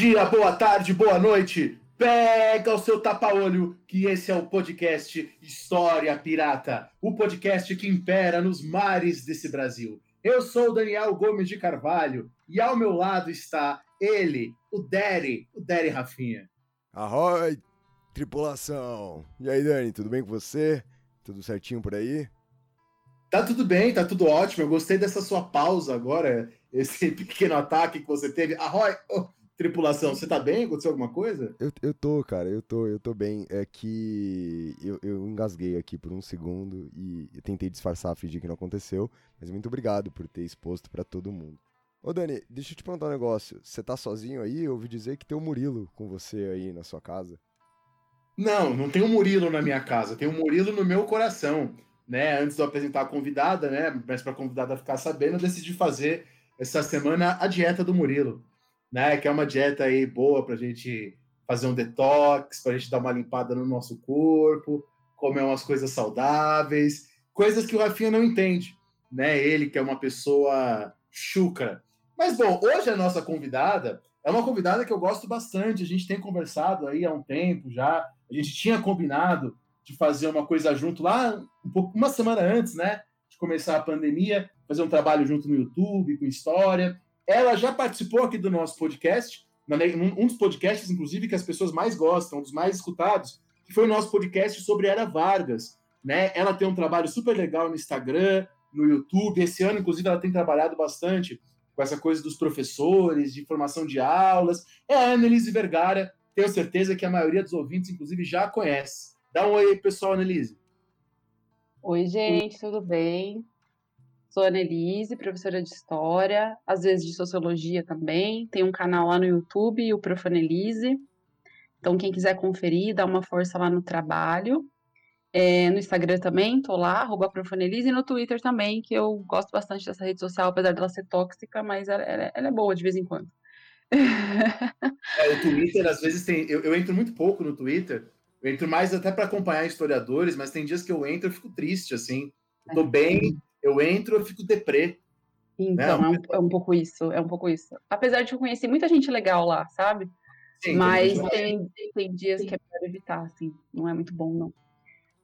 Dia, boa tarde, boa noite. Pega o seu tapa-olho, que esse é o podcast História Pirata, o podcast que impera nos mares desse Brasil. Eu sou o Daniel Gomes de Carvalho e ao meu lado está ele, o Derry, o Derry Rafinha. Arroi, tripulação! E aí, Dani, tudo bem com você? Tudo certinho por aí? Tá tudo bem, tá tudo ótimo. Eu gostei dessa sua pausa agora, esse pequeno ataque que você teve. Arroi, oh, tripulação, você tá bem? Aconteceu alguma coisa? Eu, eu tô, cara, eu tô, eu tô bem. É que eu, eu engasguei aqui por um segundo e tentei disfarçar, fingir que não aconteceu, mas muito obrigado por ter exposto pra todo mundo. Ô Dani, deixa eu te perguntar um negócio. Você tá sozinho aí? Eu ouvi dizer que tem o Murilo com você aí na sua casa. Não, não tem um Murilo na minha casa, tem um Murilo no meu coração. Né? Antes de eu apresentar a convidada, né? Mas para a convidada ficar sabendo, eu decidi fazer essa semana a dieta do Murilo, né? Que é uma dieta aí boa para a gente fazer um detox, para a gente dar uma limpada no nosso corpo, comer umas coisas saudáveis, coisas que o Rafinha não entende, né? Ele que é uma pessoa chucra. Mas bom, hoje a nossa convidada é uma convidada que eu gosto bastante. A gente tem conversado aí há um tempo já. A gente tinha combinado de fazer uma coisa junto lá, um pouco, uma semana antes, né? De começar a pandemia, fazer um trabalho junto no YouTube, com história. Ela já participou aqui do nosso podcast, um dos podcasts, inclusive, que as pessoas mais gostam, um dos mais escutados, que foi o nosso podcast sobre Era Vargas. Né? Ela tem um trabalho super legal no Instagram, no YouTube. Esse ano, inclusive, ela tem trabalhado bastante com essa coisa dos professores, de formação de aulas. É a Annelise Vergara, tenho certeza que a maioria dos ouvintes, inclusive, já conhece. Dá um oi, pessoal, Annelise. Oi, gente, tudo bem? Sou a Annelise, professora de História, às vezes de Sociologia também. Tem um canal lá no YouTube, o Profanelise. Então, quem quiser conferir, dá uma força lá no trabalho. É, no Instagram também, tô lá, arroba Profanelise, e no Twitter também, que eu gosto bastante dessa rede social, apesar dela ser tóxica, mas ela, ela, ela é boa de vez em quando. É, o Twitter, às vezes, tem. Eu, eu entro muito pouco no Twitter, eu entro mais até para acompanhar historiadores, mas tem dias que eu entro e fico triste, assim. Tô bem, eu entro, eu fico deprê. Então, né? é, um, é um pouco isso, é um pouco isso. Apesar de eu conhecer muita gente legal lá, sabe? Sim, mas tem, tem, tem dias que é melhor evitar, assim, não é muito bom, não.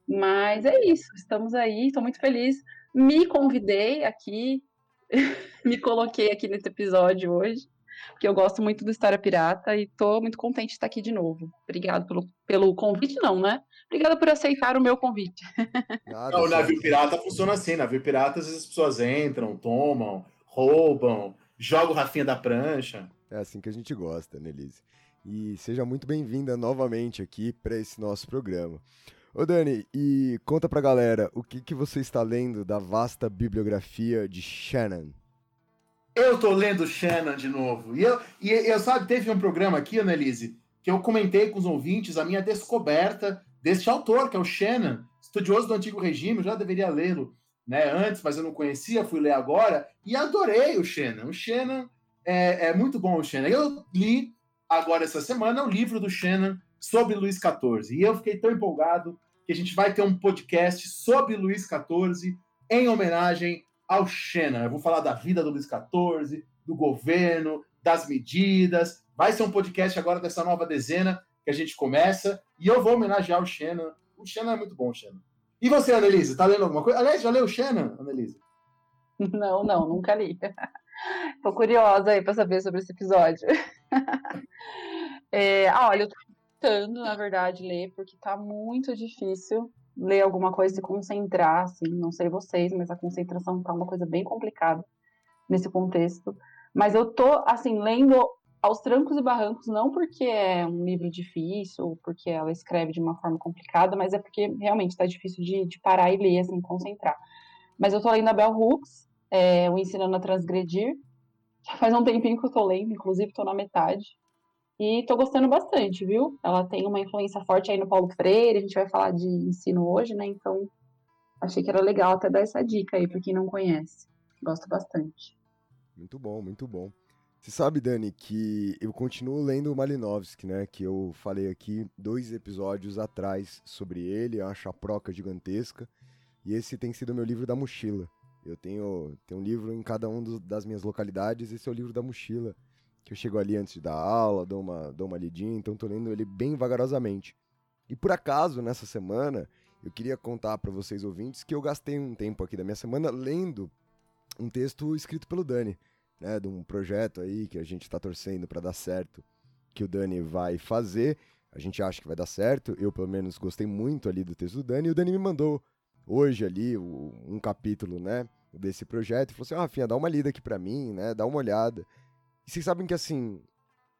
Mas é isso, estamos aí, estou muito feliz. Me convidei aqui, me coloquei aqui nesse episódio hoje, porque eu gosto muito do História Pirata e estou muito contente de estar aqui de novo. Obrigado pelo, pelo convite, não, né? Obrigada por aceitar o meu convite. Nada, o navio pirata funciona assim, navio pirata, às vezes as pessoas entram, tomam, roubam, jogam o Rafinha da prancha. É assim que a gente gosta, Nelise. E seja muito bem-vinda novamente aqui para esse nosso programa. Ô Dani, e conta pra galera, o que, que você está lendo da vasta bibliografia de Shannon? Eu tô lendo Shannon de novo. E eu, e eu sabe, teve um programa aqui, Annelise, que eu comentei com os ouvintes a minha descoberta deste autor, que é o Shannon, estudioso do Antigo Regime, eu já deveria lê-lo né, antes, mas eu não conhecia, fui ler agora, e adorei o Shannon. O Shannon é, é muito bom, o Shannon. Eu li agora essa semana o livro do Shannon sobre Luís XIV, e eu fiquei tão empolgado que a gente vai ter um podcast sobre Luís XIV em homenagem ao Xena. Eu vou falar da vida do Luís XIV, do governo, das medidas. Vai ser um podcast agora dessa nova dezena que a gente começa e eu vou homenagear o Xena. O Xena é muito bom, Xena. E você, Annelise, tá lendo alguma coisa? Aliás, já leu o Xena, Annelise? Não, não, nunca li. Tô curiosa aí para saber sobre esse episódio. é, ah, olha, eu tô tentando, na verdade, ler, porque tá muito difícil ler alguma coisa se concentrar, assim, não sei vocês, mas a concentração tá uma coisa bem complicada nesse contexto. Mas eu tô, assim, lendo aos trancos e barrancos, não porque é um livro difícil, ou porque ela escreve de uma forma complicada, mas é porque realmente tá difícil de, de parar e ler, assim, concentrar. Mas eu tô lendo a Bell Hooks, é, o Ensinando a Transgredir, faz um tempinho que eu tô lendo, inclusive tô na metade. E tô gostando bastante, viu? Ela tem uma influência forte aí no Paulo Freire, a gente vai falar de ensino hoje, né? Então, achei que era legal até dar essa dica aí para quem não conhece. Gosto bastante. Muito bom, muito bom. Você sabe, Dani, que eu continuo lendo o Malinovski, né? Que eu falei aqui dois episódios atrás sobre ele, uma chaproca gigantesca. E esse tem sido meu livro da mochila. Eu tenho, tenho um livro em cada uma das minhas localidades, esse é o livro da mochila que eu chego ali antes dar aula, dou uma, dou uma lidinha, então tô lendo ele bem vagarosamente. E por acaso, nessa semana, eu queria contar para vocês ouvintes que eu gastei um tempo aqui da minha semana lendo um texto escrito pelo Dani, né, de um projeto aí que a gente tá torcendo para dar certo, que o Dani vai fazer. A gente acha que vai dar certo. Eu, pelo menos, gostei muito ali do texto do Dani. E o Dani me mandou hoje ali um capítulo, né, desse projeto. E falou assim: Ah, Rafinha, dá uma lida aqui para mim, né, dá uma olhada. E vocês sabem que assim,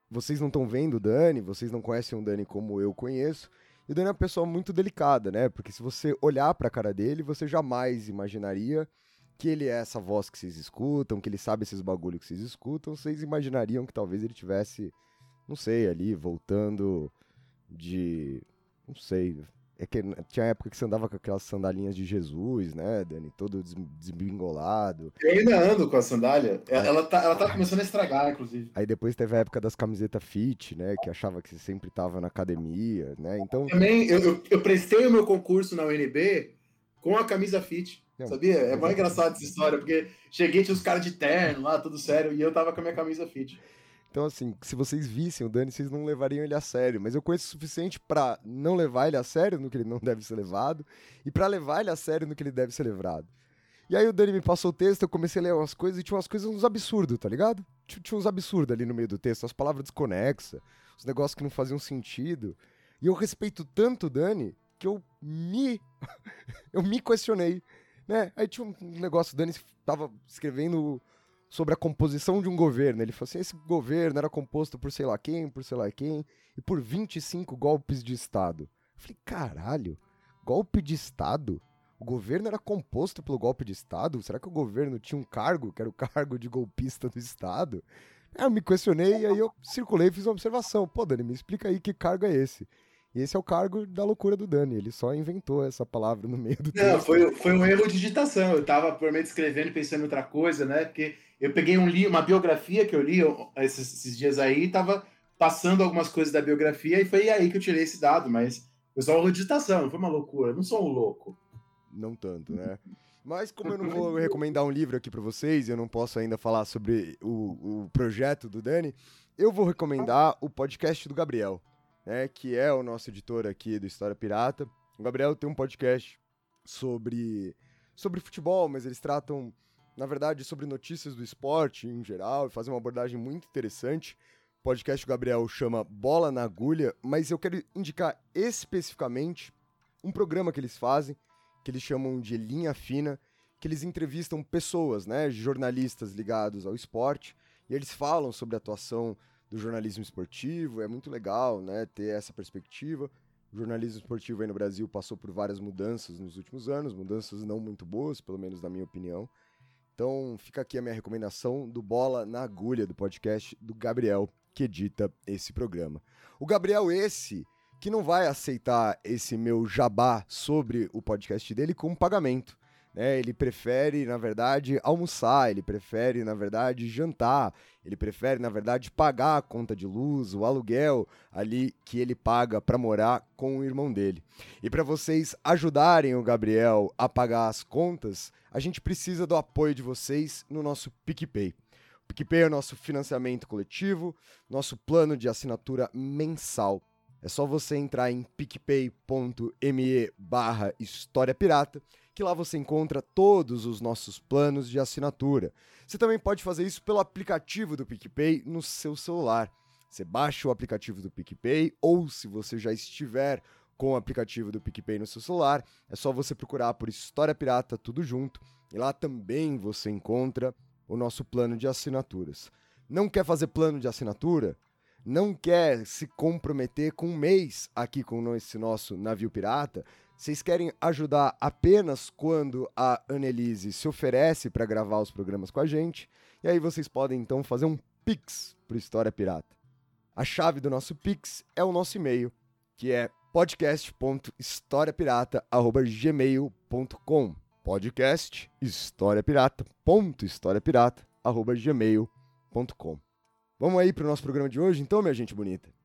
vocês não estão vendo o Dani, vocês não conhecem o Dani como eu conheço. E o Dani é uma pessoa muito delicada, né? Porque se você olhar para a cara dele, você jamais imaginaria que ele é essa voz que vocês escutam, que ele sabe esses bagulho que vocês escutam. Vocês imaginariam que talvez ele tivesse, não sei, ali voltando de, não sei, é que tinha época que você andava com aquelas sandalinhas de Jesus, né, Dani? Todo desbingolado. Eu ainda ando com a sandália. Ela tá, ela tá começando a estragar, inclusive. Aí depois teve a época das camisetas fit, né? Que achava que você sempre tava na academia, né? Então. Também, eu, eu, eu prestei o meu concurso na UNB com a camisa fit. Não, sabia? É mais engraçado essa história, porque cheguei, tinha os caras de terno lá, tudo sério, e eu tava com a minha camisa fit. Então, assim, se vocês vissem o Dani, vocês não levariam ele a sério. Mas eu conheço o suficiente para não levar ele a sério no que ele não deve ser levado e para levar ele a sério no que ele deve ser levado. E aí o Dani me passou o texto, eu comecei a ler umas coisas e tinha umas coisas, uns absurdos, tá ligado? Tinha uns absurdos ali no meio do texto, as palavras desconexas, os negócios que não faziam sentido. E eu respeito tanto o Dani que eu me. eu me questionei. Né? Aí tinha um negócio, o Dani tava escrevendo sobre a composição de um governo. Ele falou assim: esse governo era composto por sei lá quem, por sei lá quem, e por 25 golpes de Estado. Eu falei: caralho, golpe de Estado? O governo era composto pelo golpe de Estado? Será que o governo tinha um cargo, que era o cargo de golpista do Estado? Eu me questionei e aí eu circulei e fiz uma observação. Pô, Dani, me explica aí que cargo é esse. E esse é o cargo da loucura do Dani. Ele só inventou essa palavra no meio do texto. Não, foi, foi um erro de digitação. Eu tava provavelmente escrevendo pensando em outra coisa, né? Porque eu peguei um li uma biografia que eu li esses, esses, dias aí e tava passando algumas coisas da biografia e foi aí que eu tirei esse dado, mas foi só uma digitação, foi uma loucura. Eu não sou um louco. Não tanto, né? Mas como eu não vou recomendar um livro aqui para vocês, eu não posso ainda falar sobre o, o projeto do Dani, eu vou recomendar o podcast do Gabriel né, que é o nosso editor aqui do História Pirata. O Gabriel tem um podcast sobre, sobre futebol, mas eles tratam, na verdade, sobre notícias do esporte em geral e fazem uma abordagem muito interessante. O podcast do Gabriel chama Bola na Agulha, mas eu quero indicar especificamente um programa que eles fazem, que eles chamam de Linha Fina, que eles entrevistam pessoas, né, jornalistas ligados ao esporte, e eles falam sobre a atuação do jornalismo esportivo, é muito legal, né, ter essa perspectiva. O jornalismo esportivo aí no Brasil passou por várias mudanças nos últimos anos, mudanças não muito boas, pelo menos na minha opinião. Então, fica aqui a minha recomendação do Bola na Agulha, do podcast do Gabriel, que edita esse programa. O Gabriel, esse, que não vai aceitar esse meu jabá sobre o podcast dele como pagamento. Né? Ele prefere, na verdade, almoçar, ele prefere, na verdade, jantar, ele prefere, na verdade, pagar a conta de luz, o aluguel ali que ele paga para morar com o irmão dele. E para vocês ajudarem o Gabriel a pagar as contas, a gente precisa do apoio de vocês no nosso PicPay. O PicPay é o nosso financiamento coletivo, nosso plano de assinatura mensal. É só você entrar em picpay.me barra História Pirata que lá você encontra todos os nossos planos de assinatura. Você também pode fazer isso pelo aplicativo do PicPay no seu celular. Você baixa o aplicativo do PicPay ou se você já estiver com o aplicativo do PicPay no seu celular, é só você procurar por História Pirata tudo junto e lá também você encontra o nosso plano de assinaturas. Não quer fazer plano de assinatura? Não quer se comprometer com um mês aqui com esse nosso navio pirata? Vocês querem ajudar apenas quando a Annelise se oferece para gravar os programas com a gente. E aí vocês podem então fazer um Pix pro História Pirata. A chave do nosso Pix é o nosso e-mail, que é podcast.historiapirata@gmail.com. Podcast historiapirata.historiapirata@gmail.com. Vamos aí pro nosso programa de hoje, então, minha gente bonita.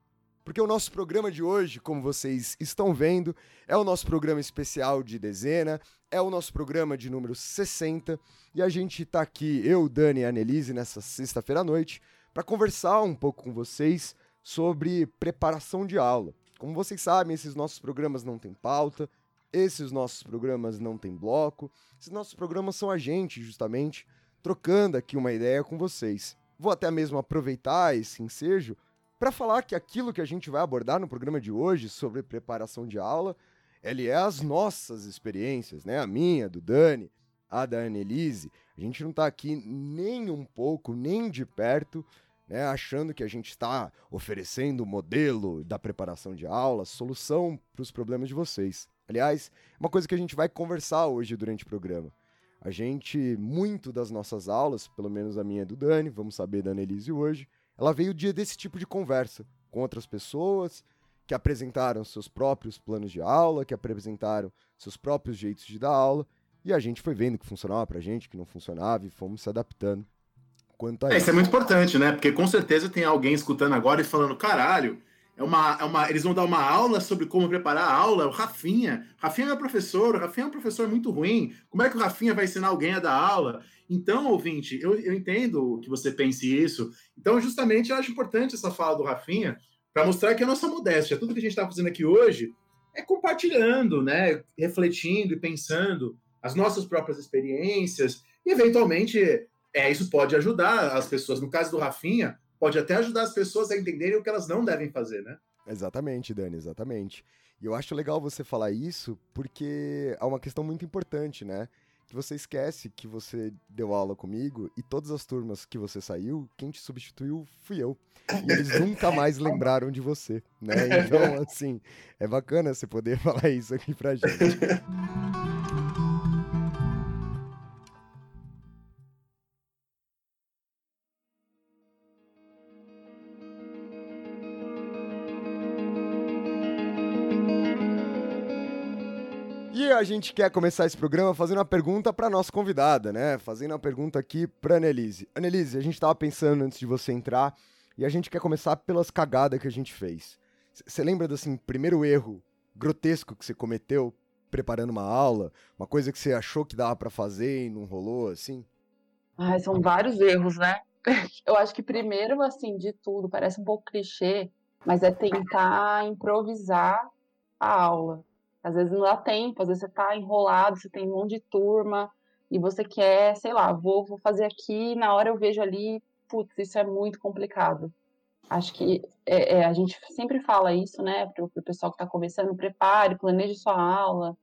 Porque o nosso programa de hoje, como vocês estão vendo, é o nosso programa especial de dezena, é o nosso programa de número 60, e a gente tá aqui, eu, Dani e a Annelise, nessa sexta-feira à noite, para conversar um pouco com vocês sobre preparação de aula. Como vocês sabem, esses nossos programas não têm pauta, esses nossos programas não têm bloco, esses nossos programas são a gente, justamente, trocando aqui uma ideia com vocês. Vou até mesmo aproveitar esse ensejo para falar que aquilo que a gente vai abordar no programa de hoje sobre preparação de aula, ele é as nossas experiências, né? A minha, do Dani, a da Annelise. A gente não está aqui nem um pouco, nem de perto, né, achando que a gente está oferecendo o modelo da preparação de aula, solução para os problemas de vocês. Aliás, é uma coisa que a gente vai conversar hoje durante o programa. A gente, muito das nossas aulas, pelo menos a minha e do Dani, vamos saber da Annelise hoje, ela veio dia desse tipo de conversa com outras pessoas que apresentaram seus próprios planos de aula, que apresentaram seus próprios jeitos de dar aula, e a gente foi vendo que funcionava pra gente, que não funcionava, e fomos se adaptando. Quanto a é, isso é muito importante, né? Porque com certeza tem alguém escutando agora e falando: caralho, é uma, é uma, eles vão dar uma aula sobre como preparar a aula. O Rafinha, Rafinha é meu professor, o Rafinha é um professor muito ruim. Como é que o Rafinha vai ensinar alguém a dar aula? Então, ouvinte, eu, eu entendo que você pense isso. Então, justamente, eu acho importante essa fala do Rafinha para mostrar que a nossa modéstia, tudo que a gente está fazendo aqui hoje, é compartilhando, né? Refletindo e pensando as nossas próprias experiências. E, eventualmente, é, isso pode ajudar as pessoas. No caso do Rafinha, pode até ajudar as pessoas a entenderem o que elas não devem fazer, né? Exatamente, Dani, exatamente. E eu acho legal você falar isso porque é uma questão muito importante, né? que você esquece que você deu aula comigo e todas as turmas que você saiu, quem te substituiu fui eu. E eles nunca mais lembraram de você, né? Então, assim, é bacana você poder falar isso aqui pra gente. a gente quer começar esse programa fazendo uma pergunta para nossa convidada, né? Fazendo uma pergunta aqui para Annelise. Annelise, a gente estava pensando antes de você entrar e a gente quer começar pelas cagadas que a gente fez. Você lembra do assim, primeiro erro grotesco que você cometeu preparando uma aula? Uma coisa que você achou que dava para fazer e não rolou, assim? Ai, são vários erros, né? Eu acho que primeiro, assim, de tudo, parece um pouco clichê, mas é tentar improvisar a aula. Às vezes não dá tempo, às vezes você está enrolado, você tem um monte de turma e você quer, sei lá, vou, vou fazer aqui, na hora eu vejo ali, putz, isso é muito complicado. Acho que é, é, a gente sempre fala isso, né, para o pessoal que está começando, prepare, planeje sua aula.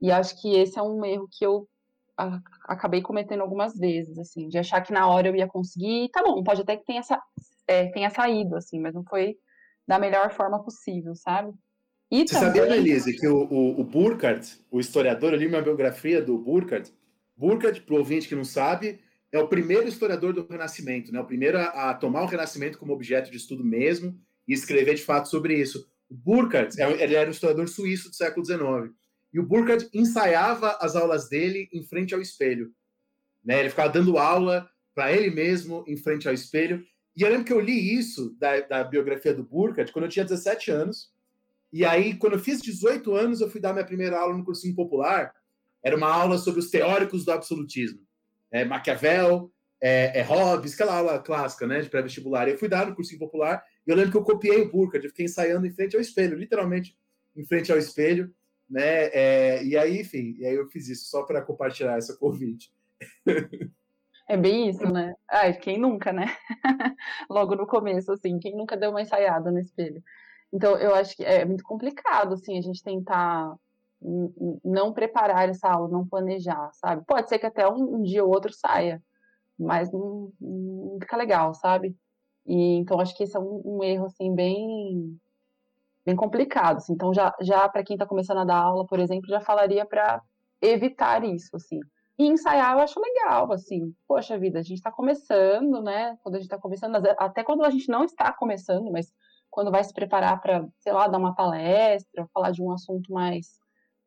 E acho que esse é um erro que eu a, acabei cometendo algumas vezes, assim, de achar que na hora eu ia conseguir, tá bom, pode até que tenha, é, tenha saído, assim, mas não foi da melhor forma possível, sabe? E Você também... sabia, Elise, que o, o, o Burkhardt, o historiador, eu li uma biografia do Burkhardt. Burkhardt, para o ouvinte que não sabe, é o primeiro historiador do Renascimento, né? o primeiro a, a, tomar o Renascimento como objeto de estudo mesmo e escrever de fato sobre isso. O Burkhardt, é, ele era um historiador suíço do século XIX. E o Burkhardt ensaiava as aulas dele em frente ao espelho. Né? Ele ficava dando aula para ele mesmo em frente ao espelho. E eu lembro que eu li isso da, da biografia do Burkhardt quando eu tinha 17 anos. E aí, quando eu fiz 18 anos, eu fui dar minha primeira aula no cursinho popular. Era uma aula sobre os teóricos do absolutismo. É, Maquiavel, é, é Hobbes, aquela aula clássica, né, de pré-vestibular. Eu fui dar no cursinho popular e eu lembro que eu copiei o Burkhardt, eu fiquei ensaiando em frente ao espelho, literalmente em frente ao espelho, né, é, e aí, enfim, e aí eu fiz isso só para compartilhar essa convite. É bem isso, né? Ai, quem nunca, né? Logo no começo, assim, quem nunca deu uma ensaiada no espelho? Então, eu acho que é muito complicado, assim, a gente tentar não preparar essa aula, não planejar, sabe? Pode ser que até um, um dia ou outro saia, mas não, não, fica legal, sabe? E, então, acho que esse é um, um erro, assim, bem, bem complicado. Assim. Então, já, já para quem está começando a dar aula, por exemplo, já falaria para evitar isso, assim. E ensaiar eu acho legal, assim. Poxa vida, a gente está começando, né? Quando a gente está começando, até quando a gente não está começando, mas quando vai se preparar para, sei lá, dar uma palestra, falar de um assunto mais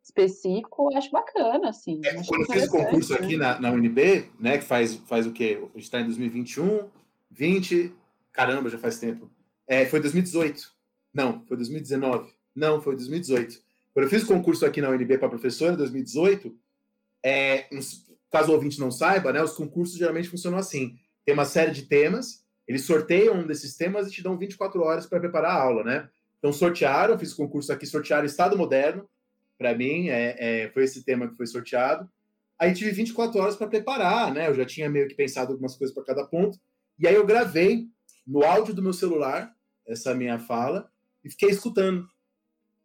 específico, eu acho bacana, assim. É, quando eu fiz o concurso né? aqui na, na UNB, né, que faz, faz o quê? A gente está em 2021, 20, caramba, já faz tempo. É, foi 2018. Não, foi 2019. Não, foi 2018. Quando eu fiz o concurso aqui na UNB para professora, em 2018, é, caso o ouvinte não saiba, né, os concursos geralmente funcionam assim. Tem uma série de temas, eles sorteiam um desses temas e te dão 24 horas para preparar a aula, né? Então sortearam, fiz concurso aqui, sortearam Estado Moderno, para mim, é, é, foi esse tema que foi sorteado. Aí tive 24 horas para preparar, né? Eu já tinha meio que pensado algumas coisas para cada ponto. E aí eu gravei no áudio do meu celular essa minha fala e fiquei escutando.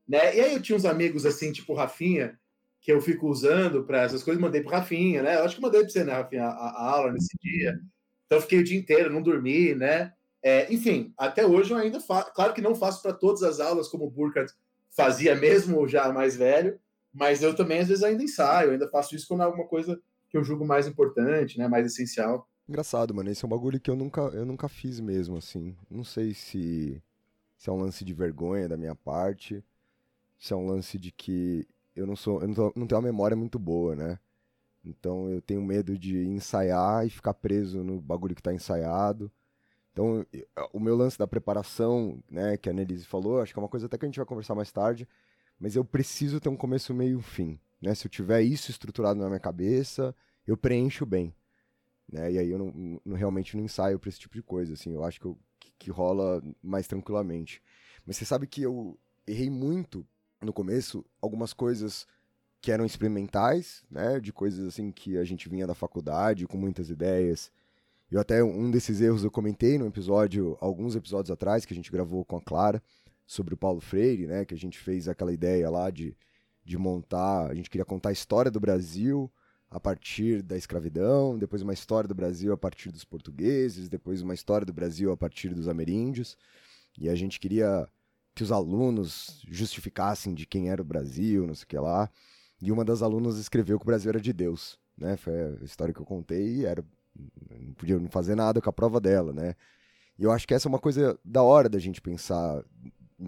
Né? E aí eu tinha uns amigos assim, tipo Rafinha, que eu fico usando para essas coisas, mandei para Rafinha, né? Eu acho que mandei para você, né, Rafinha, a, a, aula nesse dia. Então fiquei o dia inteiro, não dormi, né? É, enfim, até hoje eu ainda faço. Claro que não faço para todas as aulas, como o Burkhardt fazia mesmo já mais velho, mas eu também às vezes ainda ensaio, ainda faço isso quando é alguma coisa que eu julgo mais importante, né, mais essencial. Engraçado, mano, esse é um bagulho que eu nunca, eu nunca fiz mesmo, assim. Não sei se, se é um lance de vergonha da minha parte, se é um lance de que eu não sou, eu não, tô, não tenho uma memória muito boa, né? Então eu tenho medo de ensaiar e ficar preso no bagulho que tá ensaiado. Então, o meu lance da preparação, né, que a Annelise falou, acho que é uma coisa até que a gente vai conversar mais tarde, mas eu preciso ter um começo, meio e fim. Né? Se eu tiver isso estruturado na minha cabeça, eu preencho bem. Né? E aí eu não, não realmente não ensaio para esse tipo de coisa. Assim, eu acho que, eu, que, que rola mais tranquilamente. Mas você sabe que eu errei muito no começo algumas coisas que eram experimentais, né, de coisas assim que a gente vinha da faculdade com muitas ideias eu até um desses erros eu comentei no episódio, alguns episódios atrás, que a gente gravou com a Clara, sobre o Paulo Freire, né? Que a gente fez aquela ideia lá de, de montar. A gente queria contar a história do Brasil a partir da escravidão, depois uma história do Brasil a partir dos portugueses, depois uma história do Brasil a partir dos ameríndios. E a gente queria que os alunos justificassem de quem era o Brasil, não sei o que lá. E uma das alunas escreveu que o Brasil era de Deus, né? Foi a história que eu contei e era não podia não fazer nada com a prova dela, né? E eu acho que essa é uma coisa da hora da gente pensar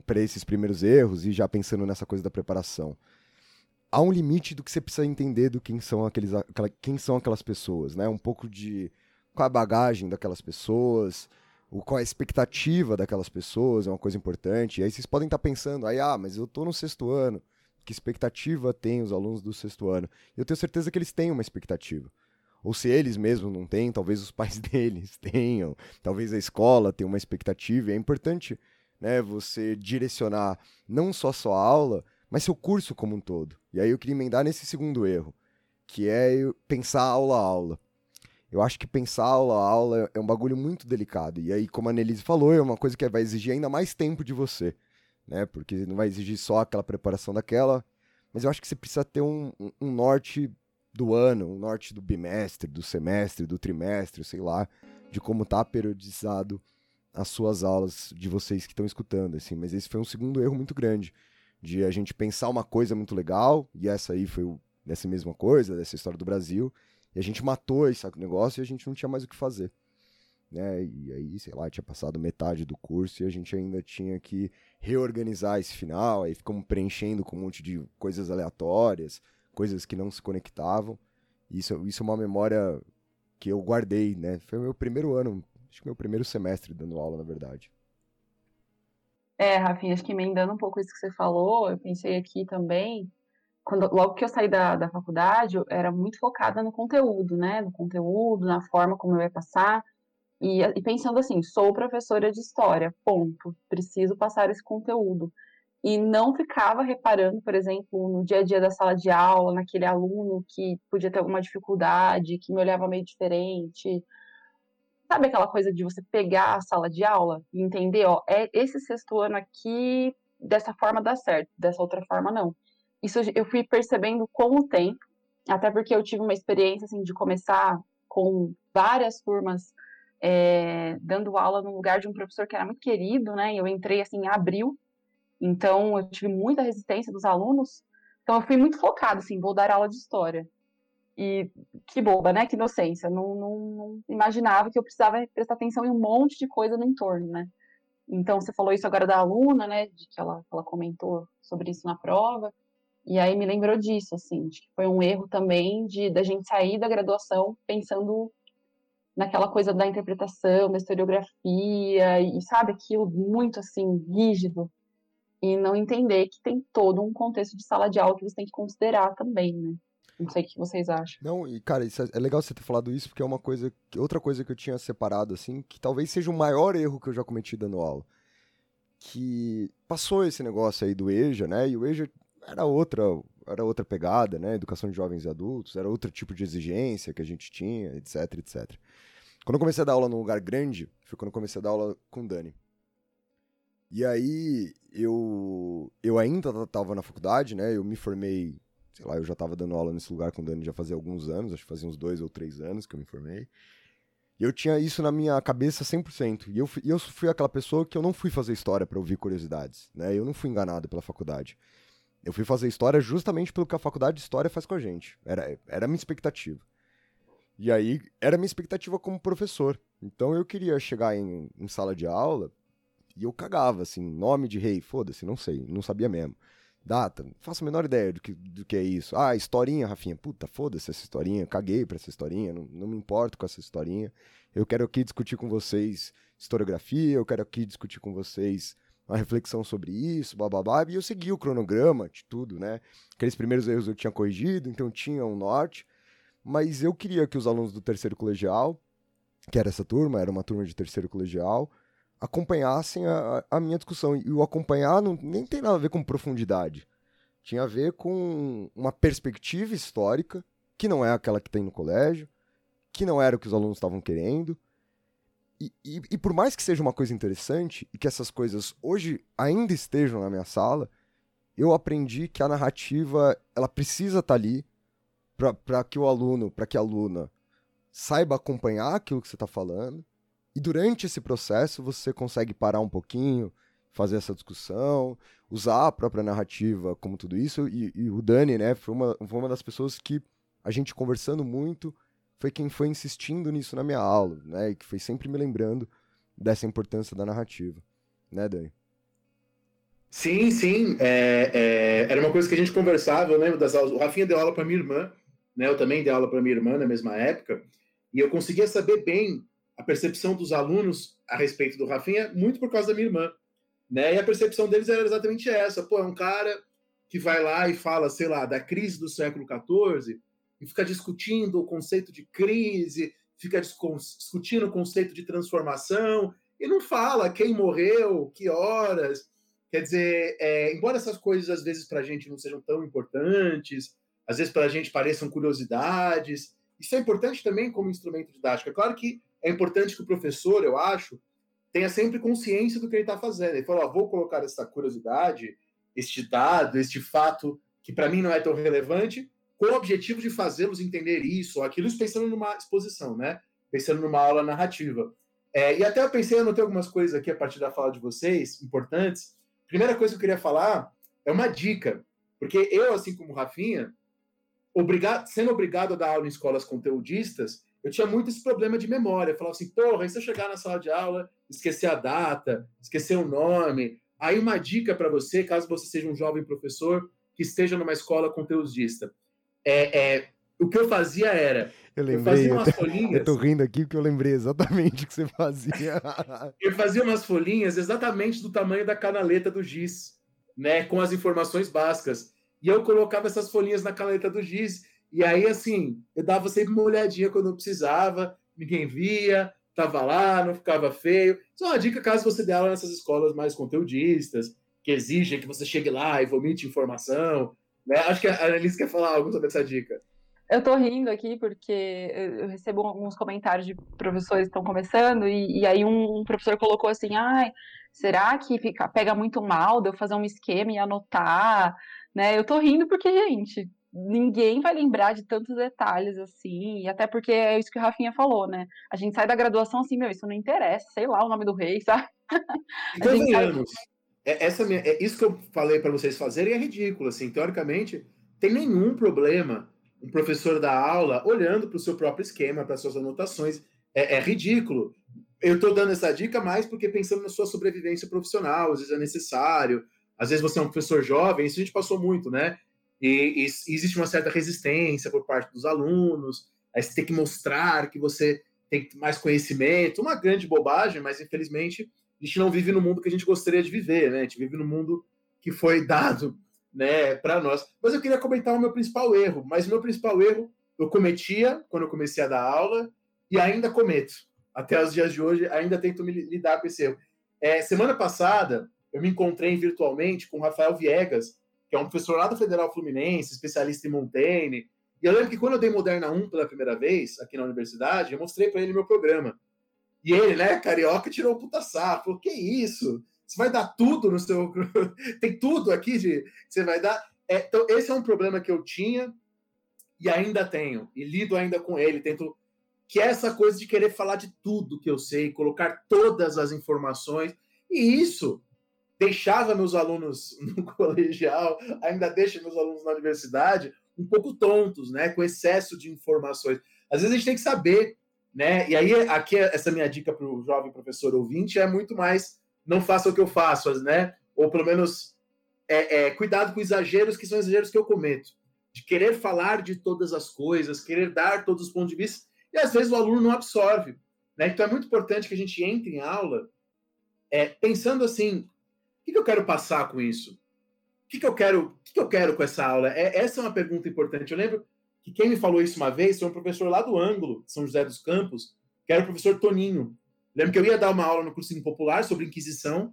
para esses primeiros erros e já pensando nessa coisa da preparação. Há um limite do que você precisa entender do quem são aqueles quem são aquelas pessoas, né? Um pouco de qual a bagagem daquelas pessoas, o, qual a expectativa daquelas pessoas, é uma coisa importante. E aí vocês podem estar pensando, aí, ah, mas eu estou no sexto ano, que expectativa tem os alunos do sexto ano? Eu tenho certeza que eles têm uma expectativa ou se eles mesmos não têm, talvez os pais deles tenham, talvez a escola tenha uma expectativa. é importante né, você direcionar não só sua aula, mas seu curso como um todo. E aí eu queria emendar nesse segundo erro, que é pensar aula a aula. Eu acho que pensar aula a aula é um bagulho muito delicado. E aí, como a Annelise falou, é uma coisa que vai exigir ainda mais tempo de você. Né? Porque não vai exigir só aquela preparação daquela. Mas eu acho que você precisa ter um, um norte do ano, o norte do bimestre, do semestre, do trimestre, sei lá, de como tá periodizado as suas aulas de vocês que estão escutando, assim. Mas esse foi um segundo erro muito grande, de a gente pensar uma coisa muito legal, e essa aí foi dessa mesma coisa, dessa história do Brasil, e a gente matou esse negócio e a gente não tinha mais o que fazer. Né? E aí, sei lá, tinha passado metade do curso e a gente ainda tinha que reorganizar esse final, aí ficamos preenchendo com um monte de coisas aleatórias, coisas que não se conectavam. Isso, isso é uma memória que eu guardei, né? Foi o meu primeiro ano, acho que meu primeiro semestre dando aula, na verdade. É, Rafinha, acho que emendando um pouco isso que você falou, eu pensei aqui também, quando, logo que eu saí da, da faculdade, eu era muito focada no conteúdo, né? No conteúdo, na forma como eu ia passar. E, e pensando assim, sou professora de história, ponto. Preciso passar esse conteúdo e não ficava reparando, por exemplo, no dia a dia da sala de aula, naquele aluno que podia ter alguma dificuldade, que me olhava meio diferente. Sabe aquela coisa de você pegar a sala de aula e entender, ó, é esse sexto ano aqui, dessa forma dá certo, dessa outra forma não. Isso eu fui percebendo com o tempo, até porque eu tive uma experiência assim de começar com várias turmas é, dando aula no lugar de um professor que era muito querido, né? Eu entrei assim em abril Então, eu tive muita resistência dos alunos. Então, eu fui muito focada, assim, vou dar aula de história. E que boba, né? Que inocência. Não, não, não, imaginava que eu precisava prestar atenção em um monte de coisa no entorno, né? Então, você falou isso agora da aluna, né? De que ela, ela comentou sobre isso na prova. E aí me lembrou disso, assim, de que foi um erro também de da gente sair da graduação pensando naquela coisa da interpretação, da historiografia, e sabe, aquilo muito assim, rígido, e não entender que tem todo um contexto de sala de aula que você tem que considerar também, né? Não sei o que vocês acham. Não, e cara, é, é legal você ter falado isso, porque é uma coisa, outra coisa que eu tinha separado, assim, que talvez seja o maior erro que eu já cometi dando aula. Que passou esse negócio aí do EJA, né? E o EJA era outra, era outra pegada, né? Educação de jovens e adultos, era outro tipo de exigência que a gente tinha, etc, etc. Quando eu comecei a dar aula num lugar grande, foi quando eu comecei a dar aula com o Dani. E aí, eu, eu ainda estava na faculdade, né? Eu me formei, sei lá, eu já estava dando aula nesse lugar com o Dani já fazia alguns anos, acho que fazia uns dois ou três anos que eu me formei. E eu tinha isso na minha cabeça 100%. E eu, e eu fui aquela pessoa que eu não fui fazer história para ouvir curiosidades, né? Eu não fui enganado pela faculdade. Eu fui fazer história justamente pelo que a faculdade de história faz com a gente. Era, era a minha expectativa. E aí, era a minha expectativa como professor. Então eu queria chegar em, em sala de aula e eu cagava, assim, nome de rei, foda-se, não sei, não sabia mesmo. Data, não faço a menor ideia do que, do que é isso. Ah, historinha, Rafinha. Puta, foda-se essa historinha, caguei pra essa historinha, não, não me importo com essa historinha. Eu quero aqui discutir com vocês historiografia, eu quero aqui discutir com vocês uma reflexão sobre isso, blá. E eu segui o cronograma de tudo, né? Aqueles primeiros erros eu tinha corrigido, então tinha um norte. Mas eu queria que os alunos do terceiro colegial, que era essa turma, era uma turma de terceiro colegial, acompanhassem a, a minha discussão. E o acompanhar não, nem tem nada a ver com profundidade. Tinha a ver com uma perspectiva histórica, que não é aquela que tem no colégio, que não era o que os alunos estavam querendo, e, e, e, por mais que seja uma coisa interessante e que essas coisas hoje ainda estejam na minha sala, eu aprendi que a narrativa ela precisa estar tá ali para que o aluno, para que a aluna saiba acompanhar aquilo que você está falando. E durante esse processo você consegue parar um pouquinho, fazer essa discussão, usar a própria narrativa como tudo isso. E, e o Dani, né, foi uma, foi uma das pessoas que a gente conversando muito foi quem foi insistindo nisso na minha aula, né? E que foi sempre me lembrando dessa importância da narrativa, né, Dani? Sim, sim. É, é, era uma coisa que a gente conversava, eu lembro das aulas. O Rafinha deu aula para minha irmã, né? Eu também dei aula para minha irmã na mesma época, e eu conseguia saber bem a percepção dos alunos a respeito do Rafinha, muito por causa da minha irmã, né? E a percepção deles era exatamente essa. Pô, é um cara que vai lá e fala, sei lá, da crise do século XIV, e fica discutindo o conceito de crise, fica discutindo o conceito de transformação, e não fala quem morreu, que horas. Quer dizer, é, embora essas coisas às vezes para a gente não sejam tão importantes, às vezes para a gente pareçam curiosidades, isso é importante também como instrumento didático. É claro que é importante que o professor, eu acho, tenha sempre consciência do que ele está fazendo. Ele fala: vou colocar essa curiosidade, este dado, este fato que para mim não é tão relevante, com o objetivo de fazê-los entender isso ou aquilo, pensando numa exposição, né? Pensando numa aula narrativa. É, e até eu pensei, anotei algumas coisas aqui a partir da fala de vocês, importantes. Primeira coisa que eu queria falar é uma dica, porque eu, assim como o Rafinha, obrigado, sendo obrigado a dar aula em escolas conteudistas, eu tinha muito esse problema de memória. Falava assim, porra, e se eu chegar na sala de aula, esquecer a data, esquecer o nome? Aí uma dica para você, caso você seja um jovem professor que esteja numa escola conteudista é, é, o que eu fazia era. Eu lembrei. Eu fazia umas eu folhinhas. Eu tô rindo aqui porque eu lembrei exatamente o que você fazia. eu fazia umas folhinhas exatamente do tamanho da canaleta do giz, né? Com as informações básicas. E eu colocava essas folhinhas na canaleta do giz. E aí, assim, eu dava sempre uma olhadinha quando eu precisava, ninguém via, tava lá, não ficava feio. É uma dica caso você dê aula nessas escolas mais conteudistas, que exigem que você chegue lá e vomite informação, né? Acho que a Annalise quer falar algo sobre essa dica. Eu tô rindo aqui porque eu recebo alguns comentários de professores que estão começando, e, e aí um, um, professor colocou assim: ai, será que fica, pega muito mal de eu fazer um esquema e anotar? Né? Eu tô rindo porque, gente, ninguém vai lembrar de tantos detalhes assim, e até porque é isso que o Rafinha falou, né? A gente sai da graduação assim, meu, isso não interessa, sei lá o nome do rei, sabe? Sai... é, essa minha, é isso que eu falei para vocês fazerem é ridículo. Assim, teoricamente, tem nenhum problema um professor da aula olhando para o seu próprio esquema, para suas anotações. É, é ridículo. Eu estou dando essa dica mais porque pensando na sua sobrevivência profissional, às vezes é necessário. Às vezes você é um professor jovem, isso a gente passou muito, né? E, e existe uma certa resistência por parte dos alunos. Aí você tem que mostrar que você tem mais conhecimento. Uma grande bobagem, mas infelizmente a gente não vive no mundo que a gente gostaria de viver, né? A gente vive no mundo que foi dado, né, para nós. Mas eu queria comentar o meu principal erro. Mas o meu principal erro eu cometia quando eu comecei a dar aula e ainda cometo. Até os dias de hoje, ainda tento me lidar com esse erro. É, semana passada, eu me encontrei virtualmente com o Rafael Viegas, que é um professor lá do Federal Fluminense, especialista em Montaigne. E eu lembro que quando eu dei Moderna 1 pela primeira vez aqui na universidade, eu mostrei para ele meu programa. E ele, né, carioca, tirou o puta saco. Falou, que isso? Você vai dar tudo no seu. Tem tudo aqui de. Você vai dar. É, então, esse é um problema que eu tinha e ainda tenho. E lido ainda com ele. Tento. Que é essa coisa de querer falar de tudo que eu sei, colocar todas as informações. E isso deixava meus alunos no colegial, ainda deixa meus alunos na universidade um pouco tontos, né? Com excesso de informações. Às vezes a gente tem que saber né? E aí, aqui, essa minha dica para o jovem professor ouvinte é muito mais não faça o que eu faço, né? Ou pelo menos é, é, cuidado com exageros que são exageros que eu cometo. De querer falar de todas as coisas, querer dar todos os pontos de vista, e às vezes o aluno não absorve. Né? Então é muito importante que a gente entre em aula é, pensando assim: o que, que eu quero passar com isso? O que, que eu quero? O que, que eu quero com essa aula? É, essa é uma pergunta importante. Eu lembro que quem me falou isso uma vez foi um professor lá do Ângulo, São José dos Campos, que era o professor Toninho. Lembro que eu ia dar uma aula no cursinho popular sobre Inquisição,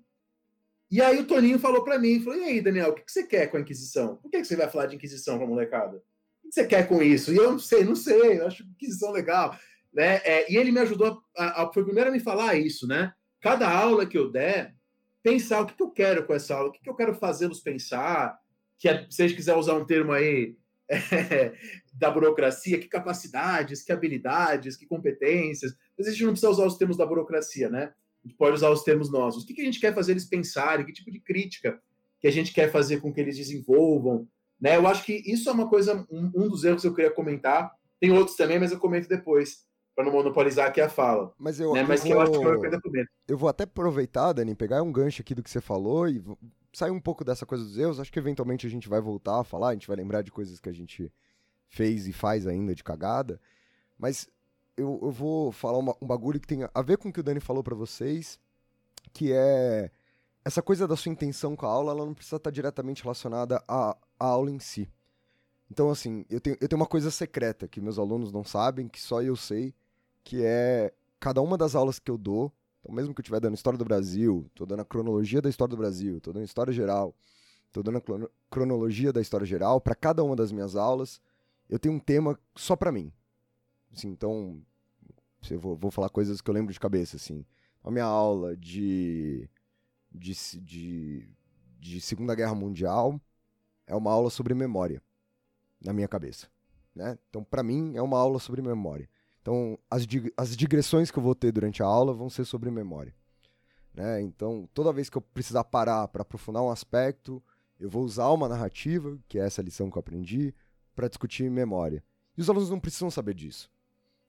e aí o Toninho falou para mim, falou, e aí, Daniel, o que você quer com a Inquisição? Por que você vai falar de Inquisição com a molecada? O que você quer com isso? E eu não sei, não sei, eu acho Inquisição legal. Né? É, e ele me ajudou, a, a, foi o primeiro a me falar isso, né? Cada aula que eu der, pensar o que, que eu quero com essa aula, o que, que eu quero fazê-los pensar, que é, se vocês quiser usar um termo aí é, da burocracia, que capacidades, que habilidades, que competências. Mas a gente não precisa usar os termos da burocracia, né? A gente pode usar os termos nossos. O que, que a gente quer fazer eles pensarem? Que tipo de crítica que a gente quer fazer com que eles desenvolvam? Né? Eu acho que isso é uma coisa, um, um dos erros que eu queria comentar. Tem outros também, mas eu comento depois para não monopolizar aqui a fala. Mas eu, né? mas eu, vou, eu, eu, eu vou até aproveitar, Dani, pegar um gancho aqui do que você falou e sair um pouco dessa coisa dos erros. Acho que eventualmente a gente vai voltar a falar, a gente vai lembrar de coisas que a gente fez e faz ainda de cagada. Mas eu, eu vou falar uma, um bagulho que tem a ver com o que o Dani falou para vocês, que é essa coisa da sua intenção com a aula, ela não precisa estar diretamente relacionada à, à aula em si. Então, assim, eu tenho, eu tenho uma coisa secreta que meus alunos não sabem, que só eu sei, que é cada uma das aulas que eu dou, então, mesmo que eu estiver dando História do Brasil, estou dando a cronologia da História do Brasil, estou dando História Geral, estou dando a cronologia da História Geral, para cada uma das minhas aulas, eu tenho um tema só para mim. Assim, então, eu vou, vou falar coisas que eu lembro de cabeça, assim. A minha aula de, de, de, de Segunda Guerra Mundial é uma aula sobre memória, na minha cabeça. Né? Então, para mim, é uma aula sobre memória. Então, as, dig as digressões que eu vou ter durante a aula vão ser sobre memória. Né? Então, toda vez que eu precisar parar para aprofundar um aspecto, eu vou usar uma narrativa, que é essa lição que eu aprendi, para discutir memória. E os alunos não precisam saber disso.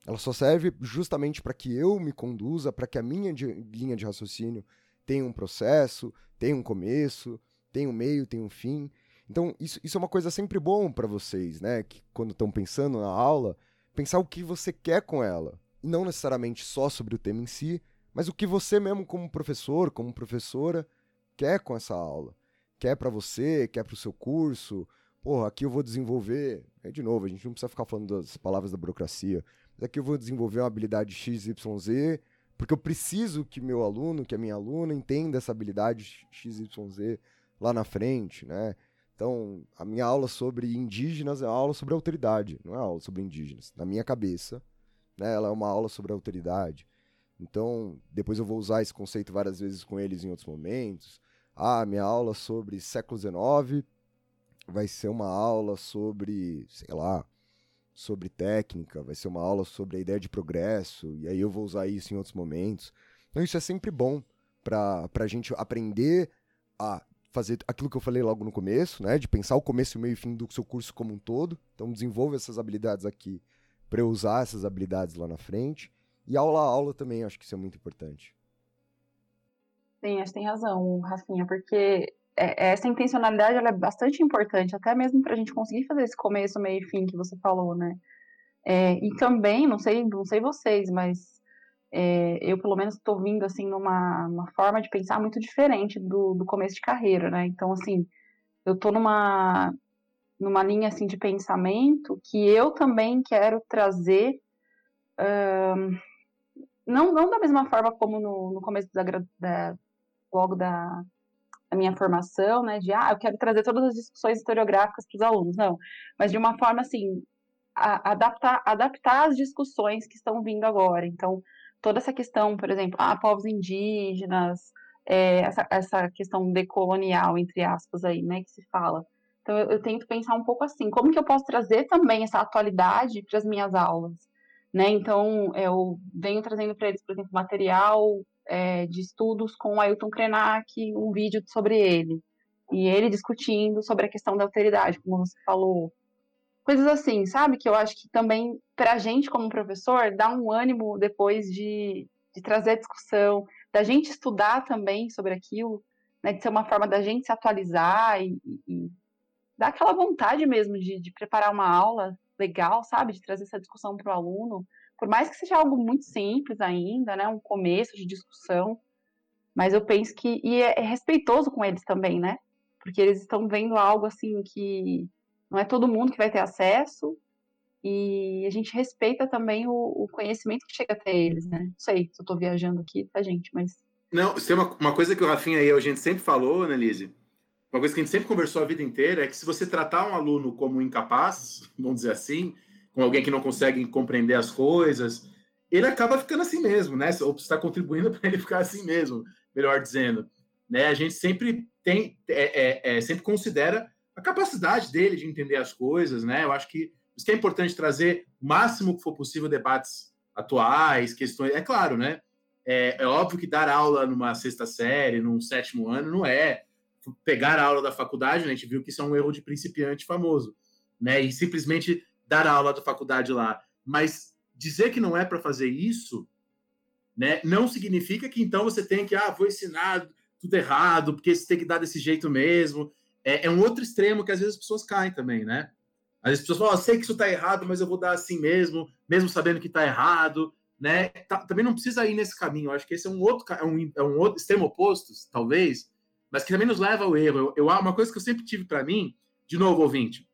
Ela só serve justamente para que eu me conduza, para que a minha linha de raciocínio tenha um processo, tenha um começo, tenha um meio, tenha um fim. Então, isso, isso é uma coisa sempre bom para vocês, né? Que quando estão pensando na aula, pensar o que você quer com ela. E não necessariamente só sobre o tema em si, mas o que você mesmo como professor, como professora, quer com essa aula. Quer para você, quer para o seu curso. Porra, aqui eu vou desenvolver. É de novo, a gente não precisa ficar falando das palavras da burocracia. Mas aqui eu vou desenvolver uma habilidade XYZ, porque eu preciso que meu aluno, que a minha aluna, entenda essa habilidade XYZ lá na frente, né? Então, a minha aula sobre indígenas é uma aula sobre autoridade, não é uma aula sobre indígenas. Na minha cabeça, né, ela é uma aula sobre autoridade. Então, depois eu vou usar esse conceito várias vezes com eles em outros momentos. Ah, minha aula sobre século XIX vai ser uma aula sobre, sei lá, sobre técnica, vai ser uma aula sobre a ideia de progresso, e aí eu vou usar isso em outros momentos. Então, isso é sempre bom para a gente aprender a fazer aquilo que eu falei logo no começo, né? De pensar o começo, o meio e fim do seu curso como um todo. Então, desenvolva essas habilidades aqui para eu usar essas habilidades lá na frente. E aula a aula também, acho que isso é muito importante. Sim, acho que tem razão, Rafinha, porque é, essa intencionalidade é bastante importante, até mesmo para a gente conseguir fazer esse começo, meio e fim que você falou, né? É, e também, não sei, não sei vocês, mas é, eu pelo menos estou vindo assim numa, uma forma de pensar muito diferente do, do começo de carreira, né? Então, assim, eu estou numa numa linha assim de pensamento que eu também quero trazer um, não, não da mesma forma como no, no começo da, da logo da, da, minha formação, né, de ah, eu quero trazer todas as discussões historiográficas para os alunos, não, mas de uma forma assim, a, adaptar, adaptar as discussões que estão vindo agora. Então, toda essa questão, por exemplo, ah, povos indígenas, é, essa, essa questão decolonial, entre aspas, aí, né, que se fala. Então, eu, eu, tento pensar um pouco assim, como que eu posso trazer também essa atualidade para as minhas aulas, né? Então, eu venho trazendo para eles, por exemplo, material é, de estudos com Ailton Krenak, um vídeo sobre ele, e ele discutindo sobre a questão da alteridade, como você falou, coisas assim, sabe? Que eu acho que também, para a gente como professor, dá um ânimo depois de, de trazer a discussão, da gente estudar também sobre aquilo, né? De ser uma forma da gente se atualizar e, e dar aquela vontade mesmo de, de preparar uma aula legal, sabe? De trazer essa discussão para o aluno, por mais que seja algo muito simples ainda, né? Um começo de discussão, mas eu penso que e é, é respeitoso com eles também, né? Porque eles estão vendo algo assim que não é todo mundo que vai ter acesso e a gente respeita também o, o conhecimento que chega até eles, né? Não sei se eu estou viajando aqui, tá, gente? Mas. Não, tem uma, uma coisa que o Rafinha eu, a gente sempre falou, né, Lise? Uma coisa que a gente sempre conversou a vida inteira é que se você tratar um aluno como incapaz, vamos dizer assim, como alguém que não consegue compreender as coisas, ele acaba ficando assim mesmo, né? Ou está contribuindo para ele ficar assim mesmo, melhor dizendo. Né? A gente sempre tem, é, é, é, sempre considera a capacidade dele de entender as coisas, né? Eu acho que isso que é importante trazer o máximo que for possível debates atuais, questões. É claro, né? É, é, óbvio que dar aula numa sexta série, num sétimo ano, não é pegar a aula da faculdade, né? a gente viu que isso é um erro de principiante famoso, né? E simplesmente dar a aula da faculdade lá. Mas dizer que não é para fazer isso, né? Não significa que então você tem que, ah, vou ensinar tudo errado, porque você tem que dar desse jeito mesmo é, é, um outro extremo que às vezes as pessoas caem também, né? Às vezes as pessoas falam, oh, sei que isso está errado, mas eu vou dar assim mesmo, mesmo sabendo que está errado, né? Tá, também não precisa ir nesse caminho. Eu acho que esse é um outro, é um, é um outro extremo oposto, talvez, mas que também nos leva ao erro. Eu, eu uma coisa que eu sempre tive para mim, de novo, ouvinte,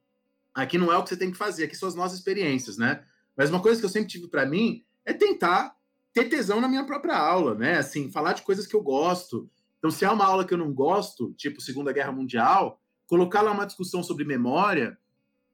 aqui não é o que você tem que fazer, aqui são as nossas experiências, né? Mas uma coisa que eu sempre tive para mim é tentar ter tesão na minha própria aula, né? Assim, falar de coisas que eu gosto, então, se há uma aula que eu não gosto, tipo Segunda Guerra Mundial, colocar lá uma discussão sobre memória,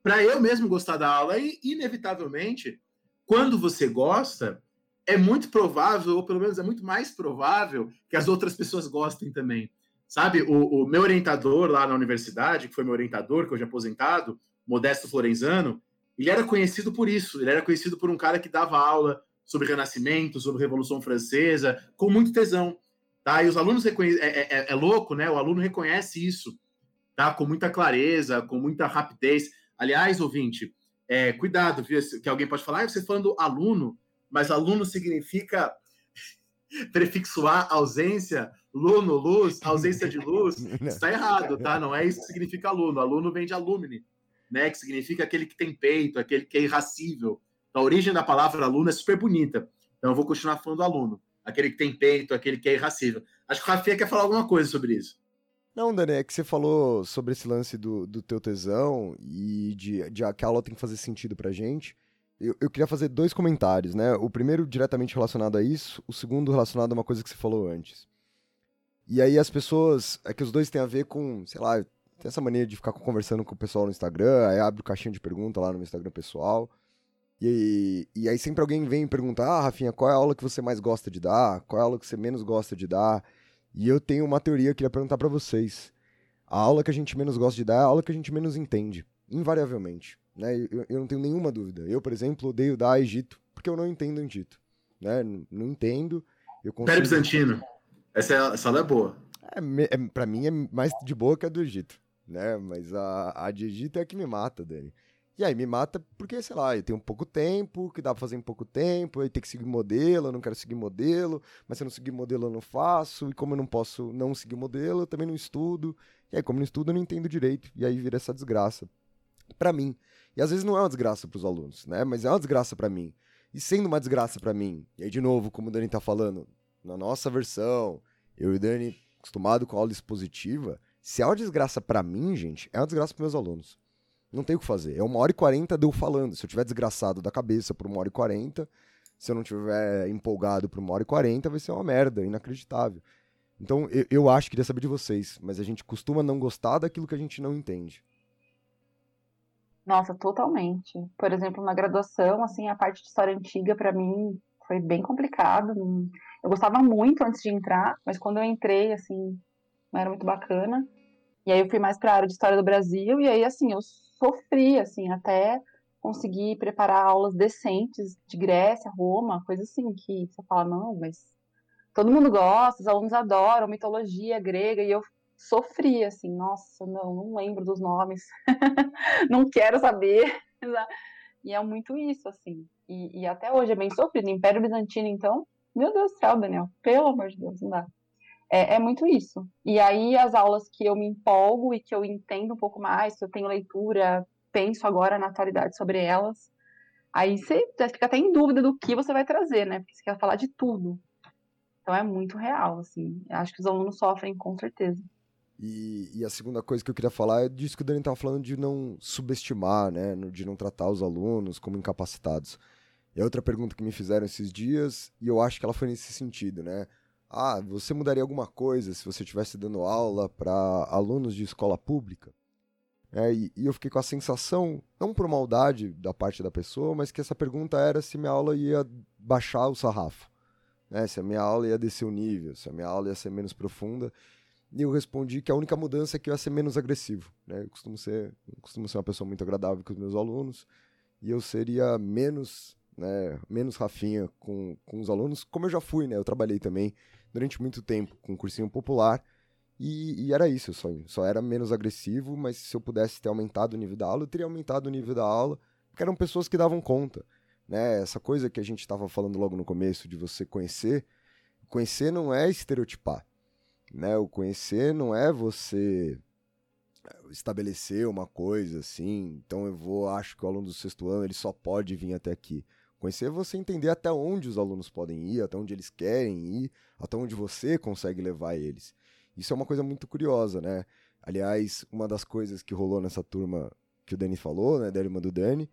para eu mesmo gostar da aula, e, inevitavelmente, quando você gosta, é muito provável, ou pelo menos é muito mais provável, que as outras pessoas gostem também. Sabe, o, o meu orientador lá na universidade, que foi meu orientador, que hoje é aposentado, Modesto Florenzano, ele era conhecido por isso, ele era conhecido por um cara que dava aula sobre Renascimento, sobre Revolução Francesa, com muito tesão. Tá? E os alunos reconhecem. É, é, é, é, louco, né? O aluno reconhece isso, tá? Com muita clareza, com muita rapidez. Aliás, ouvinte, é, cuidado, viu? Que alguém pode falar, ah, você falando aluno, mas aluno significa prefixo A, ausência, luno, luz, ausência de luz. Está errado, tá? Não é isso que significa aluno. Aluno vem de alumni, né? Que significa aquele que tem peito, aquele que é irracível. A origem da palavra aluno é super bonita. Então eu vou continuar falando aluno aquele que tem peito, aquele que é irracível. Acho que o Rafinha quer falar alguma coisa sobre isso. Não, Dani, é que você falou sobre esse lance do, do teu tesão e de, de que a aula tem que fazer sentido pra gente. Eu, eu queria fazer dois comentários, né? O primeiro diretamente relacionado a isso, o segundo relacionado a uma coisa que você falou antes. E aí as pessoas, é que os dois têm a ver com, sei lá, tem essa maneira de ficar conversando com o pessoal no Instagram, aí abre o caixinha de pergunta lá no Instagram pessoal. E, e aí sempre alguém vem perguntar, ah, Rafinha, qual é a aula que você mais gosta de dar? Qual é a aula que você menos gosta de dar? E eu tenho uma teoria que eu queria perguntar para vocês. A aula que a gente menos gosta de dar é a aula que a gente menos entende, invariavelmente. Né? Eu, eu não tenho nenhuma dúvida. Eu, por exemplo, odeio dar Egito, porque eu não entendo Egito. Né? Não, não entendo. Eu consigo... Império Bizantino. Essa, é, essa aula é boa. É, me- é, pra mim é mais de boa que a do Egito, né? Mas a, a de Egito é a que me mata, Dani. E aí me mata porque, sei lá, eu tenho pouco tempo, que dá pra fazer em pouco tempo, aí tem que seguir modelo, eu não quero seguir modelo, mas se eu não seguir modelo eu não faço, e como eu não posso não seguir modelo, eu também não estudo. E aí, como não estudo, eu não entendo direito, e aí vira essa desgraça. Pra mim. E às vezes não é uma desgraça pros alunos, né? Mas é uma desgraça pra mim. E sendo uma desgraça pra mim, e aí de novo, como o Dani tá falando, na nossa versão, eu e o Dani acostumado com aula expositiva, se é uma desgraça pra mim, gente, é uma desgraça pros meus alunos. Não tem o que fazer. É uma hora e quarenta de eu falando. Se eu tiver desgraçado da cabeça por uma hora e quarenta, se eu não tiver empolgado por uma hora e quarenta, vai ser uma merda, inacreditável. Então, eu, eu acho, queria saber de vocês, mas a gente costuma não gostar daquilo que a gente não entende. Nossa, totalmente. Por exemplo, na graduação, assim, a parte de história antiga para mim foi bem complicado. Eu gostava muito antes de entrar, mas quando eu entrei, assim, não era muito bacana. E aí eu fui mais para a área de história do Brasil e aí assim, eu sofri assim até conseguir preparar aulas decentes de Grécia, Roma, coisa assim que você fala, não, mas todo mundo gosta, os alunos adoram mitologia grega e eu sofri assim, nossa, não, não lembro dos nomes. não quero saber. E é muito isso, assim. E, e até hoje é bem sofrido. Império Bizantino, então, meu Deus do céu, Daniel, pelo amor de Deus, não dá. É, é muito isso. E aí, as aulas que eu me empolgo e que eu entendo um pouco mais, que eu tenho leitura, penso agora na atualidade sobre elas, aí você fica até em dúvida do que você vai trazer, né? Porque você quer falar de tudo. Então é muito real, assim. Acho que os alunos sofrem com certeza. E, e a segunda coisa que eu queria falar é disso que o Dani estava falando de não subestimar, né? De não tratar os alunos como incapacitados. A outra pergunta que me fizeram esses dias, e eu acho que ela foi nesse sentido, né? Ah, você mudaria alguma coisa se você estivesse dando aula para alunos de escola pública? É, e, e eu fiquei com a sensação, não por maldade da parte da pessoa, mas que essa pergunta era se minha aula ia baixar o sarrafo. Né? Se a minha aula ia descer o nível, se a minha aula ia ser menos profunda. E eu respondi que a única mudança é que eu ia ser menos agressivo. Né? Eu costumo ser, eu costumo ser uma pessoa muito agradável com os meus alunos e eu seria menos, né, menos rafinha com, com os alunos, como eu já fui, né? Eu trabalhei também durante muito tempo com cursinho popular e, e era isso, eu só, só era menos agressivo, mas se eu pudesse ter aumentado o nível da aula, eu teria aumentado o nível da aula, porque eram pessoas que davam conta. Né? Essa coisa que a gente estava falando logo no começo de você conhecer, conhecer não é estereotipar né? O conhecer não é você estabelecer uma coisa assim, então eu vou, acho que o aluno do sexto ano ele só pode vir até aqui. Conhecer é você entender até onde os alunos podem ir, até onde eles querem ir, até onde você consegue levar eles. Isso é uma coisa muito curiosa, né? Aliás, uma das coisas que rolou nessa turma que o Dani falou, né, da irmã do Dani,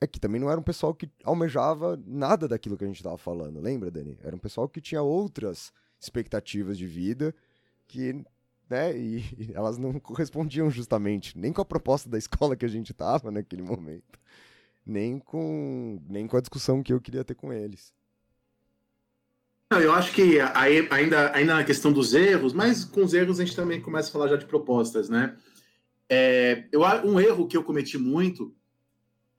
é que também não era um pessoal que almejava nada daquilo que a gente estava falando, lembra, Dani? Era um pessoal que tinha outras expectativas de vida que, né, e, e elas não correspondiam justamente nem com a proposta da escola que a gente tava naquele momento, nem com nem com a discussão que eu queria ter com eles. Eu acho que ainda, ainda na questão dos erros, mas com os erros a gente também começa a falar já de propostas, né? É, eu, um erro que eu cometi muito,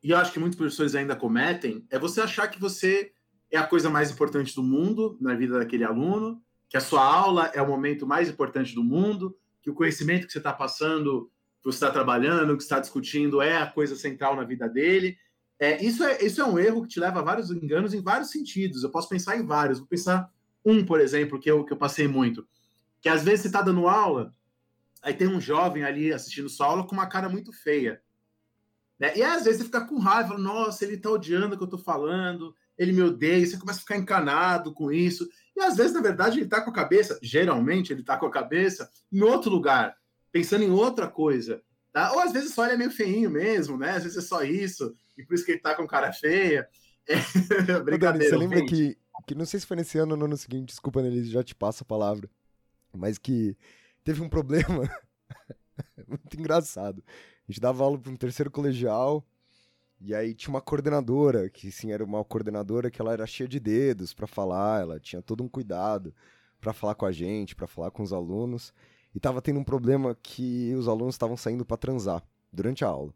e eu acho que muitos professores ainda cometem, é você achar que você é a coisa mais importante do mundo na vida daquele aluno, que a sua aula é o momento mais importante do mundo, que o conhecimento que você está passando, que você está trabalhando, que está discutindo é a coisa central na vida dele. É, isso, é, isso é um erro que te leva a vários enganos em vários sentidos. Eu posso pensar em vários. Vou pensar um, por exemplo, que eu, que eu passei muito. Que às vezes você está dando aula, aí tem um jovem ali assistindo sua aula com uma cara muito feia. Né? E às vezes você fica com raiva, nossa, ele está odiando o que eu estou falando, ele me odeia, você começa a ficar encanado com isso. E às vezes, na verdade, ele está com a cabeça, geralmente ele está com a cabeça em outro lugar, pensando em outra coisa. Tá? Ou às vezes só ele é meio feinho mesmo, né? Às vezes é só isso, e por isso que ele tá com cara feia. É... Brincadeira. Você lembra que, que, não sei se foi nesse ano ou no ano seguinte, desculpa, ele já te passa a palavra, mas que teve um problema muito engraçado. A gente dava aula para um terceiro colegial, e aí tinha uma coordenadora, que sim, era uma coordenadora que ela era cheia de dedos para falar, ela tinha todo um cuidado para falar com a gente, para falar com os alunos, e tava tendo um problema que os alunos estavam saindo para transar durante a aula.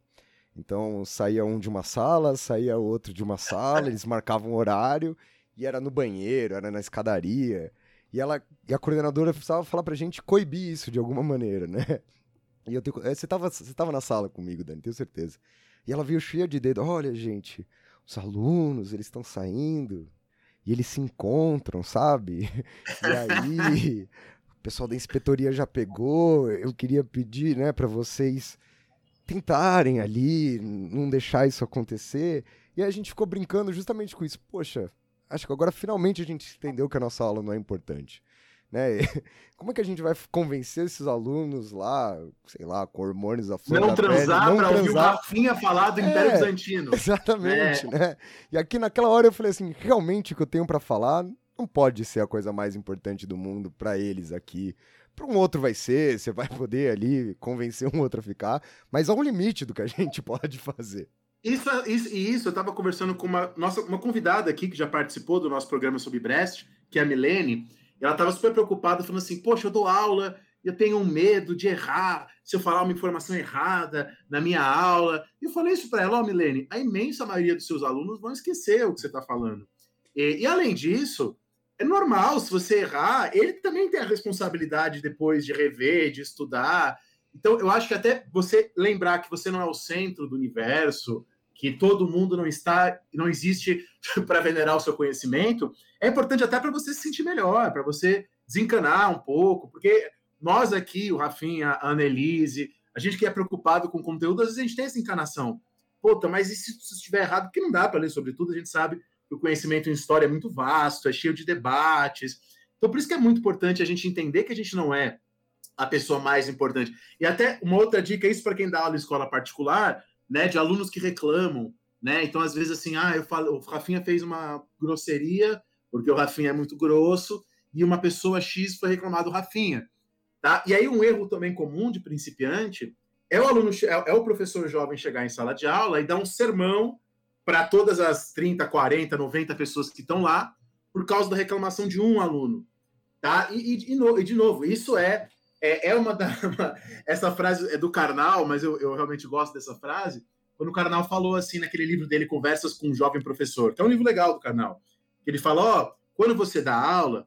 Então saía um de uma sala, saía outro de uma sala, eles marcavam horário e era no banheiro, era na escadaria. E, ela, e a coordenadora precisava falar pra gente coibir isso de alguma maneira, né? E eu tenho, é, você, tava, você tava na sala comigo, Dani, tenho certeza. E ela veio cheia de dedo. Olha, gente, os alunos, eles estão saindo e eles se encontram, sabe? E aí, o pessoal da inspetoria já pegou. Eu queria pedir, né, para vocês tentarem ali, não deixar isso acontecer. E a gente ficou brincando justamente com isso. Poxa, acho que agora finalmente a gente entendeu que a nossa aula não é importante. Né? Como é que a gente vai convencer esses alunos lá, sei lá, com hormônios à flor não da transar pele, para ouvir o Rafinha falar do Império É, Bizantino. Exatamente, É. né? E aqui naquela hora eu falei assim, realmente o que eu tenho pra falar não pode ser a coisa mais importante do mundo pra eles aqui. Para um outro vai ser, você vai poder ali convencer um outro a ficar, mas há um limite do que a gente pode fazer. Isso, isso, isso, eu estava conversando com uma, nossa, uma convidada aqui que já participou do nosso programa sobre Brest, que é a Milene, ela estava super preocupada, falando assim: Poxa, eu dou aula, eu tenho um medo de errar, se eu falar uma informação errada na minha aula. E eu falei isso para ela: Ó, oh, Milene, a imensa maioria dos seus alunos vão esquecer o que você está falando. E, e além disso, é normal, se você errar, ele também tem a responsabilidade depois de rever, de estudar. Então, eu acho que até você lembrar que você não é o centro do universo, que todo mundo não está, não existe para venerar o seu conhecimento, é importante até para você se sentir melhor, para você desencanar um pouco, porque nós aqui, o Rafinha, a Annelise, a gente que é preocupado com conteúdo, às vezes a gente tem essa encanação. Puta, mas e se isso estiver errado? Porque não dá para ler sobre tudo, a gente sabe o conhecimento em história é muito vasto, é cheio de debates. Então, por isso que é muito importante a gente entender que a gente não é a pessoa mais importante. E até uma outra dica, isso para quem dá aula em escola particular, né, de alunos que reclamam, né? Então, às vezes, assim, ah, eu falo, o Rafinha fez uma grosseria, porque o Rafinha é muito grosso, e uma pessoa X foi reclamar do Rafinha. Tá? E aí, um erro também comum de principiante é o aluno, é, é o professor jovem chegar em sala de aula e dar um sermão para todas as 30, 40, 90 pessoas que estão lá, por causa da reclamação de um aluno. Tá? E, e, e, no, e de novo, isso é é, é uma da. Uma, essa frase é do Karnal, mas eu, eu realmente gosto dessa frase. Quando o Karnal falou assim naquele livro dele, Conversas com um Jovem Professor, que é um livro legal do Karnal, que ele fala: ó, quando você dá aula,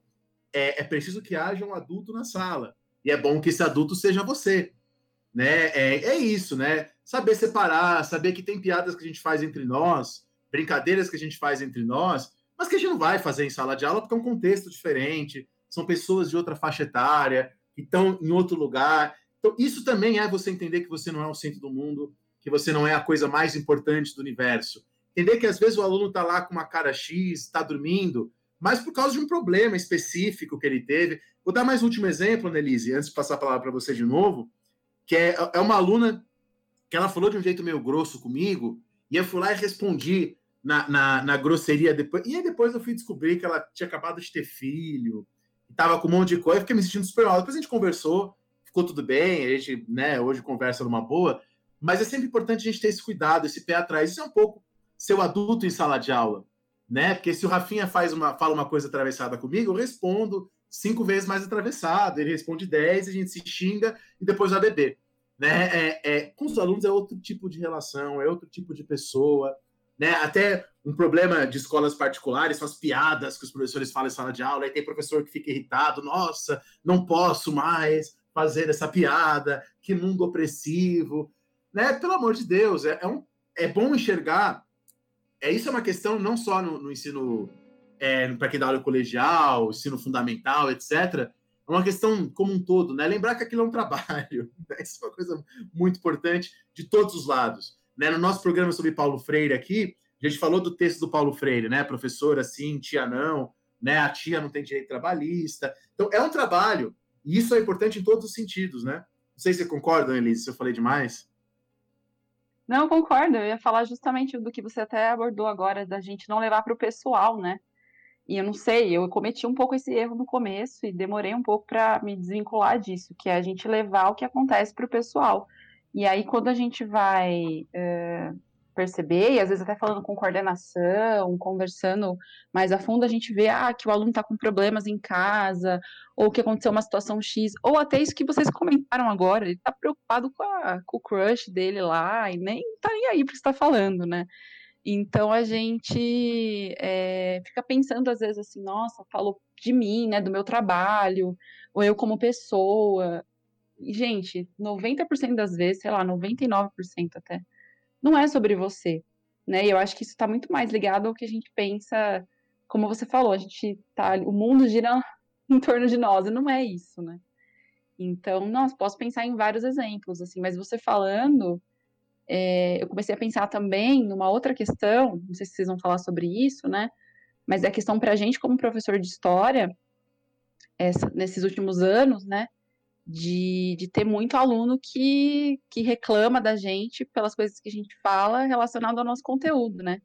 é, é preciso que haja um adulto na sala. E é bom que esse adulto seja você. Né? É, é isso, né? Saber separar, saber que tem piadas que a gente faz entre nós, brincadeiras que a gente faz entre nós, mas que a gente não vai fazer em sala de aula porque é um contexto diferente, são pessoas de outra faixa etária, que estão em outro lugar. Então, isso também é você entender que você não é o centro do mundo, que você não é a coisa mais importante do universo. Entender que às vezes o aluno está lá com uma cara X, está dormindo, mas por causa de um problema específico que ele teve. Vou dar mais um último exemplo, Annelise, antes de passar a palavra para você de novo, que é, é uma aluna que ela falou de um jeito meio grosso comigo, e eu fui lá e respondi na, na, na grosseria depois. E aí depois eu fui descobrir que ela tinha acabado de ter filho, tava com um monte de coisa, fiquei me sentindo super mal. Depois a gente conversou, ficou tudo bem, a gente, né, hoje conversa numa boa, mas é sempre importante a gente ter esse cuidado, esse pé atrás. Isso é um pouco ser o adulto em sala de aula, né? Porque se o Rafinha faz uma, fala uma coisa atravessada comigo, eu respondo cinco vezes mais atravessado, ele responde dez, a gente se xinga e depois vai beber. Né? É, é, com os alunos é outro tipo de relação, é outro tipo de pessoa, né? Até um problema de escolas particulares, são as piadas que os professores falam em sala de aula, aí tem professor que fica irritado, nossa, não posso mais fazer essa piada, que mundo opressivo, né? Pelo amor de Deus, é, é, um, é bom enxergar, é isso é uma questão não só no, no ensino, é, para quem dá aula colegial, ensino fundamental, etc., é uma questão como um todo, né? Lembrar que aquilo é um trabalho, né? isso é uma coisa muito importante de todos os lados. Né? No nosso programa sobre Paulo Freire aqui, a gente falou do texto do Paulo Freire, né? Professora sim, tia não, né? A tia não tem direito trabalhista. Então, é um trabalho, e isso é importante em todos os sentidos, né? Não sei se você concorda, Elise, se eu falei demais. Não, concordo. Eu ia falar justamente do que você até abordou agora, da gente não levar para o pessoal, né? E eu não sei, eu cometi um pouco esse erro no começo e demorei um pouco para me desvincular disso, que é a gente levar o que acontece para o pessoal. E aí, quando a gente vai é, perceber, e às vezes até falando com coordenação, conversando mais a fundo, a gente vê ah, que o aluno está com problemas em casa, ou que aconteceu uma situação X, ou até isso que vocês comentaram agora, ele está preocupado com, a, com, o crush dele lá, e nem tá nem aí porque está falando, né? Então a gente é, fica pensando às vezes assim, nossa, falou de mim, né, do meu trabalho, ou eu como pessoa. E, gente, 90% das vezes, sei lá, 99% até, não é sobre você, né? E eu acho que isso está muito mais ligado ao que a gente pensa, como você falou, a gente tá, o mundo gira em torno de nós, e não é isso, né? Então, nossa, posso pensar em vários exemplos, assim, mas você falando, é, eu comecei a pensar também numa outra questão, não sei se vocês vão falar sobre isso, né? Mas é a questão para a gente, como professor de história, essa, nesses últimos anos, né? De, de ter muito aluno que, que reclama da gente pelas coisas que a gente fala relacionado ao nosso conteúdo, né?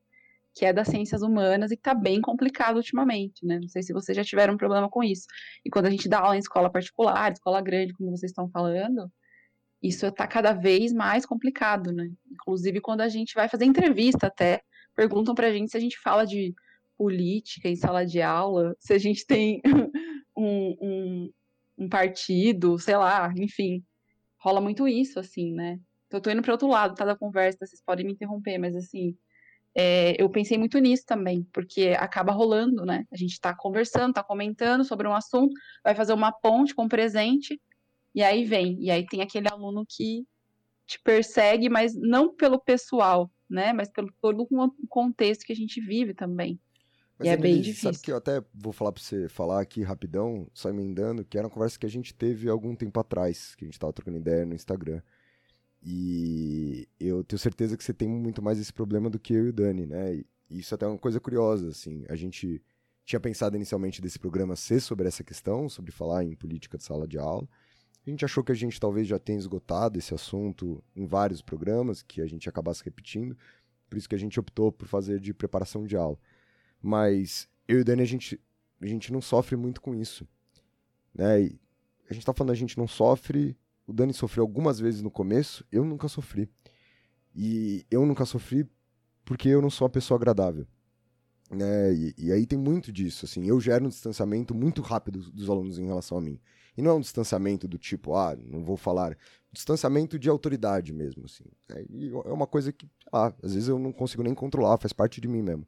Que é das ciências humanas e que está bem complicado ultimamente, né? Não sei se vocês já tiveram um problema com isso. E quando a gente dá aula em escola particular, escola grande, como vocês estão falando, isso está cada vez mais complicado, né? Inclusive, quando a gente vai fazer entrevista até, perguntam para a gente se a gente fala de política em sala de aula, se a gente tem um, um, um partido, sei lá, enfim. Rola muito isso, assim, né? Então, eu tô indo para outro lado, tá, da conversa, vocês podem me interromper, mas assim, é, eu pensei muito nisso também, porque acaba rolando, né? A gente está conversando, está comentando sobre um assunto, vai fazer uma ponte com o presente, e aí vem, e aí tem aquele aluno que te persegue, mas não pelo pessoal, né? Mas pelo todo o contexto que a gente vive também. Mas, e é bem difícil. Sabe que eu até vou falar para você falar aqui rapidão, só emendando, que era uma conversa que a gente teve algum tempo atrás, que a gente estava trocando ideia no Instagram. E eu tenho certeza que você tem muito mais esse problema do que eu e o Dani, né? E isso até é uma coisa curiosa, assim. A gente tinha pensado inicialmente desse programa ser sobre essa questão, sobre falar em política de sala de aula. A gente achou que a gente talvez já tenha esgotado esse assunto em vários programas, que a gente acabasse repetindo, por isso que a gente optou por fazer de preparação de aula. Mas eu e o Dani, a gente, a gente não sofre muito com isso. Né? E a gente tá falando a gente não sofre, o Dani sofreu algumas vezes no começo, eu nunca sofri. E eu nunca sofri porque eu não sou uma pessoa agradável. Né? E, e aí tem muito disso, assim, eu gero um distanciamento muito rápido dos alunos em relação a mim. E não é um distanciamento do tipo, ah, não vou falar. Distanciamento de autoridade mesmo, assim. É, é uma coisa que, ah, às vezes eu não consigo nem controlar, faz parte de mim mesmo.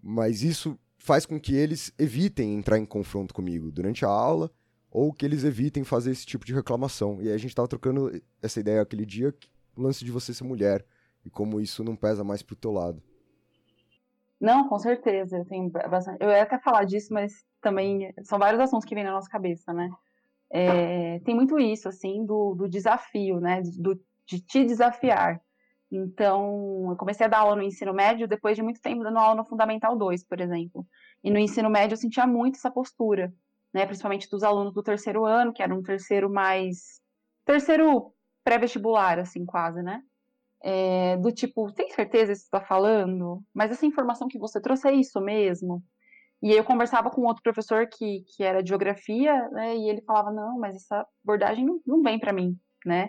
Mas isso faz com que eles evitem entrar em confronto comigo durante a aula ou que eles evitem fazer esse tipo de reclamação. E aí a gente tava trocando essa ideia aquele dia, o lance de você ser mulher e como isso não pesa mais pro teu lado. Não, com certeza. Eu tenho bastante... Eu ia até falar disso, mas também são vários assuntos que vêm na nossa cabeça, né? É, tem muito isso, assim, do, do desafio, né? Do, de te desafiar. Então, eu comecei a dar aula no ensino médio depois de muito tempo dando aula no Fundamental 2, por exemplo. E no ensino médio eu sentia muito essa postura, né? Principalmente dos alunos do terceiro ano, que era um terceiro mais. terceiro pré-vestibular, assim, quase, né? É, do tipo, tem certeza que você está falando? Mas essa informação que você trouxe é isso mesmo? E aí eu conversava com outro professor que, que era de geografia, né, e ele falava, não, mas essa abordagem não, não vem para mim, né?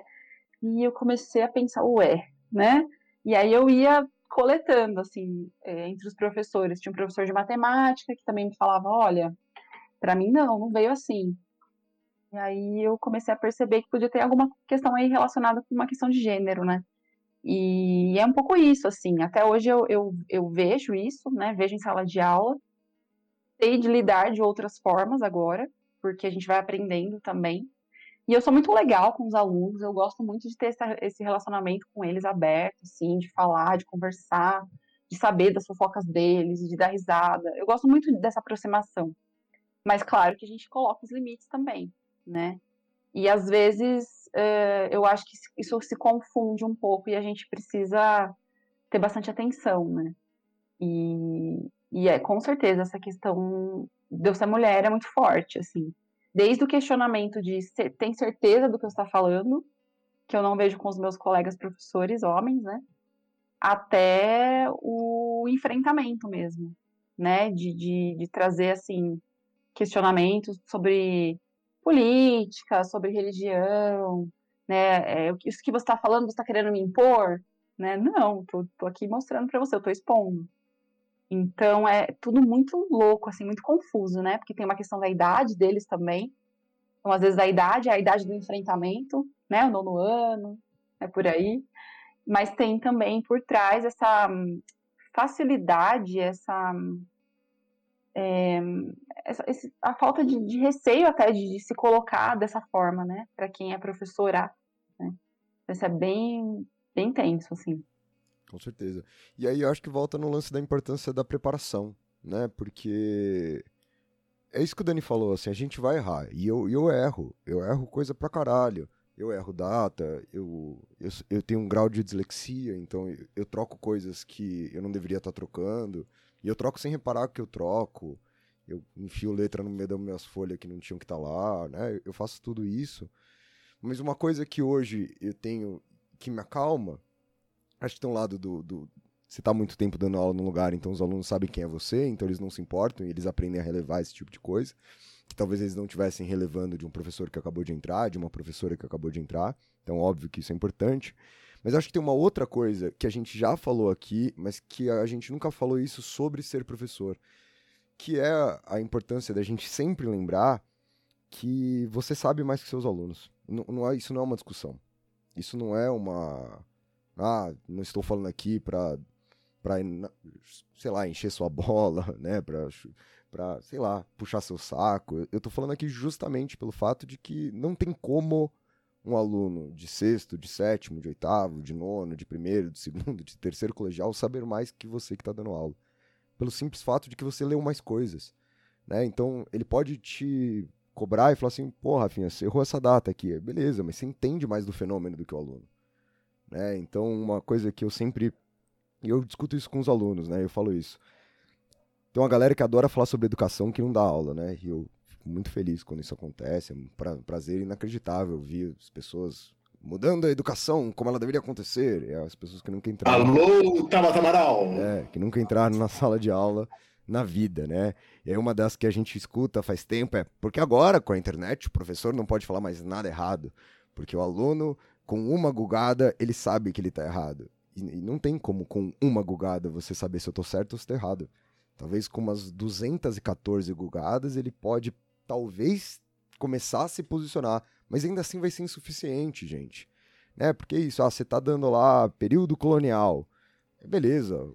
E eu comecei a pensar, ué, né? E aí eu ia coletando, assim, é, entre os professores. Tinha um professor de matemática que também me falava, olha, para mim não, não veio assim. E aí eu comecei a perceber que podia ter alguma questão aí relacionada com uma questão de gênero, né? E é um pouco isso, assim, até hoje eu, eu, eu vejo isso, né? Vejo em sala de aula, sei de lidar de outras formas agora, porque a gente vai aprendendo também. E eu sou muito legal com os alunos, eu gosto muito de ter esse relacionamento com eles aberto, assim, de falar, de conversar, de saber das fofocas deles, de dar risada. Eu gosto muito dessa aproximação. Mas claro que a gente coloca os limites também, né? E às vezes uh, eu acho que isso se confunde um pouco e a gente precisa ter bastante atenção, né? E, e é com certeza essa questão de eu ser mulher é muito forte, assim. Desde o questionamento de ser, tem certeza do que eu está falando, que eu não vejo com os meus colegas professores homens, né? Até o enfrentamento mesmo, né? De, de, de trazer, assim, questionamentos sobre política, sobre religião, né? É, isso que você está falando, você está querendo me impor? Né? Não, tô, tô aqui mostrando para você, eu tô expondo. Então é tudo muito louco, assim, muito confuso, né? Porque tem uma questão da idade deles também. Então, às vezes, a idade é a idade do enfrentamento, né? O nono ano, é por aí. Mas tem também por trás essa hum, facilidade, essa, é, essa esse, a falta de, de, receio até de, de, se colocar dessa forma, né, para quem é professora. Né? Isso é bem, bem tenso, assim. Com certeza. E aí eu acho que volta no lance da importância da preparação, né? Porque é isso que o Dani falou, assim, a gente vai errar. E eu, eu erro. Eu erro coisa pra caralho. Eu erro data, eu, eu, eu tenho um grau de dislexia, então eu, eu troco coisas que eu não deveria estar tá trocando. E eu troco sem reparar que eu troco. Eu enfio letra no meio das minhas folhas que não tinham que estar tá lá, né? Eu faço tudo isso. Mas uma coisa que hoje eu tenho que me acalma, acho que tem um lado do, do você está muito tempo dando aula num lugar, então os alunos sabem quem é você, então eles não se importam e eles aprendem a relevar esse tipo de coisa, que talvez eles não tivessem relevando de um professor que acabou de entrar, de uma professora que acabou de entrar. Então, óbvio que isso é importante. Mas acho que tem uma outra coisa que a gente já falou aqui, mas que a gente nunca falou isso sobre ser professor, que é a importância da gente sempre lembrar que você sabe mais que seus alunos. Não, não é, isso não é uma discussão. Isso não é uma. Ah, não estou falando aqui para para sei lá, encher sua bola, né, para para, sei lá, puxar seu saco. Eu estou falando aqui justamente pelo fato de que não tem como um aluno de sexto, de sétimo, de oitavo, de nono, de primeiro, de segundo, de terceiro colegial saber mais que você que está dando aula. Pelo simples fato de que você leu mais coisas. Né? Então, ele pode te cobrar e falar assim: pô, Rafinha, você errou essa data aqui. Beleza, mas você entende mais do fenômeno do que o aluno. Né? Então, uma coisa que eu sempre. E eu discuto isso com os alunos, né? Eu falo isso. Tem uma galera que adora falar sobre educação que não dá aula, né? E eu fico muito feliz quando isso acontece, é um pra, prazer inacreditável ver as pessoas mudando a educação como ela deveria acontecer, é as pessoas que nunca entraram... Alô, Tabata Amaral! É, que nunca entraram na sala de aula na vida, né? E aí uma das que a gente escuta faz tempo é porque agora, com a internet, o professor não pode falar mais nada errado, porque o aluno, com uma gugada, ele sabe que ele tá errado. E, e não tem como, com uma gugada, você saber se eu tô certo ou se tô errado. Talvez com umas 214 gugadas, ele pode talvez começar a se posicionar, mas ainda assim vai ser insuficiente, gente. Né? Porque é isso, ah, você tá dando lá período colonial. Beleza,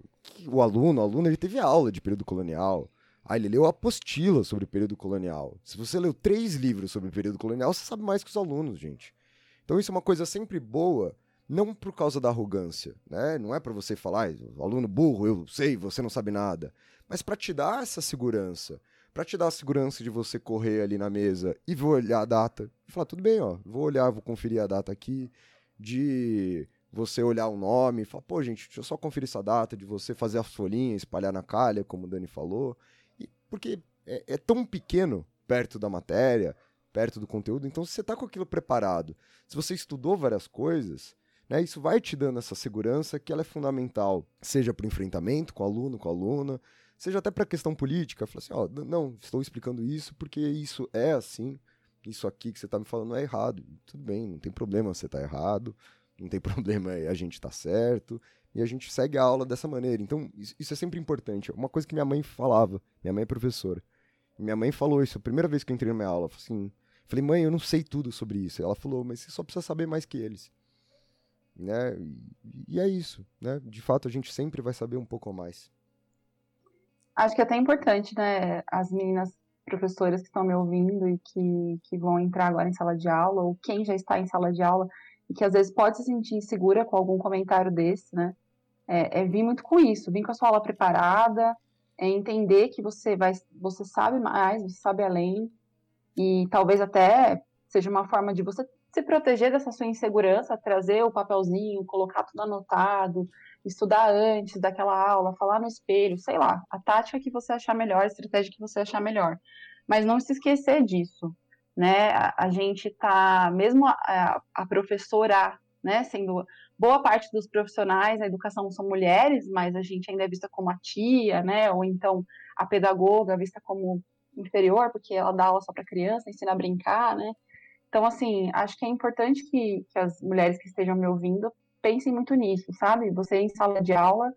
o aluno, o aluno ele teve aula de período colonial. Ah, ele leu apostila sobre o período colonial. Se você leu três livros sobre o período colonial, você sabe mais que os alunos, gente. Então isso é uma coisa sempre boa, não por causa da arrogância, né? Não é para você falar, aluno burro, eu sei, você não sabe nada, mas para te dar essa segurança para te dar a segurança de você correr ali na mesa e vou olhar a data e falar, tudo bem, ó, vou olhar, vou conferir a data aqui, de você olhar o nome e falar, pô, gente, deixa eu só conferir essa data, de você fazer a folhinha, espalhar na calha, como o Dani falou, e, porque é, é tão pequeno perto da matéria, perto do conteúdo, então se você está com aquilo preparado, se você estudou várias coisas, né, isso vai te dando essa segurança que ela é fundamental, seja para o enfrentamento com o aluno, com a aluna, seja até para questão política, falar assim, ó, não, estou explicando isso porque isso é assim, isso aqui que você está me falando é errado. Tudo bem, não tem problema você tá errado, não tem problema a gente tá certo, e a gente segue a aula dessa maneira. Então, isso é sempre importante. Uma coisa que minha mãe falava, minha mãe é professora. Minha mãe falou isso a primeira vez que eu entrei na minha aula, assim, falei, mãe, eu não sei tudo sobre isso. Ela falou, mas você só precisa saber mais que eles. Né? E, é isso, né? De fato, a gente sempre vai saber um pouco mais. Acho que é até importante, né, as meninas professoras que estão me ouvindo e que, que vão entrar agora em sala de aula, ou quem já está em sala de aula, e que às vezes pode se sentir insegura com algum comentário desse, né? É, é vir muito com isso, vir com a sua aula preparada, é entender que você vai, você sabe mais, você sabe além, e talvez até seja uma forma de você se proteger dessa sua insegurança, trazer o papelzinho, colocar tudo anotado, estudar antes daquela aula, falar no espelho, sei lá, a tática que você achar melhor, a estratégia que você achar melhor. Mas não se esquecer disso, né? A, a gente tá, mesmo a, a professora, né, sendo boa parte dos profissionais da educação são mulheres, mas a gente ainda é vista como a tia, né? Ou então a pedagoga vista como inferior, porque ela dá aula só para criança, ensina a brincar, né? Então, assim, acho que é importante que, que as mulheres que estejam me ouvindo pensem muito nisso, sabe? Você em sala de aula,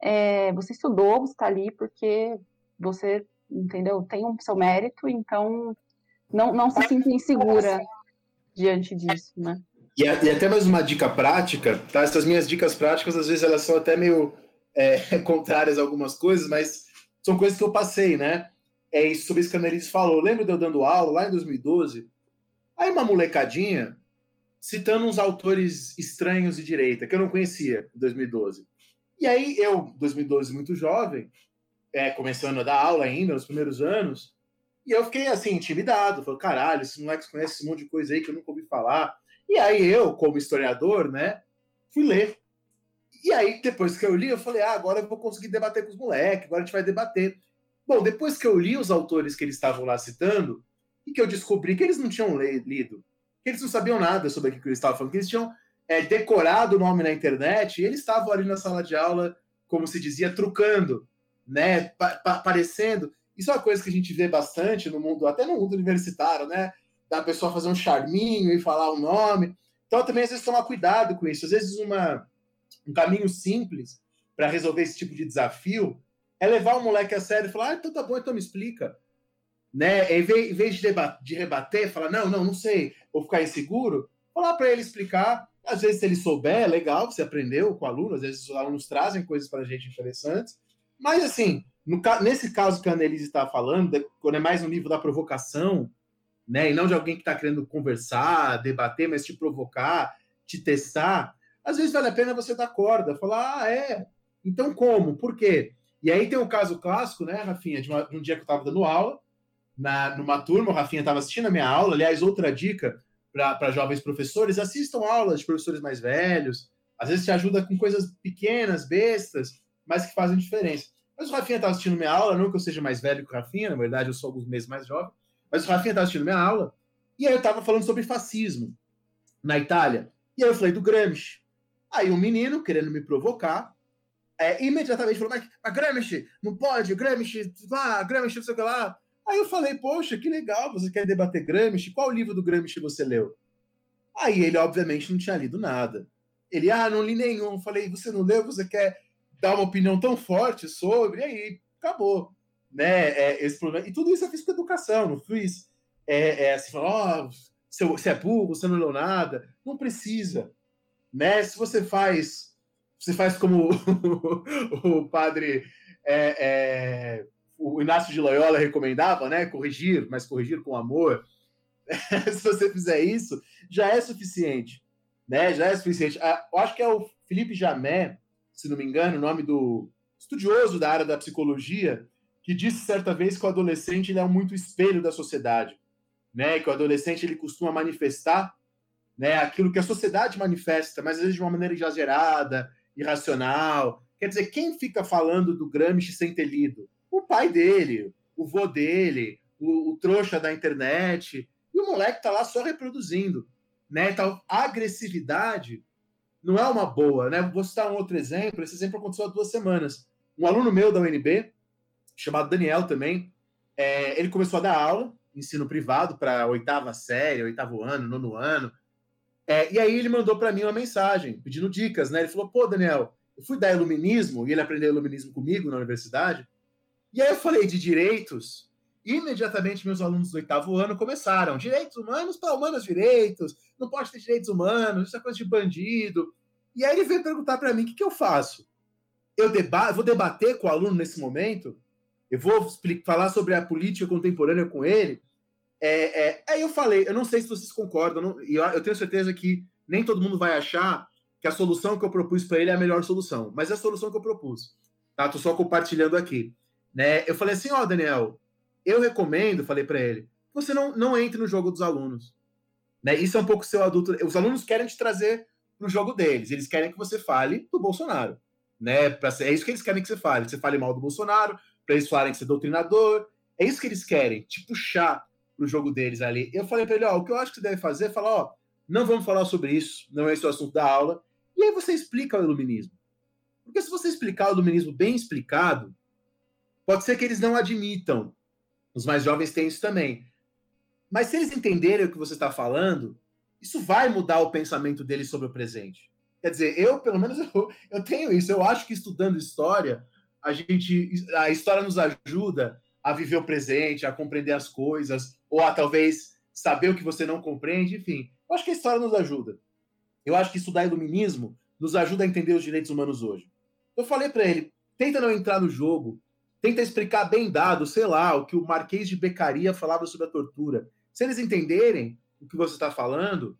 é, você estudou, você está ali porque você, entendeu? Tem o seu mérito, então não, não se sinta insegura diante disso, né? E, e até mais uma dica prática, tá? Essas minhas dicas práticas, às vezes, elas são até meio é, contrárias a algumas coisas, mas são coisas que eu passei, né? É isso sobre isso que a falou. Lembro de eu dando aula lá em 2012? Aí uma molecadinha citando uns autores estranhos de direita, que eu não conhecia em 2012. E aí eu, 2012, muito jovem, é, começando a dar aula ainda, nos primeiros anos, e eu fiquei assim, intimidado. Falei, caralho, esses moleques conhecem esse monte de coisa aí que eu nunca ouvi falar. E aí eu, como historiador, né, fui ler. E aí, depois que eu li, eu falei, ah, agora eu vou conseguir debater com os moleques, agora a gente vai debater. Bom, depois que eu li os autores que eles estavam lá citando, e que eu descobri que eles não tinham lido, que eles não sabiam nada sobre aquilo que eles estavam falando, que eles tinham é, decorado o nome na internet, e eles estavam ali na sala de aula, como se dizia, trucando, né, pa parecendo. Isso é uma coisa que a gente vê bastante no mundo, até no mundo universitário, né? Da pessoa fazer um charminho e falar o um nome. Então, também, às vezes, tomar cuidado com isso. Às vezes, uma, um caminho simples para resolver esse tipo de desafio é levar o moleque a sério e falar: ah, então tá bom, então me explica. Né? Em vez de, de rebater, falar: não, não, não sei, ou ficar inseguro, falar para ele explicar. Às vezes, se ele souber, é legal, você aprendeu com o aluno, às vezes os alunos trazem coisas para a gente interessantes. Mas, assim, no, nesse caso que a Annelise está falando, quando é mais um livro da provocação, né, e não de alguém que está querendo conversar, debater, mas te provocar, te testar, às vezes vale a pena você dar corda, falar, ah, é, então como? Por quê? E aí tem um caso clássico, né, Rafinha, de, uma, de um dia que eu estava dando aula, na, numa turma, o Rafinha estava assistindo a minha aula, aliás, outra dica para jovens professores, assistam aulas de professores mais velhos, às vezes te ajuda com coisas pequenas, bestas, mas que fazem diferença. Mas o Rafinha estava assistindo minha aula, não que eu seja mais velho que o Rafinha, na verdade eu sou alguns meses mais jovem, mas o Rafinha estava assistindo minha aula, e aí eu estava falando sobre fascismo na Itália. E aí eu falei do Gramsci. Aí um menino, querendo me provocar, é, imediatamente falou, mas, mas Gramsci, não pode, Gramsci, vá, Gramsci, não sei o que lá. Aí eu falei, poxa, que legal, você quer debater Gramsci? Qual livro do Gramsci você leu? Aí ele, obviamente, não tinha lido nada. Ele, ah, não li nenhum. Eu falei, você não leu, você quer dar uma opinião tão forte sobre, e aí acabou. Né? É, esse problema. E tudo isso eu fiz com educação, não fiz é, é, assim, ó, oh, você é burro, você não leu nada. Não precisa. Né? Se você faz, você faz como o padre é, é, o Inácio de Loyola recomendava, né? Corrigir, mas corrigir com amor. Se você fizer isso, já é suficiente. Né? Já é suficiente. Ah, eu acho que é o Felipe Jamé, se não me engano, o nome do estudioso da área da psicologia, que disse certa vez que o adolescente ele é muito espelho da sociedade, né? Que o adolescente ele costuma manifestar, né, aquilo que a sociedade manifesta, mas às vezes de uma maneira exagerada, irracional. Quer dizer, quem fica falando do Gramsci sem ter lido? O pai dele, o vô dele, o, o trouxa da internet, e o moleque tá lá só reproduzindo, né? Então, a agressividade não é uma boa, né? Vou citar um outro exemplo. Esse exemplo aconteceu há duas semanas. Um aluno meu da UNB, chamado Daniel também, é, ele começou a dar aula, ensino privado, para oitava série, oitavo ano, nono ano. É, e aí ele mandou para mim uma mensagem, pedindo dicas, né? Ele falou: pô, Daniel, eu fui dar iluminismo, e ele aprendeu iluminismo comigo na universidade. E aí eu falei de direitos, imediatamente meus alunos do oitavo ano começaram: direitos humanos para humanos direitos, não pode ter direitos humanos, isso é coisa de bandido. E aí ele veio perguntar para mim: o que, que eu faço? Eu deba vou debater com o aluno nesse momento? Eu vou falar sobre a política contemporânea com ele? É, é, aí eu falei: eu não sei se vocês concordam, e eu, eu tenho certeza que nem todo mundo vai achar que a solução que eu propus para ele é a melhor solução, mas é a solução que eu propus. Tá? Tô só compartilhando aqui. Né? Eu falei assim: ó, oh, Daniel, eu recomendo, falei para ele, você não, não entre no jogo dos alunos. Né? Isso é um pouco seu adulto. Os alunos querem te trazer para o jogo deles. Eles querem que você fale do Bolsonaro. Né? Pra é isso que eles querem que você fale. Que você fale mal do Bolsonaro, para eles falarem que você é doutrinador. É isso que eles querem, te puxar para o jogo deles ali. Eu falei para ele: ó, o que eu acho que você deve fazer é falar: ó, não vamos falar sobre isso, não é esse o assunto da aula. E aí você explica o iluminismo. Porque se você explicar o iluminismo bem explicado, pode ser que eles não admitam os mais jovens têm isso também. Mas se eles entenderem o que você está falando, isso vai mudar o pensamento deles sobre o presente. Quer dizer, eu, pelo menos, eu, eu tenho isso. Eu acho que estudando história, a gente. A história nos ajuda a viver o presente, a compreender as coisas, ou a talvez saber o que você não compreende, enfim. Eu acho que a história nos ajuda. Eu acho que estudar iluminismo nos ajuda a entender os direitos humanos hoje. Eu falei para ele, tenta não entrar no jogo, tenta explicar bem dado, sei lá, o que o Marquês de Becaria falava sobre a tortura. Se eles entenderem o que você está falando,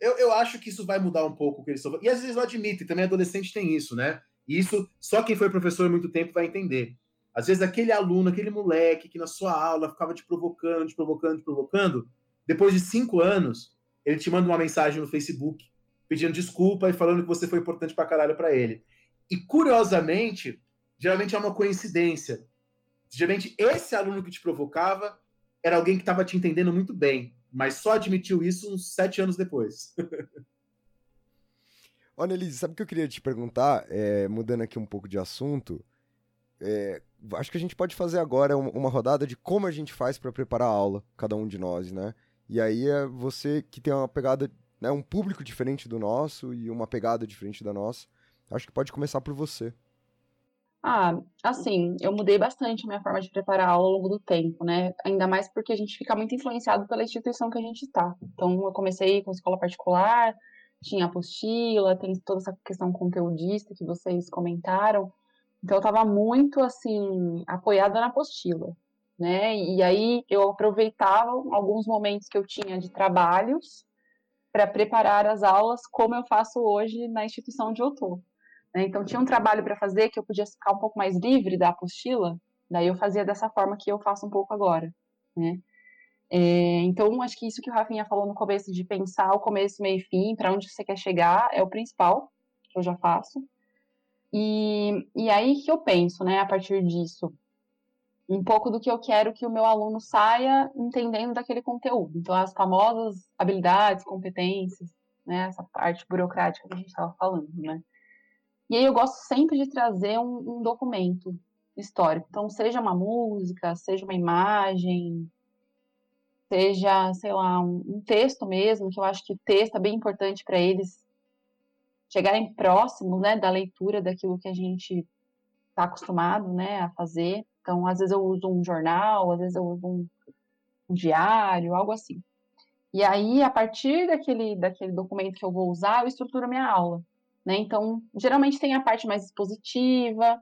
eu, eu acho que isso vai mudar um pouco o que eles estão E às vezes não admitem, também adolescente tem isso, né? E isso só quem foi professor há muito tempo vai entender. Às vezes aquele aluno, aquele moleque que na sua aula ficava te provocando, te provocando, te provocando, depois de cinco anos, ele te manda uma mensagem no Facebook pedindo desculpa e falando que você foi importante pra caralho pra ele. E curiosamente, geralmente é uma coincidência. Geralmente esse aluno que te provocava era alguém que estava te entendendo muito bem mas só admitiu isso uns sete anos depois. Olha, Elise, sabe o que eu queria te perguntar? É, mudando aqui um pouco de assunto, é, acho que a gente pode fazer agora uma rodada de como a gente faz para preparar a aula, cada um de nós, né? E aí é você que tem uma pegada, né, um público diferente do nosso e uma pegada diferente da nossa. Acho que pode começar por você. Ah, assim, eu mudei bastante a minha forma de preparar a aula ao longo do tempo, né? Ainda mais porque a gente fica muito influenciado pela instituição que a gente está. Então, eu comecei com escola particular, tinha apostila, tem toda essa questão conteudista que vocês comentaram. Então, eu estava muito, assim, apoiada na apostila, né? E aí, eu aproveitava alguns momentos que eu tinha de trabalhos para preparar as aulas como eu faço hoje na instituição onde eu. Né? Então, tinha um trabalho para fazer que eu podia ficar um pouco mais livre da apostila, daí eu fazia dessa forma que eu faço um pouco agora. Né? É, então, acho que isso que o Rafinha falou no começo, de pensar o começo, meio e fim, para onde você quer chegar, é o principal, que eu já faço. E, e aí que eu penso, né, a partir disso, um pouco do que eu quero que o meu aluno saia entendendo daquele conteúdo. Então, as famosas habilidades, competências, né, essa parte burocrática que a gente estava falando, né. E aí eu gosto sempre de trazer um, um documento histórico. Então, seja uma música, seja uma imagem, seja, sei lá, um, um texto mesmo, que eu acho que texto é bem importante para eles chegarem próximos, né, da leitura daquilo que a gente está acostumado, né, a fazer. Então, às vezes eu uso um jornal, às vezes eu uso um, um diário, algo assim. E aí, a partir daquele, daquele documento que eu vou usar, eu estruturo a minha aula. Né? Então, geralmente tem a parte mais expositiva,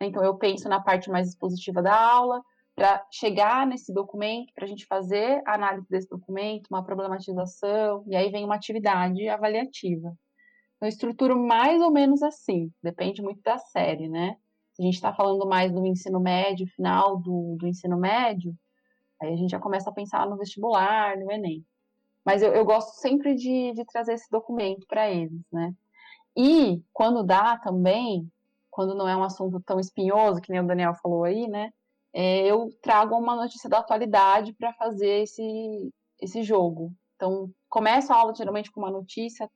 né? então eu penso na parte mais expositiva da aula, para chegar nesse documento, para a gente fazer a análise desse documento, uma problematização, e aí vem uma atividade avaliativa. Então, eu estruturo mais ou menos assim, depende muito da série, né? Se a gente está falando mais do ensino médio, final do, do ensino médio, aí a gente já começa a pensar no vestibular, no Enem. Mas eu, eu gosto sempre de, de trazer esse documento para eles, né? E quando dá também, quando não é um assunto tão espinhoso, que nem o Daniel falou aí, né? É, eu trago uma notícia da atualidade para fazer esse, esse jogo. Então, começo a aula geralmente com uma notícia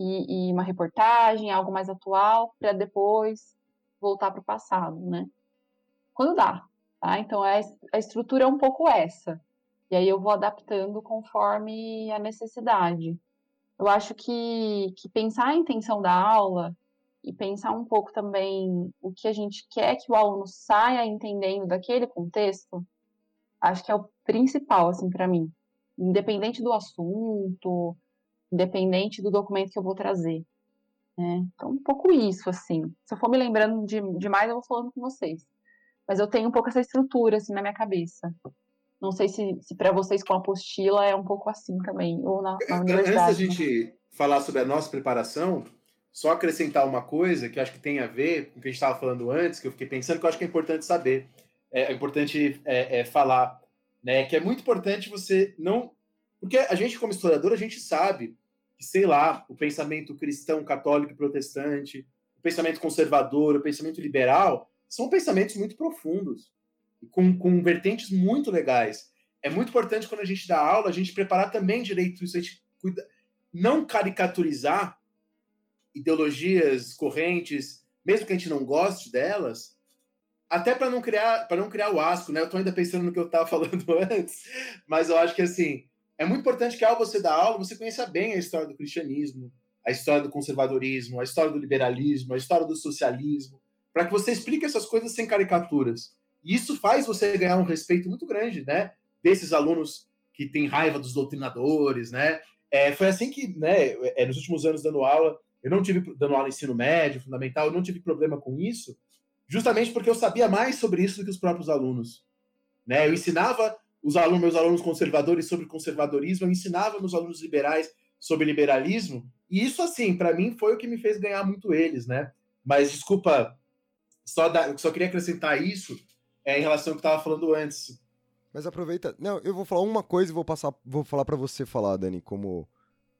e, e uma reportagem, algo mais atual, para depois voltar para o passado, né? Quando dá, tá? Então, a, a estrutura é um pouco essa. E aí eu vou adaptando conforme a necessidade eu acho que, que pensar a intenção da aula e pensar um pouco também o que a gente quer que o aluno saia entendendo daquele contexto, acho que é o principal, assim, para mim. Independente do assunto, independente do documento que eu vou trazer. Né? Então, um pouco isso, assim. Se eu for me lembrando de, demais, eu vou falando com vocês. Mas eu tenho um pouco essa estrutura, assim, na minha cabeça. Não sei se, se para vocês com a apostila é um pouco assim também, ou na, na universidade. Antes da gente falar sobre a nossa preparação, só acrescentar uma coisa que acho que tem a ver com o que a gente estava falando antes, que eu fiquei pensando que eu acho que é importante saber, é, é importante é, é, falar, né? Que é muito importante você não. Porque a gente, como historiador, a gente sabe que, sei lá, o pensamento cristão, católico e protestante, o pensamento conservador, o pensamento liberal, são pensamentos muito profundos com, com vertentes muito legais. É muito importante quando a gente dá aula, a gente preparar também direito isso, a gente cuida, não caricaturizar ideologias, correntes, mesmo que a gente não goste delas, até para não criar para não criar o asco, né? Eu estou ainda pensando no que eu estava falando antes, mas eu acho que assim é muito importante que ao você dar aula você conheça bem a história do cristianismo, a história do conservadorismo, a história do liberalismo, a história do socialismo, para que você explique essas coisas sem caricaturas. E isso faz você ganhar um respeito muito grande, né? Desses alunos que têm raiva dos doutrinadores, né? É, foi assim que, né, é, nos últimos anos dando aula, eu não tive dando aula ensino médio, fundamental, eu não tive problema com isso, justamente porque eu sabia mais sobre isso do que os próprios alunos. Né? Eu ensinava os alunos, meus alunos conservadores sobre conservadorismo, eu ensinava meus alunos liberais sobre liberalismo, e isso, assim, para mim foi o que me fez ganhar muito eles, né? Mas, desculpa, só, da, só queria acrescentar isso é, em relação ao que eu estava falando antes. Mas aproveita. Não, eu vou falar uma coisa e vou passar, vou falar para você falar, Dani, como,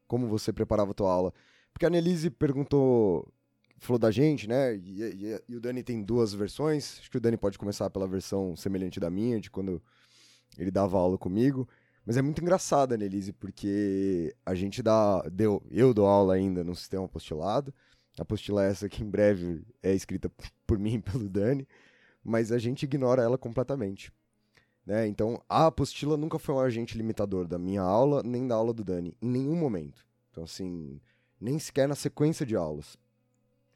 como você preparava a tua aula. Porque a Nelise perguntou, falou da gente, né? E, e, e, o Dani tem duas versões. Acho que o Dani pode começar pela versão semelhante da minha, de quando ele dava aula comigo. Mas é muito engraçado, Nelise, porque a gente dá. Deu, eu dou aula ainda no sistema apostilado. A apostila é essa que em breve é escrita por mim e pelo Dani, mas a gente ignora ela completamente. Né? Então, a apostila nunca foi um agente limitador da minha aula, nem da aula do Dani, em nenhum momento. Então, assim, nem sequer na sequência de aulas.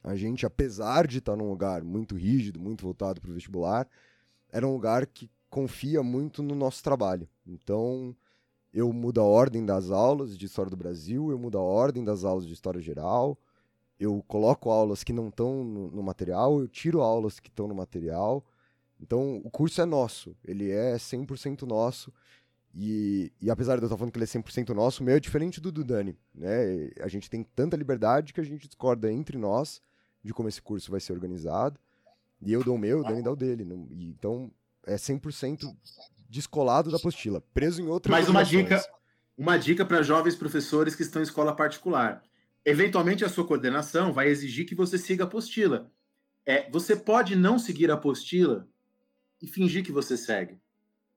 A gente, apesar de estar num lugar muito rígido, muito voltado para o vestibular, era um lugar que confia muito no nosso trabalho. Então, eu mudo a ordem das aulas de História do Brasil, eu mudo a ordem das aulas de História Geral, eu coloco aulas que não estão no, no, material, eu tiro aulas que estão no material. Então, o curso é nosso, ele é 100% nosso. E, e apesar de eu estar falando que ele é 100% nosso, o meu é diferente do do Dani. Né? A gente tem tanta liberdade que a gente discorda entre nós de como esse curso vai ser organizado. E eu dou o meu, o Dani dá o dele. Então, é 100% descolado da apostila, preso em outras Mais uma dica, uma dica para jovens professores que estão em escola particular. Eventualmente, a sua coordenação vai exigir que você siga a apostila. É, você pode não seguir a apostila e fingir que você segue.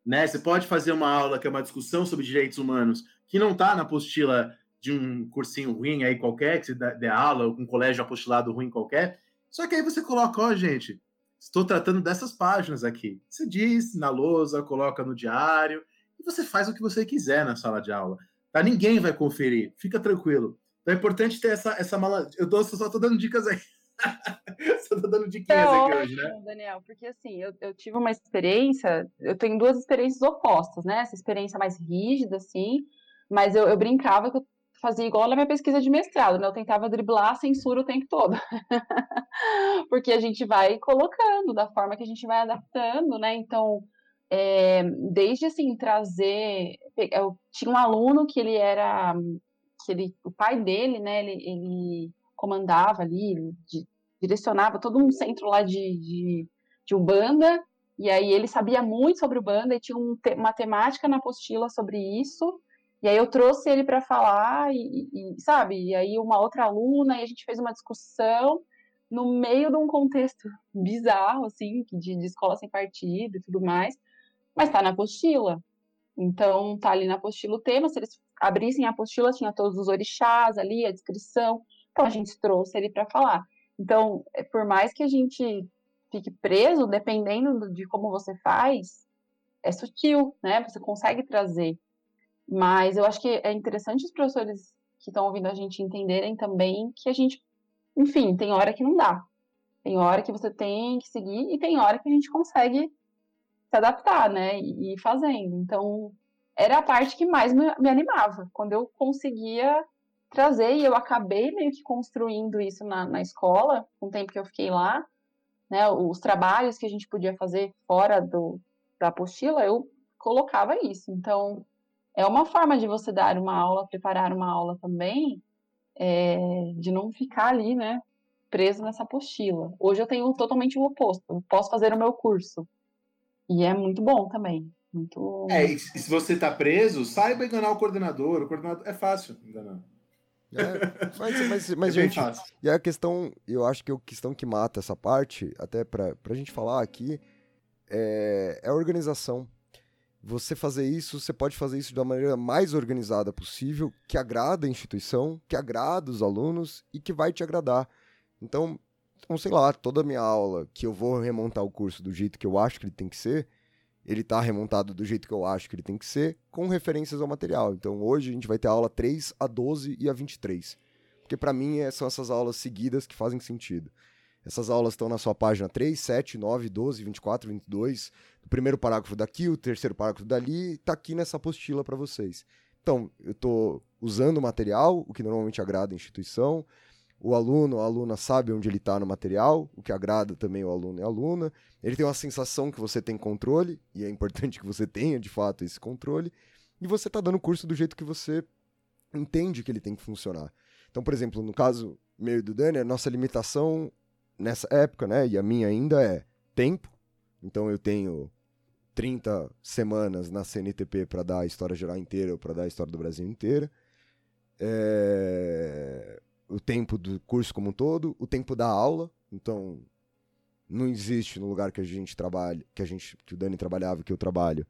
Né? Você pode fazer uma aula que é uma discussão sobre direitos humanos que não está na apostila de um cursinho ruim aí qualquer, que você dê aula, ou com um colégio apostilado ruim qualquer. Só que aí você coloca, ó, gente, estou tratando dessas páginas aqui. Você diz na lousa, coloca no diário, e você faz o que você quiser na sala de aula. Tá? Ninguém vai conferir, fica tranquilo. Então é importante ter essa, essa mala. Eu tô, só estou dando dicas aí. Só tô dando diquinhas é aqui hoje, né? Daniel, porque assim, eu, eu tive uma experiência, eu tenho duas experiências opostas, né? Essa experiência mais rígida, assim, mas eu, eu brincava que eu fazia igual na minha pesquisa de mestrado, né? Eu tentava driblar a censura o tempo todo. porque a gente vai colocando da forma que a gente vai adaptando, né? Então, é, desde assim, trazer. Eu tinha um aluno que ele era. que ele, o pai dele, né? Ele, ele comandava ali, de, direcionava todo um centro lá de, de, de Ubanda, e aí ele sabia muito sobre Ubanda e tinha um, uma temática na apostila sobre isso, e aí eu trouxe ele para falar, e, e, sabe, e aí uma outra aluna, e a gente fez uma discussão no meio de um contexto bizarro, assim, de, de escola sem partido e tudo mais, mas tá na apostila. Então, tá ali na apostila o tema, se eles abrissem a apostila, tinha todos os orixás ali, a descrição, então a gente trouxe ele para falar. Então, é, por mais que a gente fique preso, dependendo de como você faz, é sutil, né? Você consegue trazer. Mas eu acho que é interessante os professores que estão ouvindo a gente entenderem também que a gente, enfim, tem hora que não dá. Tem hora que você tem que seguir e tem hora que a gente consegue se adaptar, né? E ir fazendo. Então, era a parte que mais me, me animava, quando eu conseguia trazer, e eu acabei meio que construindo isso na, na escola, com o tempo que eu fiquei lá, né, os trabalhos que a gente podia fazer fora do, da apostila, eu colocava isso. Então, é uma forma de você dar uma aula, preparar uma aula também, é, de não ficar ali, né, preso nessa apostila. Hoje eu tenho totalmente o oposto, eu posso fazer o meu curso. E é muito bom também. Muito... É, e se você está preso, saiba enganar o coordenador. O coordenador é fácil enganar. É, mas, mas, mas é gente, fácil. e a questão, eu acho que a questão que mata essa parte, até pra, pra gente falar aqui, é, é a organização. Você fazer isso, você pode fazer isso da maneira mais organizada possível, que agrada a instituição, que agrada os alunos e que vai te agradar. Então, então, sei lá, toda a minha aula, que eu vou remontar o curso do jeito que eu acho que ele tem que ser, ele está remontado do jeito que eu acho que ele tem que ser, com referências ao material. Então hoje a gente vai ter a aula 3, a 12 e a 23. Porque para mim é, são essas aulas seguidas que fazem sentido. Essas aulas estão na sua página 3, 7, 9, 12, 24, 22. O primeiro parágrafo daqui, o terceiro parágrafo dali, está aqui nessa apostila para vocês. Então, eu estou usando o material, o que normalmente agrada a instituição, o aluno, a aluna sabe onde ele está no material, o que agrada também o aluno e a aluna. Ele tem uma sensação que você tem controle, e é importante que você tenha de fato esse controle, e você está dando o curso do jeito que você entende que ele tem que funcionar. Então, por exemplo, no caso meu e do Dani, a nossa limitação nessa época, né, e a minha ainda é tempo. Então eu tenho 30 semanas na CNTP para dar a história geral inteira ou para dar a história do Brasil inteira. É... O tempo do curso como um todo, o tempo da aula. Então, não existe no lugar que a gente trabalha, que a gente, que o Dani trabalhava, que eu trabalho,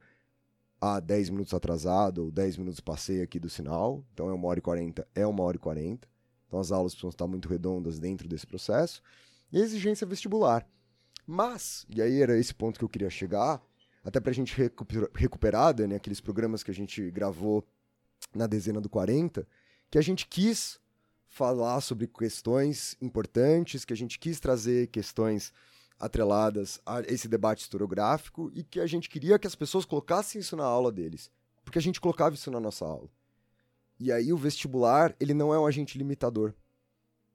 a 10 minutos atrasado ou 10 minutos passei aqui do sinal. Então é uma hora e 40, é uma hora e 40. Então as aulas precisam estar muito redondas dentro desse processo. Exigência vestibular. Mas, e aí era esse ponto que eu queria chegar, até para a gente recuperar, né, aqueles programas que a gente gravou na dezena do 40, que a gente quis falar sobre questões importantes, que a gente quis trazer questões atreladas a esse debate historiográfico e que a gente queria que as pessoas colocassem isso na aula deles, porque a gente colocava isso na nossa aula. E aí o vestibular, ele não é um agente limitador.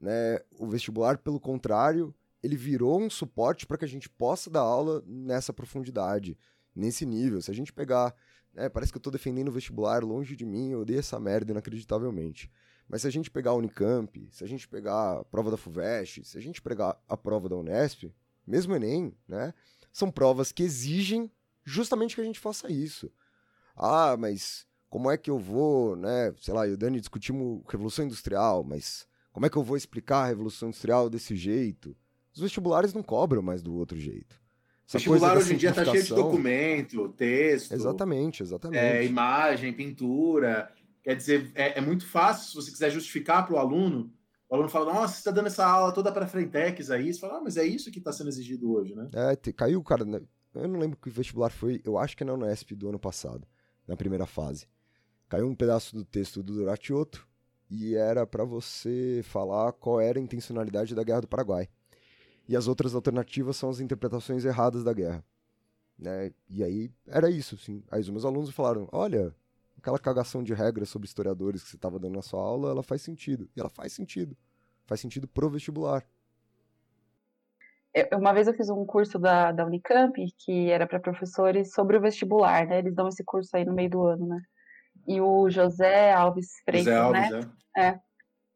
Né? O vestibular, pelo contrário, ele virou um suporte para que a gente possa dar aula nessa profundidade, nesse nível. Se a gente pegar. Né, parece que eu estou defendendo o vestibular longe de mim, eu odeio essa merda inacreditavelmente. Mas se a gente pegar a Unicamp, se a gente pegar a prova da FUVEST, se a gente pegar a prova da Unesp, mesmo Enem, né? São provas que exigem justamente que a gente faça isso. Ah, mas como é que eu vou, né? Sei lá, eu e o Dani discutimos Revolução Industrial, mas como é que eu vou explicar a Revolução Industrial desse jeito? Os vestibulares não cobram mais do outro jeito. O vestibular hoje em dia está cheio de documento, texto. Exatamente, exatamente. É, imagem, pintura. Quer dizer, é, é muito fácil, se você quiser justificar para o aluno, o aluno fala, nossa, você está dando essa aula toda para Frentex aí. Você fala, ah, mas é isso que está sendo exigido hoje, né? É, caiu, cara, né? eu não lembro que vestibular foi, eu acho que é na Unesp do ano passado, na primeira fase. Caiu um pedaço do texto do Duratioto e era para você falar qual era a intencionalidade da Guerra do Paraguai. E as outras alternativas são as interpretações erradas da guerra. Né? E aí era isso, sim. Aí os meus alunos falaram: olha, aquela cagação de regras sobre historiadores que você estava dando na sua aula, ela faz sentido. E ela faz sentido. Faz sentido pro vestibular. Uma vez eu fiz um curso da, da Unicamp que era para professores sobre o vestibular, né? Eles dão esse curso aí no meio do ano, né? E o José Alves Freitas, José Alves, né? É. é.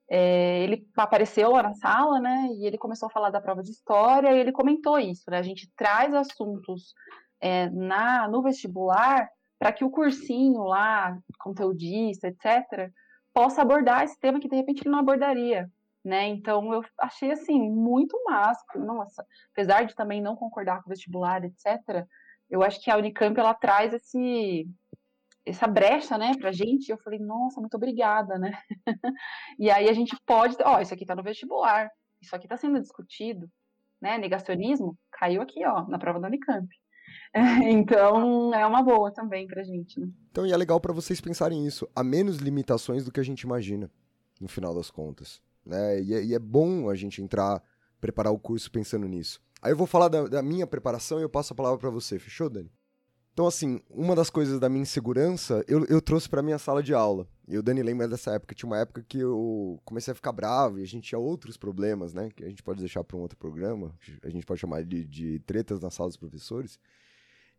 É, ele apareceu lá na sala, né? E ele começou a falar da prova de história e ele comentou isso, né? A gente traz assuntos é, na no vestibular para que o cursinho lá, conteudista, etc., possa abordar esse tema que de repente ele não abordaria, né? Então eu achei assim muito massa, nossa, apesar de também não concordar com o vestibular, etc. Eu acho que a Unicamp ela traz esse essa brecha, né, pra gente, eu falei, nossa, muito obrigada, né? e aí a gente pode, ó, isso aqui tá no vestibular, isso aqui tá sendo discutido, né? Negacionismo caiu aqui, ó, na prova da Unicamp. então, é uma boa também pra gente, né? Então, e é legal para vocês pensarem isso, há menos limitações do que a gente imagina, no final das contas, né? E é, e é bom a gente entrar, preparar o curso pensando nisso. Aí eu vou falar da, da minha preparação e eu passo a palavra para você, fechou, Dani? Então, assim, uma das coisas da minha insegurança, eu, eu trouxe para minha sala de aula. E o Dani lembra dessa época. Tinha uma época que eu comecei a ficar bravo e a gente tinha outros problemas, né? Que a gente pode deixar para um outro programa. A gente pode chamar de, de tretas na sala dos professores.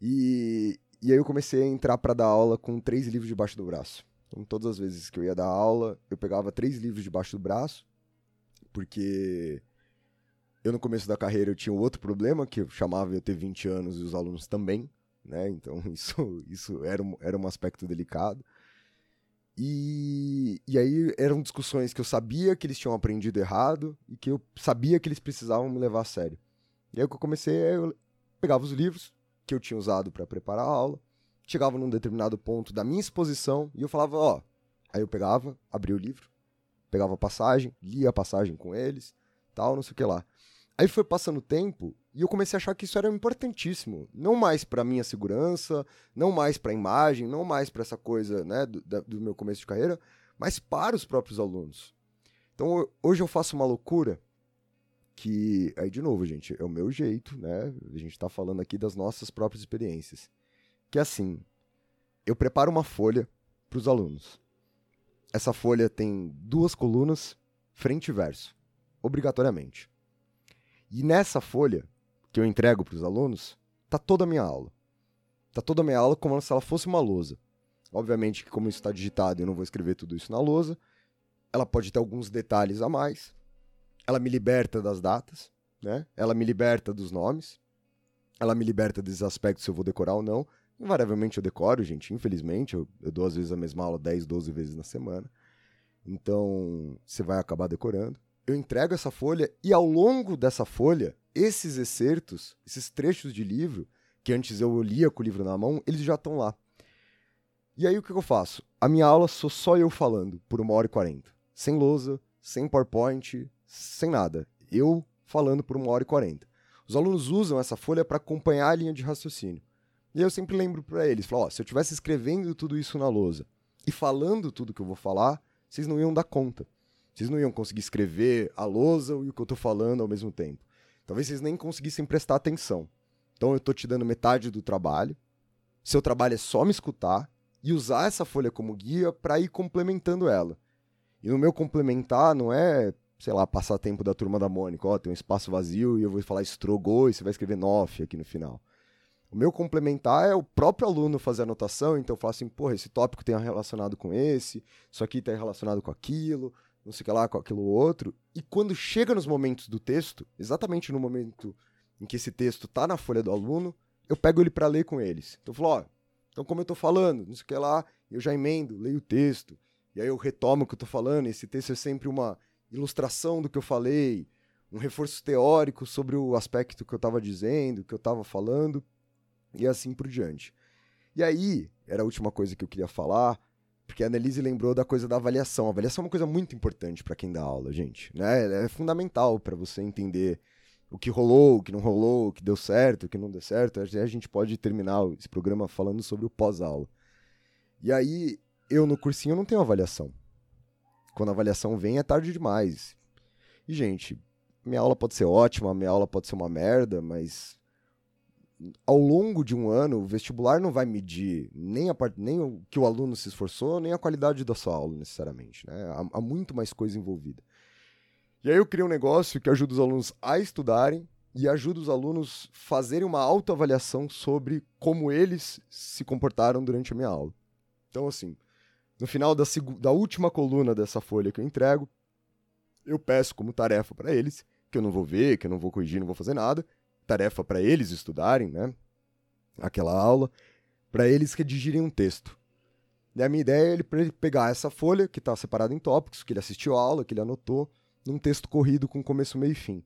E, e aí eu comecei a entrar para dar aula com três livros debaixo do braço. Então, todas as vezes que eu ia dar aula, eu pegava três livros debaixo do braço, porque eu no começo da carreira eu tinha outro problema, que eu chamava eu ter 20 anos e os alunos também né? Então isso, isso era, um, era um aspecto delicado. E, e aí eram discussões que eu sabia que eles tinham aprendido errado e que eu sabia que eles precisavam me levar a sério. E aí o que eu comecei, eu pegava os livros que eu tinha usado para preparar a aula, chegava num determinado ponto da minha exposição e eu falava, ó, aí eu pegava, abria o livro, pegava a passagem, lia a passagem com eles, tal, não sei o que lá. Aí foi passando o tempo e eu comecei a achar que isso era importantíssimo, não mais para minha segurança, não mais para a imagem, não mais para essa coisa, né, do, do, meu começo de carreira, mas para os próprios alunos. Então hoje eu faço uma loucura que aí de novo, gente, é o meu jeito, né? A gente está falando aqui das nossas próprias experiências. Que é assim, eu preparo uma folha para os alunos. Essa folha tem duas colunas, frente e verso. obrigatoriamente. E nessa folha que eu entrego para os alunos, tá toda a minha aula. Tá toda a minha aula como se ela fosse uma lousa. Obviamente que como isso está digitado, eu não vou escrever tudo isso na lousa. Ela pode ter alguns detalhes a mais. Ela me liberta das datas, né? Ela me liberta dos nomes. Ela me liberta desses aspectos se eu vou decorar ou não. Invariavelmente eu decoro, gente. Infelizmente, eu, eu dou às vezes a mesma aula 10, 12 vezes na semana. Então, você vai acabar decorando. Eu entrego essa folha e ao longo dessa folha, esses excertos, esses trechos de livro, que antes eu lia com o livro na mão, eles já estão lá. E aí o que eu faço? A minha aula sou só eu falando por uma hora e quarenta. Sem lousa, sem PowerPoint, sem nada. Eu falando por uma hora e quarenta. Os alunos usam essa folha para acompanhar a linha de raciocínio. E eu sempre lembro para eles, falo, ó, se eu estivesse escrevendo tudo isso na lousa e falando tudo que eu vou falar, vocês não iam dar conta. Vocês não iam conseguir escrever a lousa e o que eu estou falando ao mesmo tempo. Talvez vocês nem conseguissem prestar atenção. Então eu estou te dando metade do trabalho. Seu trabalho é só me escutar e usar essa folha como guia para ir complementando ela. E no meu complementar não é, sei lá, passar tempo da turma da Mônica, ó, tem um espaço vazio e eu vou falar estrogou e você vai escrever nof aqui no final. O meu complementar é o próprio aluno fazer a anotação, então eu falo assim, porra, esse tópico tem relacionado com esse, isso aqui tem relacionado com aquilo, não sei o que lá, com aquilo outro. E quando chega nos momentos do texto, exatamente no momento em que esse texto está na folha do aluno, eu pego ele para ler com eles. Então eu falo, ó, então como eu estou falando, não sei o que lá, eu já emendo, leio o texto, e aí eu retomo o que eu estou falando, esse texto é sempre uma ilustração do que eu falei, um reforço teórico sobre o aspecto que eu estava dizendo, que eu estava falando e assim por diante. E aí, era a última coisa que eu queria falar, porque a Annelise lembrou da coisa da avaliação. A avaliação é uma coisa muito importante para quem dá aula, gente. Né? É fundamental para você entender o que rolou, o que não rolou, o que deu certo, o que não deu certo. A gente pode terminar esse programa falando sobre o pós-aula. E aí, eu no cursinho não tenho avaliação. Quando a avaliação vem, é tarde demais. E, gente, minha aula pode ser ótima, minha aula pode ser uma merda, mas ao longo de um ano, o vestibular não vai medir nem, a part... nem o que o aluno se esforçou, nem a qualidade da sua aula, necessariamente. Né? Há, há, muito mais coisa envolvida. E aí eu criei um negócio que ajuda os alunos a estudarem e ajuda os alunos a fazerem uma autoavaliação sobre como eles se comportaram durante a minha aula. Então, assim, no final da, da última coluna dessa folha que eu entrego, eu peço como tarefa para eles, que eu não vou ver, que eu não vou corrigir, não vou fazer nada, tarefa para eles estudarem, né? Aquela aula, para eles redigirem um texto. E a minha ideia é ele pegar essa folha, que está separada em tópicos, que ele assistiu a aula, que ele anotou, num texto corrido com começo, meio e fim.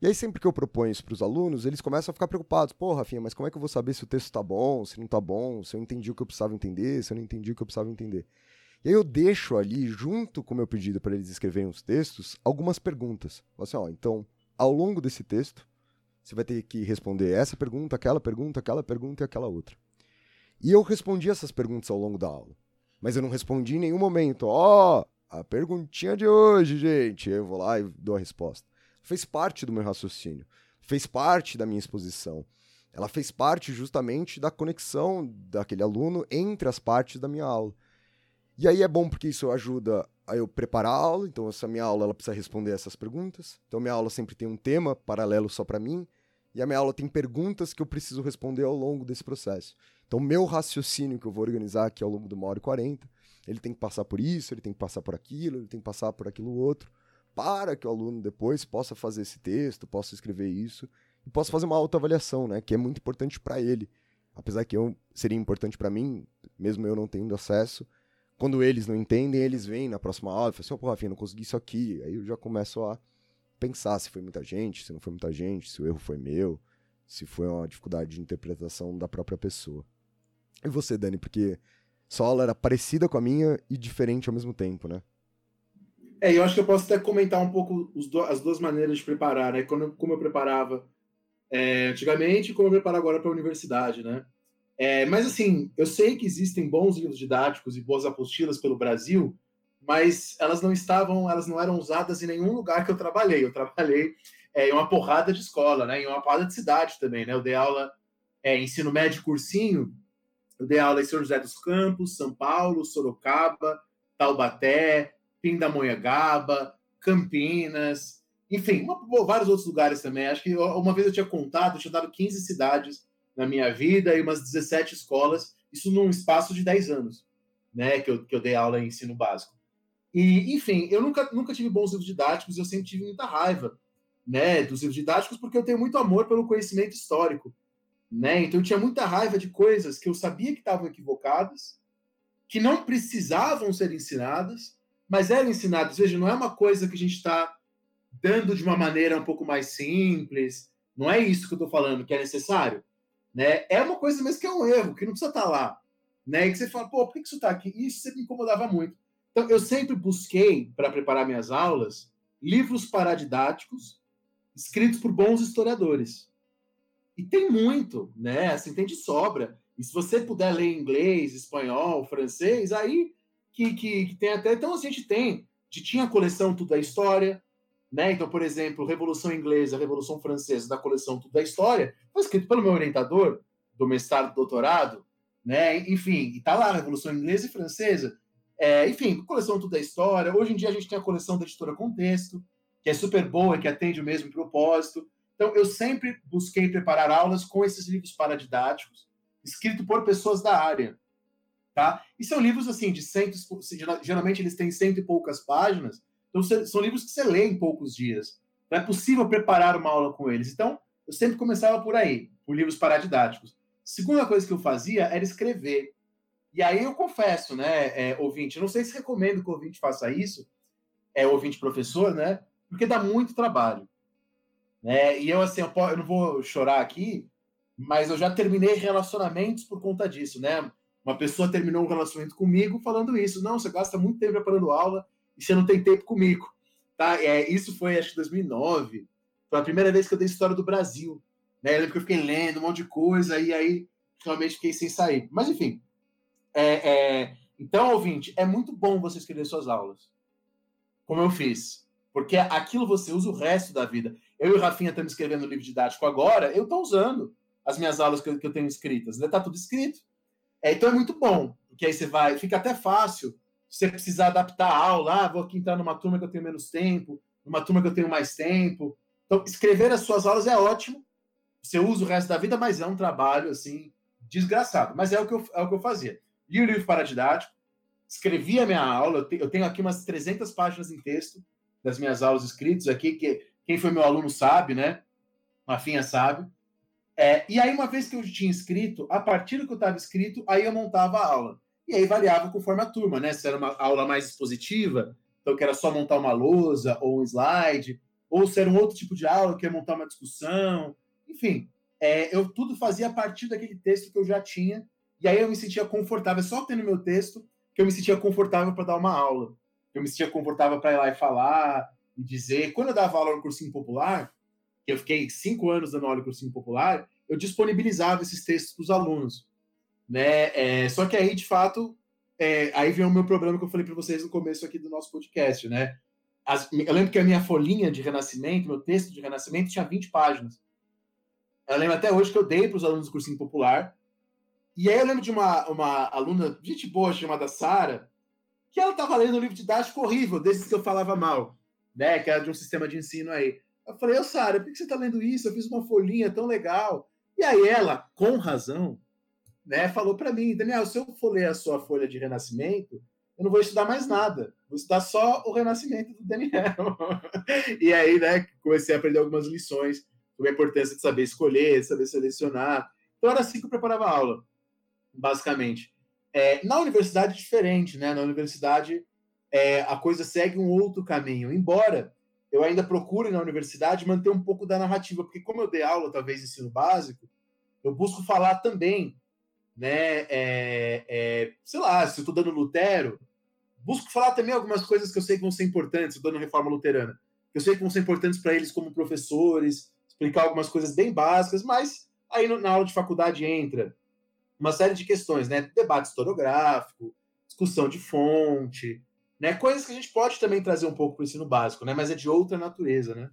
E aí, sempre que eu proponho isso para os alunos, eles começam a ficar preocupados. Pô, Rafinha, mas como é que eu vou saber se o texto está bom, se não está bom, se eu entendi o que eu precisava entender, se eu não entendi o que eu precisava entender? E aí eu deixo ali, junto com o meu pedido para eles escreverem os textos, algumas perguntas. Assim, ó, então, ao longo desse texto, você vai ter que responder essa pergunta, aquela pergunta, aquela pergunta e aquela outra. E eu respondi essas perguntas ao longo da aula. Mas eu não respondi em nenhum momento. Ó, oh, a perguntinha de hoje, gente. Eu vou lá e dou a resposta. Fez parte do meu raciocínio. Fez parte da minha exposição. Ela fez parte justamente da conexão daquele aluno entre as partes da minha aula. E aí é bom porque isso ajuda a eu preparar a aula, então essa minha aula ela precisa responder essas perguntas. Então minha aula sempre tem um tema paralelo só para mim, e a minha aula tem perguntas que eu preciso responder ao longo desse processo. Então meu raciocínio que eu vou organizar aqui ao longo de uma hora e quarenta, ele tem que passar por isso, ele tem que passar por aquilo, ele tem que passar por aquilo outro, para que o aluno depois possa fazer esse texto, possa escrever isso e possa fazer uma autoavaliação, né, que é muito importante para ele. Apesar que eu seria importante para mim, mesmo eu não tendo acesso, quando eles não entendem, eles vêm na próxima aula e falam assim, oh, pô, Rafinha, não consegui isso aqui. Aí eu já começo a pensar se foi muita gente, se não foi muita gente, se o erro foi meu, se foi uma dificuldade de interpretação da própria pessoa. E você, Dani, porque sua aula era parecida com a minha e diferente ao mesmo tempo, né? É, eu acho que eu posso até comentar um pouco do, as duas maneiras de preparar, né? Quando, como eu preparava é, antigamente e como eu preparo agora para a universidade, né? É, mas, assim, eu sei que existem bons livros didáticos e boas apostilas pelo Brasil, mas elas não estavam, elas não eram usadas em nenhum lugar que eu trabalhei. Eu trabalhei é, em uma porrada de escola, né? Em uma porrada de cidade também, né? Eu dei aula é, ensino médio cursinho, eu dei aula em São José dos Campos, São Paulo, Sorocaba, Taubaté, Pindamonhangaba, Campinas, Enfim, uma, vários outros lugares também. Acho que uma vez eu tinha contado, eu tinha dado 15 cidades na minha vida e umas 17 escolas, isso num espaço de 10 anos, né? Que eu, que eu dei aula em ensino básico. E, enfim, eu nunca, nunca tive bons livros didáticos, eu sempre tive muita raiva né, dos livros didáticos, porque eu tenho muito amor pelo conhecimento histórico. Né? Então eu tinha muita raiva de coisas que eu sabia que estavam equivocadas, que não precisavam ser ensinadas, mas eram ensinadas. Veja, não é uma coisa que a gente está dando de uma maneira um pouco mais simples. Não é isso que eu estou falando que é necessário. Né? É uma coisa mesmo que é um erro, que não precisa estar tá lá. Né? E que você fala, pô, por que isso está aqui? Isso sempre me incomodava muito. Então, eu sempre busquei, para preparar minhas aulas, livros paradidáticos escritos por bons historiadores. E tem muito, né? Assim, tem de sobra. E se você puder ler inglês, espanhol, francês, aí que, que, que tem até. Então a gente tem. De, tinha a coleção Tudo da História, né? Então, por exemplo, Revolução Inglesa, Revolução Francesa, da coleção Tudo da História, foi escrito pelo meu orientador do mestrado, doutorado, né? Enfim, e tá lá, Revolução Inglesa e Francesa. É, enfim, coleção Tudo da História. Hoje em dia a gente tem a coleção da editora Contexto, que é super boa, que atende o mesmo propósito. Então, eu sempre busquei preparar aulas com esses livros paradidáticos, escritos por pessoas da área. Tá? E são livros assim, de cento, geralmente eles têm cento e poucas páginas, então são livros que você lê em poucos dias. Não é possível preparar uma aula com eles. Então, eu sempre começava por aí, por livros paradidáticos. Segunda coisa que eu fazia era escrever. E aí eu confesso, né, é, ouvinte, não sei se recomendo que o ouvinte faça isso, é ouvinte professor, né? porque dá muito trabalho. Né? E eu, assim, eu, eu não vou chorar aqui, mas eu já terminei relacionamentos por conta disso, né? Uma pessoa terminou um relacionamento comigo falando isso. Não, você gasta muito tempo preparando aula você não tem tempo comigo. Tá? É, isso foi, acho que 2009. Foi a primeira vez que eu dei história do Brasil. Né? Eu lembro que eu fiquei lendo um monte de coisa e aí realmente fiquei sem sair. Mas, enfim. É, é... Então, ouvinte, é muito bom você escrever suas aulas. Como eu fiz. Porque aquilo você usa o resto da vida. Eu e o Rafinha estamos escrevendo livro didático agora, eu estou usando as minhas aulas que eu, que eu tenho escritas. Está tudo escrito. É, então é muito bom, porque aí você vai, fica até fácil você precisar adaptar a aula. Ah, vou aqui entrar numa turma que eu tenho menos tempo, numa turma que eu tenho mais tempo. Então, escrever as suas aulas é ótimo. Você usa o resto da vida, mas é um trabalho assim desgraçado. Mas é o que eu, é o que eu fazia. Li o livro paradidático, escrevi a minha aula. Eu tenho aqui umas 300 páginas em texto das minhas aulas escritas aqui, que quem foi meu aluno sabe, né? Rafinha sabe. É, e aí, uma vez que eu tinha escrito, a partir do que eu estava escrito, aí eu montava a aula. E aí variava conforme a turma, né? Se era uma aula mais expositiva, então que era só montar uma lousa ou um slide, ou se era um outro tipo de aula, que ia montar uma discussão. Enfim, é, eu tudo fazia a partir daquele texto que eu já tinha, e aí eu me sentia confortável, só tendo meu texto, que eu me sentia confortável para dar uma aula eu me sentia confortável para ir lá e falar e dizer. Quando eu dava aula no cursinho popular, que eu fiquei cinco anos dando aula no cursinho popular, eu disponibilizava esses textos para os alunos. Né? É, só que aí, de fato, é, aí vem o meu problema que eu falei para vocês no começo aqui do nosso podcast, né? As, eu lembro que a minha folhinha de renascimento, meu texto de renascimento, tinha 20 páginas. Eu lembro até hoje que eu dei para os alunos do cursinho popular. E aí eu lembro de uma, uma aluna, gente boa, chamada Sara, que ela estava lendo um livro didático horrível, desses que eu falava mal, né? Que era de um sistema de ensino aí. Eu falei, ô Sara, por que você está lendo isso? Eu fiz uma folhinha tão legal. E aí ela, com razão, né, falou para mim, Daniel, se eu for ler a sua folha de renascimento, eu não vou estudar mais nada. Vou estudar só o renascimento do Daniel. e aí, né, comecei a aprender algumas lições sobre a importância de saber escolher, saber selecionar. Então era assim que eu preparava a aula, basicamente. É, na universidade, diferente, né? Na universidade, é, a coisa segue um outro caminho. Embora eu ainda procure na universidade manter um pouco da narrativa, porque como eu dei aula, talvez ensino básico, eu busco falar também, né? É, é, sei lá, se eu estou dando Lutero, busco falar também algumas coisas que eu sei que vão ser importantes, dando reforma luterana, que eu sei que vão ser importantes para eles como professores, explicar algumas coisas bem básicas, mas aí na aula de faculdade entra uma série de questões, né? Debate historiográfico, discussão de fonte, né? Coisas que a gente pode também trazer um pouco para o ensino básico, né? Mas é de outra natureza, né?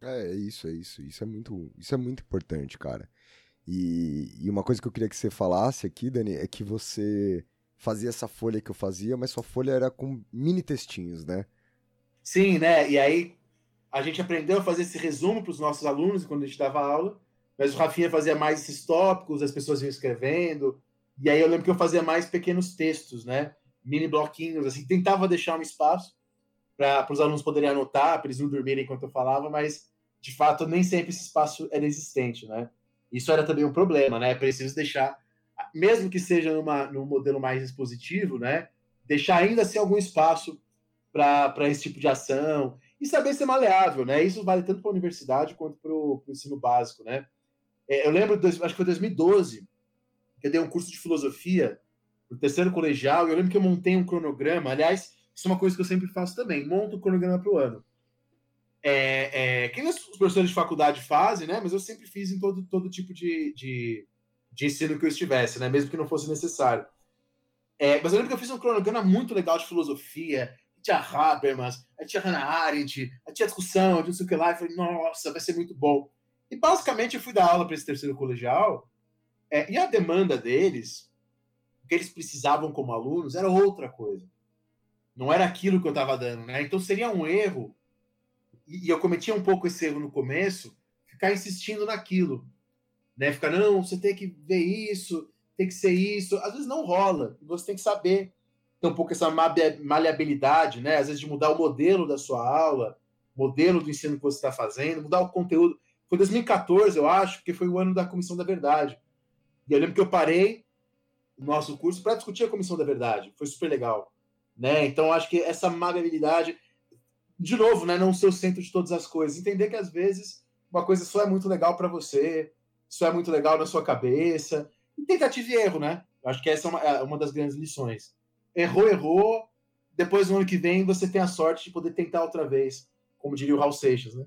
É, é isso, é isso. Isso é muito, isso é muito importante, cara. E, e uma coisa que eu queria que você falasse aqui, Dani, é que você fazia essa folha que eu fazia, mas sua folha era com mini textinhos, né? Sim, né? E aí a gente aprendeu a fazer esse resumo para os nossos alunos quando a gente dava aula, mas o Rafinha fazia mais esses tópicos, as pessoas iam escrevendo, e aí eu lembro que eu fazia mais pequenos textos, né? Mini bloquinhos, assim, tentava deixar um espaço para os alunos poderem anotar, para eles não dormirem enquanto eu falava, mas de fato nem sempre esse espaço era existente, né? Isso era também um problema, né? É preciso deixar, mesmo que seja numa, num modelo mais expositivo, né? Deixar ainda assim algum espaço para esse tipo de ação e saber ser maleável, né? Isso vale tanto para a universidade quanto para o ensino básico, né? É, eu lembro, acho que foi 2012, que eu dei um curso de filosofia no terceiro colegial, e eu lembro que eu montei um cronograma. Aliás, isso é uma coisa que eu sempre faço também, monto o um cronograma para o ano. É, é, que os professores de faculdade fazem, né? Mas eu sempre fiz em todo, todo tipo de, de, de ensino que eu estivesse, né? Mesmo que não fosse necessário. É, mas eu lembro que eu fiz um cronograma muito legal de filosofia, tinha Habermas, tinha Hannah Arendt, tinha discussão, não sei o que lá, e falei, nossa, vai ser muito bom. E basicamente eu fui dar aula para esse terceiro colegial, é, e a demanda deles, o que eles precisavam como alunos, era outra coisa. Não era aquilo que eu estava dando, né? Então seria um erro, e, eu cometia um pouco esse erro no começo, ficar insistindo naquilo. Né? Ficar, não, você tem que ver isso, tem que ser isso. Às vezes não rola, você tem que saber ter um pouco essa maleabilidade, né? Às vezes de mudar o modelo da sua aula, modelo do ensino que você está fazendo, mudar o conteúdo. Foi 2014, eu acho, porque foi o ano da Comissão da Verdade. E eu lembro que eu parei o nosso curso para discutir a Comissão da Verdade. Foi super legal. Né? Então, acho que essa maleabilidade, de novo, né, não ser o centro de todas as coisas. Entender que, às vezes, uma coisa só é muito legal para você, só é muito legal na sua cabeça. E tentativa e erro, né? Acho que essa é uma, é uma das grandes lições errou, errou. Depois, no ano que vem, você tem a sorte de poder tentar outra vez, como diria o Raul Seixas, né?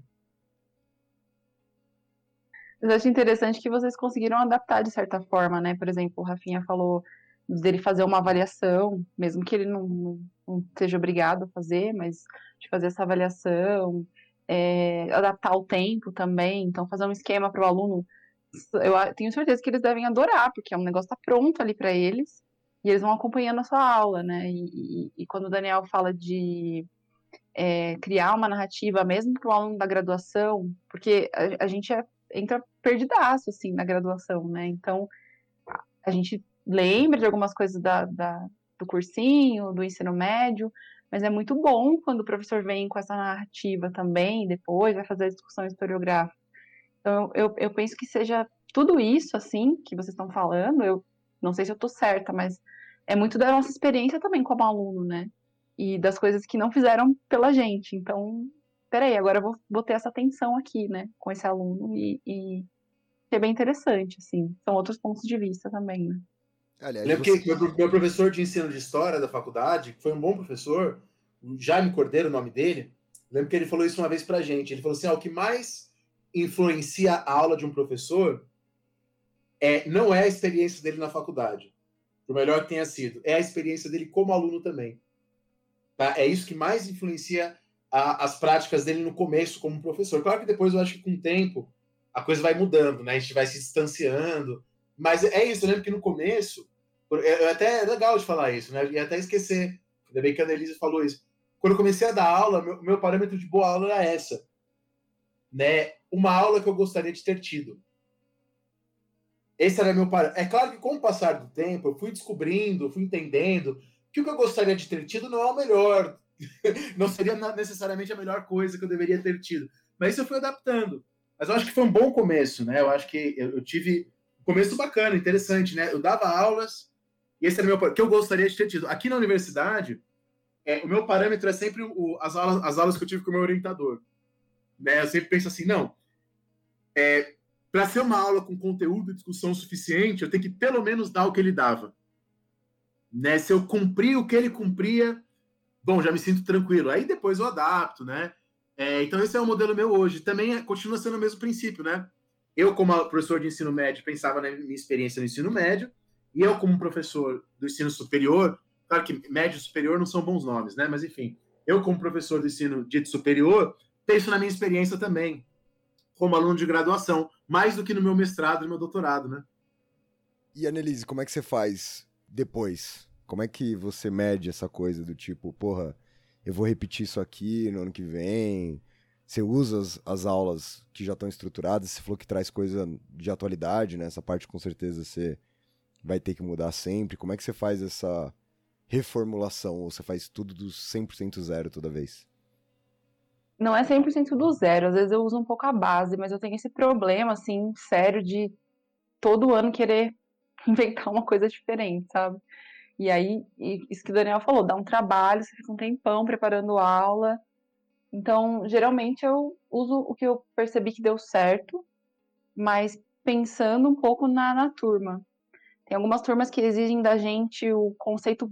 Eu acho interessante que vocês conseguiram adaptar de certa forma, né? Por exemplo, o Rafinha falou dele fazer uma avaliação, mesmo que ele não, não, seja obrigado a fazer, mas de fazer essa avaliação, é, adaptar o tempo também, então fazer um esquema para o aluno. Eu tenho certeza que eles devem adorar, porque é um negócio tá pronto ali para eles e eles vão acompanhando a sua aula, né? E, e, e quando o Daniel fala de é, criar uma narrativa, mesmo para o aluno da graduação, porque a, a gente é, entra perdidaço, assim, na graduação, né? Então, a gente lembra de algumas coisas da, da, do cursinho, do ensino médio, mas é muito bom quando o professor vem com essa narrativa também, depois vai fazer a discussão historiográfica. Então, eu, eu penso que seja tudo isso, assim, que vocês estão falando, eu não sei se eu estou certa, mas é muito da nossa experiência também como aluno, né? E das coisas que não fizeram pela gente. Então, peraí, agora eu vou, vou ter essa atenção aqui, né, com esse aluno e, e é bem interessante, assim. São outros pontos de vista também, né? Aliás, lembro você... que meu, meu, professor de ensino de história da faculdade, que foi um bom professor, o Jaime Cordeiro, o nome dele, lembro que ele falou isso uma vez pra gente. Ele falou assim: ah, o que mais influencia a aula de um professor é, não é a experiência dele na faculdade, por melhor que tenha sido, é a experiência dele como aluno também. Tá? É isso que mais influencia a, as práticas dele no começo como professor. Claro que depois eu acho que com o tempo a coisa vai mudando, né? A gente vai se distanciando. Mas é isso, eu lembro que no começo, é, é até legal de falar isso, né? E até esquecer, ainda bem que a Annelise falou isso. Quando eu comecei a dar aula, meu, meu parâmetro de boa aula era essa. Né? Uma aula que eu gostaria de ter tido. Esse era meu parâmetro. É claro que com o passar do tempo, eu fui descobrindo, fui entendendo que o que eu gostaria de ter tido não é o melhor. não seria necessariamente a melhor coisa que eu deveria ter tido. Mas isso eu fui adaptando. Mas eu acho que foi um bom começo, né? Eu acho que eu, eu tive começo bacana, interessante, né? Eu dava aulas, esse era o meu que eu gostaria de ter tido. Aqui na universidade, é, o meu parâmetro é sempre o, as, aulas, as aulas que eu tive com o meu orientador. Né? Eu sempre penso assim, não, é, para ser uma aula com conteúdo e discussão suficiente, eu tenho que pelo menos dar o que ele dava. Né? Se eu cumprir o que ele cumpria, bom, já me sinto tranquilo. Aí depois eu adapto, né? É, então esse é o modelo meu hoje. Também é, continua sendo o mesmo princípio, né? Eu, como professor de ensino médio, pensava na minha experiência no ensino médio, e eu, como professor do ensino superior, claro que médio e superior não são bons nomes, né? Mas enfim, eu, como professor do ensino dito superior, penso na minha experiência também como aluno de graduação, mais do que no meu mestrado e meu doutorado, né? E Annelise, como é que você faz depois? Como é que você mede essa coisa do tipo, porra, eu vou repetir isso aqui no ano que vem? Você usa as, as aulas que já estão estruturadas, você falou que traz coisa de atualidade, né? Essa parte com certeza você vai ter que mudar sempre. Como é que você faz essa reformulação? Ou você faz tudo do 100% zero toda vez? Não é 100% do zero, às vezes eu uso um pouco a base, mas eu tenho esse problema, assim, sério de todo ano querer inventar uma coisa diferente, sabe? E aí, isso que o Daniel falou, dá um trabalho, você fica um tempão preparando aula. Então, geralmente eu uso o que eu percebi que deu certo, mas pensando um pouco na, na turma. Tem algumas turmas que exigem da gente o conceito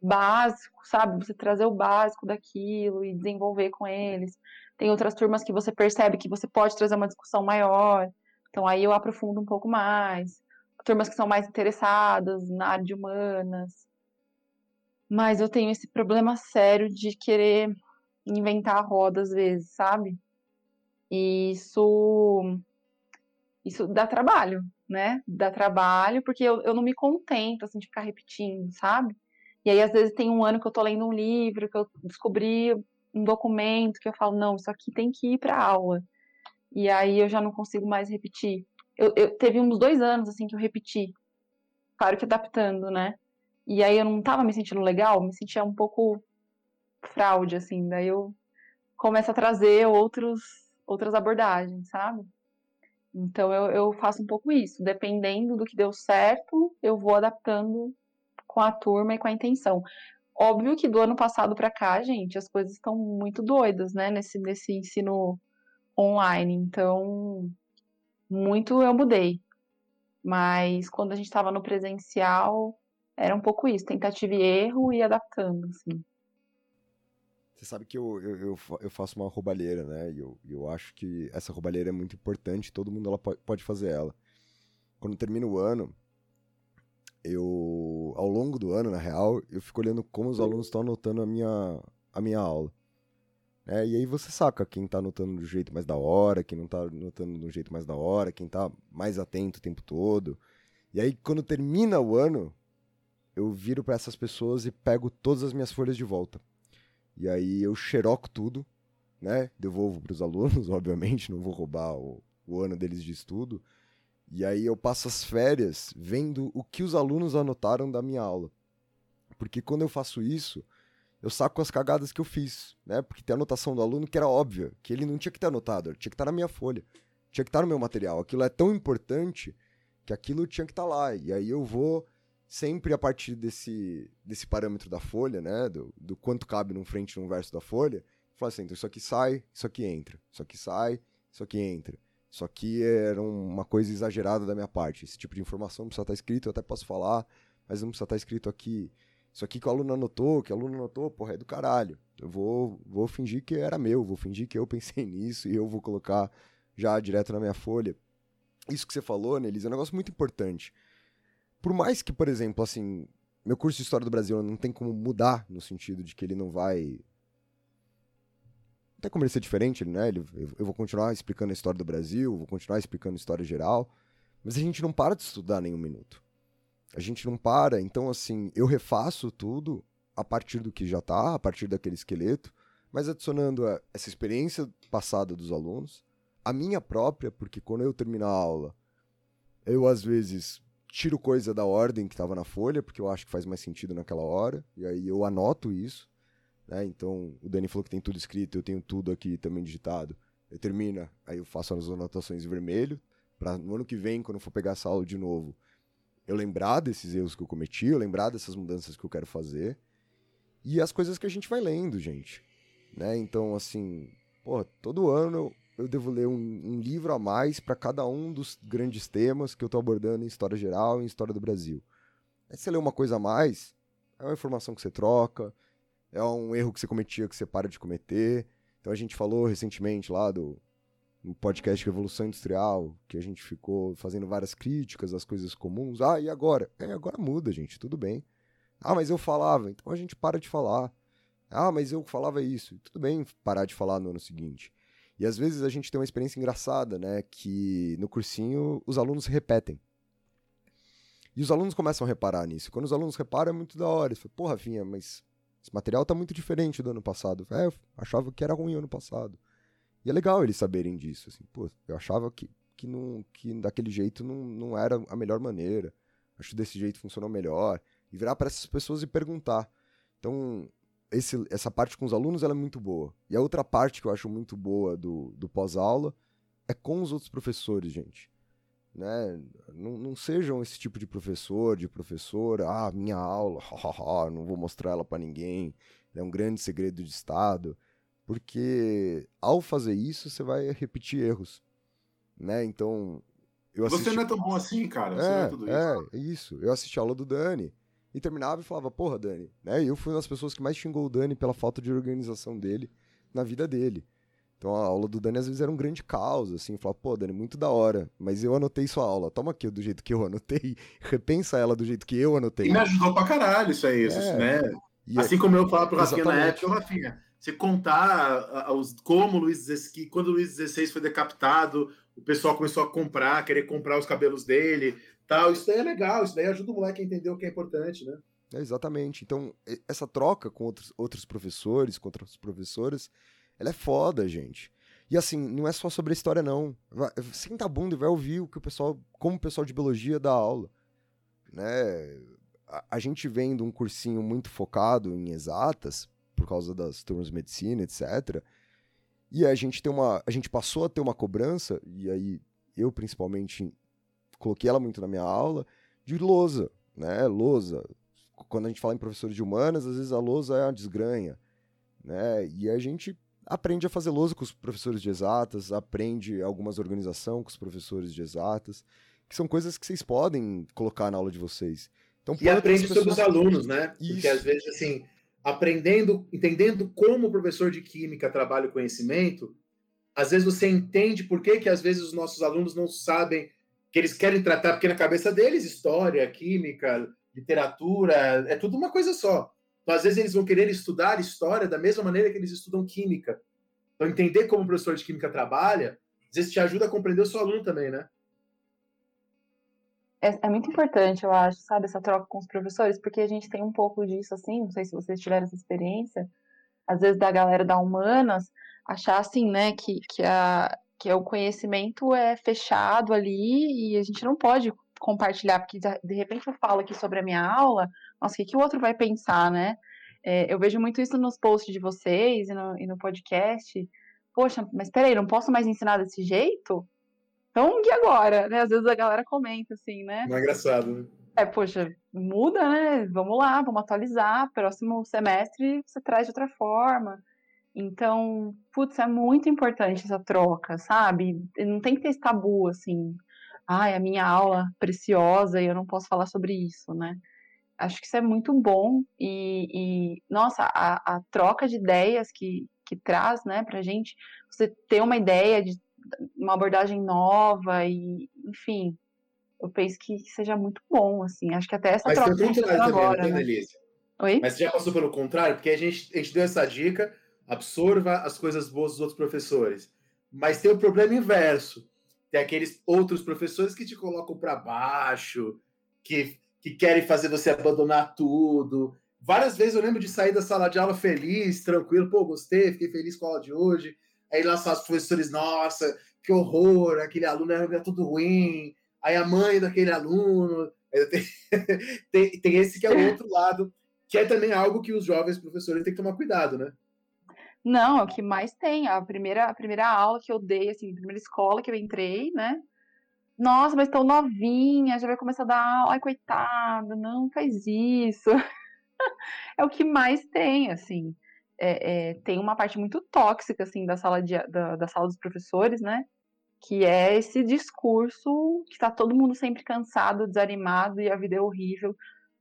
básico, sabe? Você trazer o básico daquilo e desenvolver com eles. Tem outras turmas que você percebe que você pode trazer uma discussão maior. Então aí eu aprofundo um pouco mais turmas que são mais interessadas na área de humanas. Mas eu tenho esse problema sério de querer inventar a roda às vezes, sabe? E isso isso dá trabalho, né? Dá trabalho, porque eu, eu não me contento assim de ficar repetindo, sabe? E aí às vezes tem um ano que eu tô lendo um livro, que eu descobri um documento que eu falo, não, isso aqui tem que ir para aula. E aí eu já não consigo mais repetir eu, eu, teve uns dois anos, assim, que eu repeti. Claro que adaptando, né? E aí eu não tava me sentindo legal, me sentia um pouco fraude, assim. Daí eu começo a trazer outros, outras abordagens, sabe? Então eu, eu faço um pouco isso. Dependendo do que deu certo, eu vou adaptando com a turma e com a intenção. Óbvio que do ano passado para cá, gente, as coisas estão muito doidas, né? Nesse, nesse ensino online. Então, muito eu mudei. Mas quando a gente estava no presencial, era um pouco isso, tentativa e erro e adaptando, assim. Você sabe que eu, eu, eu, faço uma roubalheira, né? E eu, eu acho que essa roubalheira é muito importante, todo mundo ela pode fazer ela. Quando termina o ano, eu, ao longo do ano, na real, eu fico olhando como os alunos estão anotando a minha, a minha aula. É, e aí você saca quem tá anotando do jeito mais da hora, quem não tá anotando do jeito mais da hora, quem tá mais atento o tempo todo. E aí, quando termina o ano, eu viro para essas pessoas e pego todas as minhas folhas de volta. E aí eu xeroco tudo, né? Devolvo para os alunos, obviamente, não vou roubar o, o ano deles de estudo. E aí eu passo as férias vendo o que os alunos anotaram da minha aula. Porque quando eu faço isso, eu saco as cagadas que eu fiz, né? Porque tem a anotação do aluno que era óbvia, que ele não tinha que ter anotado, tinha que estar na minha folha, tinha que estar no meu material. Aquilo é tão importante que aquilo tinha que estar lá. E aí eu vou sempre a partir desse, desse parâmetro da folha, né? Do, do quanto cabe num frente num verso da folha, falar assim, então isso aqui sai, isso aqui entra, isso aqui sai, isso aqui entra. Isso aqui era uma coisa exagerada da minha parte. Esse tipo de informação não precisa estar escrito, eu até posso falar, mas não precisa estar escrito aqui. Isso aqui que o aluno anotou, que o aluno anotou, porra, é do caralho. Eu vou, vou fingir que era meu, vou fingir que eu pensei nisso e eu vou colocar já direto na minha folha. Isso que você falou, Nelis, é um negócio muito importante. Por mais que, por exemplo, assim, meu curso de História do Brasil não tem como mudar no sentido de que ele não vai. Tem como ele ser diferente, né? Eu vou continuar explicando a história do Brasil, vou continuar explicando a história geral, mas a gente não para de estudar nem um minuto. A gente não para, então assim, eu refaço tudo a partir do que já tá, a partir daquele esqueleto, mas adicionando essa experiência passada dos alunos, a minha própria, porque quando eu terminar a aula, eu às vezes tiro coisa da ordem que estava na folha, porque eu acho que faz mais sentido naquela hora, e aí eu anoto isso, né? Então, o Dani falou que tem tudo escrito, eu tenho tudo aqui também digitado. Eu termina, aí eu faço as anotações em vermelho, para no ano que vem, quando eu for pegar essa aula de novo, eu lembrar desses erros que eu cometi, eu lembrar dessas mudanças que eu quero fazer e as coisas que a gente vai lendo, gente. Né? Então, assim, pô, todo ano eu devo ler um, um livro a mais para cada um dos grandes temas que eu estou abordando em história geral e em história do Brasil. Aí você lê uma coisa a mais, é uma informação que você troca, é um erro que você cometia que você para de cometer. Então a gente falou recentemente lá do no podcast Revolução Industrial, que a gente ficou fazendo várias críticas às coisas comuns. Ah, e agora? É, agora muda, gente, tudo bem. Ah, mas eu falava, então a gente para de falar. Ah, mas eu falava isso. Tudo bem parar de falar no ano seguinte. E às vezes a gente tem uma experiência engraçada, né? Que no cursinho os alunos repetem. E os alunos começam a reparar nisso. Quando os alunos reparam, é muito da hora. Eles falam, porra, Rafinha, mas esse material tá muito diferente do ano passado. É, eu achava que era ruim ano passado. E é legal eles saberem disso, assim, pô, eu achava que, que, não, que daquele jeito não, não era a melhor maneira, acho que desse jeito funcionou melhor, e virar para essas pessoas e perguntar. Então, esse, essa parte com os alunos ela é muito boa. E a outra parte que eu acho muito boa do, do pós-aula é com os outros professores, gente. Né? Não, não sejam esse tipo de professor, de professora, ah, minha aula, não vou mostrar ela para ninguém, é um grande segredo de Estado. Porque ao fazer isso, você vai repetir erros. Né? Então. Eu assisti... Você não é tão bom assim, cara. Você é, é tudo isso. É, isso. Eu assisti a aula do Dani e terminava e falava, porra, Dani. Né? E eu fui uma das pessoas que mais xingou o Dani pela falta de organização dele na vida dele. Então a aula do Dani às vezes era um grande caos, assim, eu falava, pô, Dani, muito da hora, mas eu anotei sua aula, toma aqui do jeito que eu anotei, repensa ela do jeito que eu anotei. E me ajudou pra caralho isso aí, isso, é. né? E assim como eu falava pro Rafinha na época, Rafinha, você contar os, como Luiz XVI, quando o Luiz XVI foi decapitado, o pessoal começou a comprar, querer comprar os cabelos dele, tal, isso daí é legal, isso daí ajuda o moleque a entender o que é importante, né? É, exatamente. Então, essa troca com outros, outros professores, com outras professoras, ela é foda, gente. E assim, não é só sobre a história, não. Vai, senta a bunda e vai ouvir o que o pessoal, como o pessoal de biologia dá aula. Né? A, a gente vem de um cursinho muito focado em exatas, por causa das turmas de medicina, etc. E a gente tem uma. A gente passou a ter uma cobrança, e aí eu principalmente coloquei ela muito na minha aula, de lousa, né? Lousa. Quando a gente fala em professores de humanas, às vezes a lousa é uma desgranha. Né? E a gente aprende a fazer lousa com os professores de exatas, aprende algumas organização com os professores de exatas, que são coisas que vocês podem colocar na aula de vocês. Então, e aprende pessoas... sobre os alunos, né? Isso. Porque às vezes, assim, aprendendo, entendendo como o professor de química trabalha o conhecimento, às vezes você entende por que, que às vezes os nossos alunos não sabem que eles querem tratar, porque na cabeça deles, história, química, literatura, é tudo uma coisa só. Então, às vezes, eles vão querer estudar história da mesma maneira que eles estudam química. Então, entender como o professor de química trabalha, às vezes te ajuda a compreender o seu aluno também, né? É, é, muito importante, eu acho, sabe, essa troca com os professores, porque a gente tem um pouco disso, assim, não sei se vocês tiveram essa experiência, às vezes da galera da Humanas, achar, assim, né, que, que, a, que o conhecimento é fechado ali e a gente não pode compartilhar, porque de repente eu falo aqui sobre a minha aula, nossa, o que, que o outro vai pensar, né? É, eu vejo muito isso nos posts de vocês e no, e no podcast. Poxa, mas peraí, não posso mais ensinar desse jeito? Então, e agora? Né? Às vezes a galera comenta assim, né? Não é engraçado, né? É, poxa, muda, né? Vamos lá, vamos atualizar. Próximo semestre você traz de outra forma. Então, putz, é muito importante essa troca, sabe? Não tem que ter esse tabu, assim ai, a minha aula preciosa e eu não posso falar sobre isso, né? Acho que isso é muito bom e, e nossa, a, a, troca de ideias que, que traz, né, pra gente, você ter uma ideia de uma abordagem nova e, enfim, eu penso que seja muito bom, assim, acho que até essa Mas troca que a gente agora, né? Oi? Mas você já passou pelo contrário? Porque a gente, a gente deu essa dica, absorva as coisas boas dos outros professores. Mas tem o problema inverso tem aqueles outros professores que te colocam para baixo, que, que querem fazer você abandonar tudo. Várias vezes eu lembro de sair da sala de aula feliz, tranquilo, pô, gostei, fiquei feliz com a aula de hoje. Aí lá são os professores, nossa, que horror, aquele aluno era tudo ruim. Aí a mãe daquele aluno. Tem, tem, tem esse que é o outro lado, que é também algo que os jovens professores têm que tomar cuidado, né? Não, é o que mais tem. A primeira, a primeira aula que eu dei, assim, a primeira escola que eu entrei, né? Nossa, mas tão novinha, já vai começar a dar aula. Ai, coitada, não faz isso. é o que mais tem, assim. É, é, tem uma parte muito tóxica, assim, da sala, de, da, da sala dos professores, né? Que é esse discurso que tá todo mundo sempre cansado, desanimado e a vida é horrível.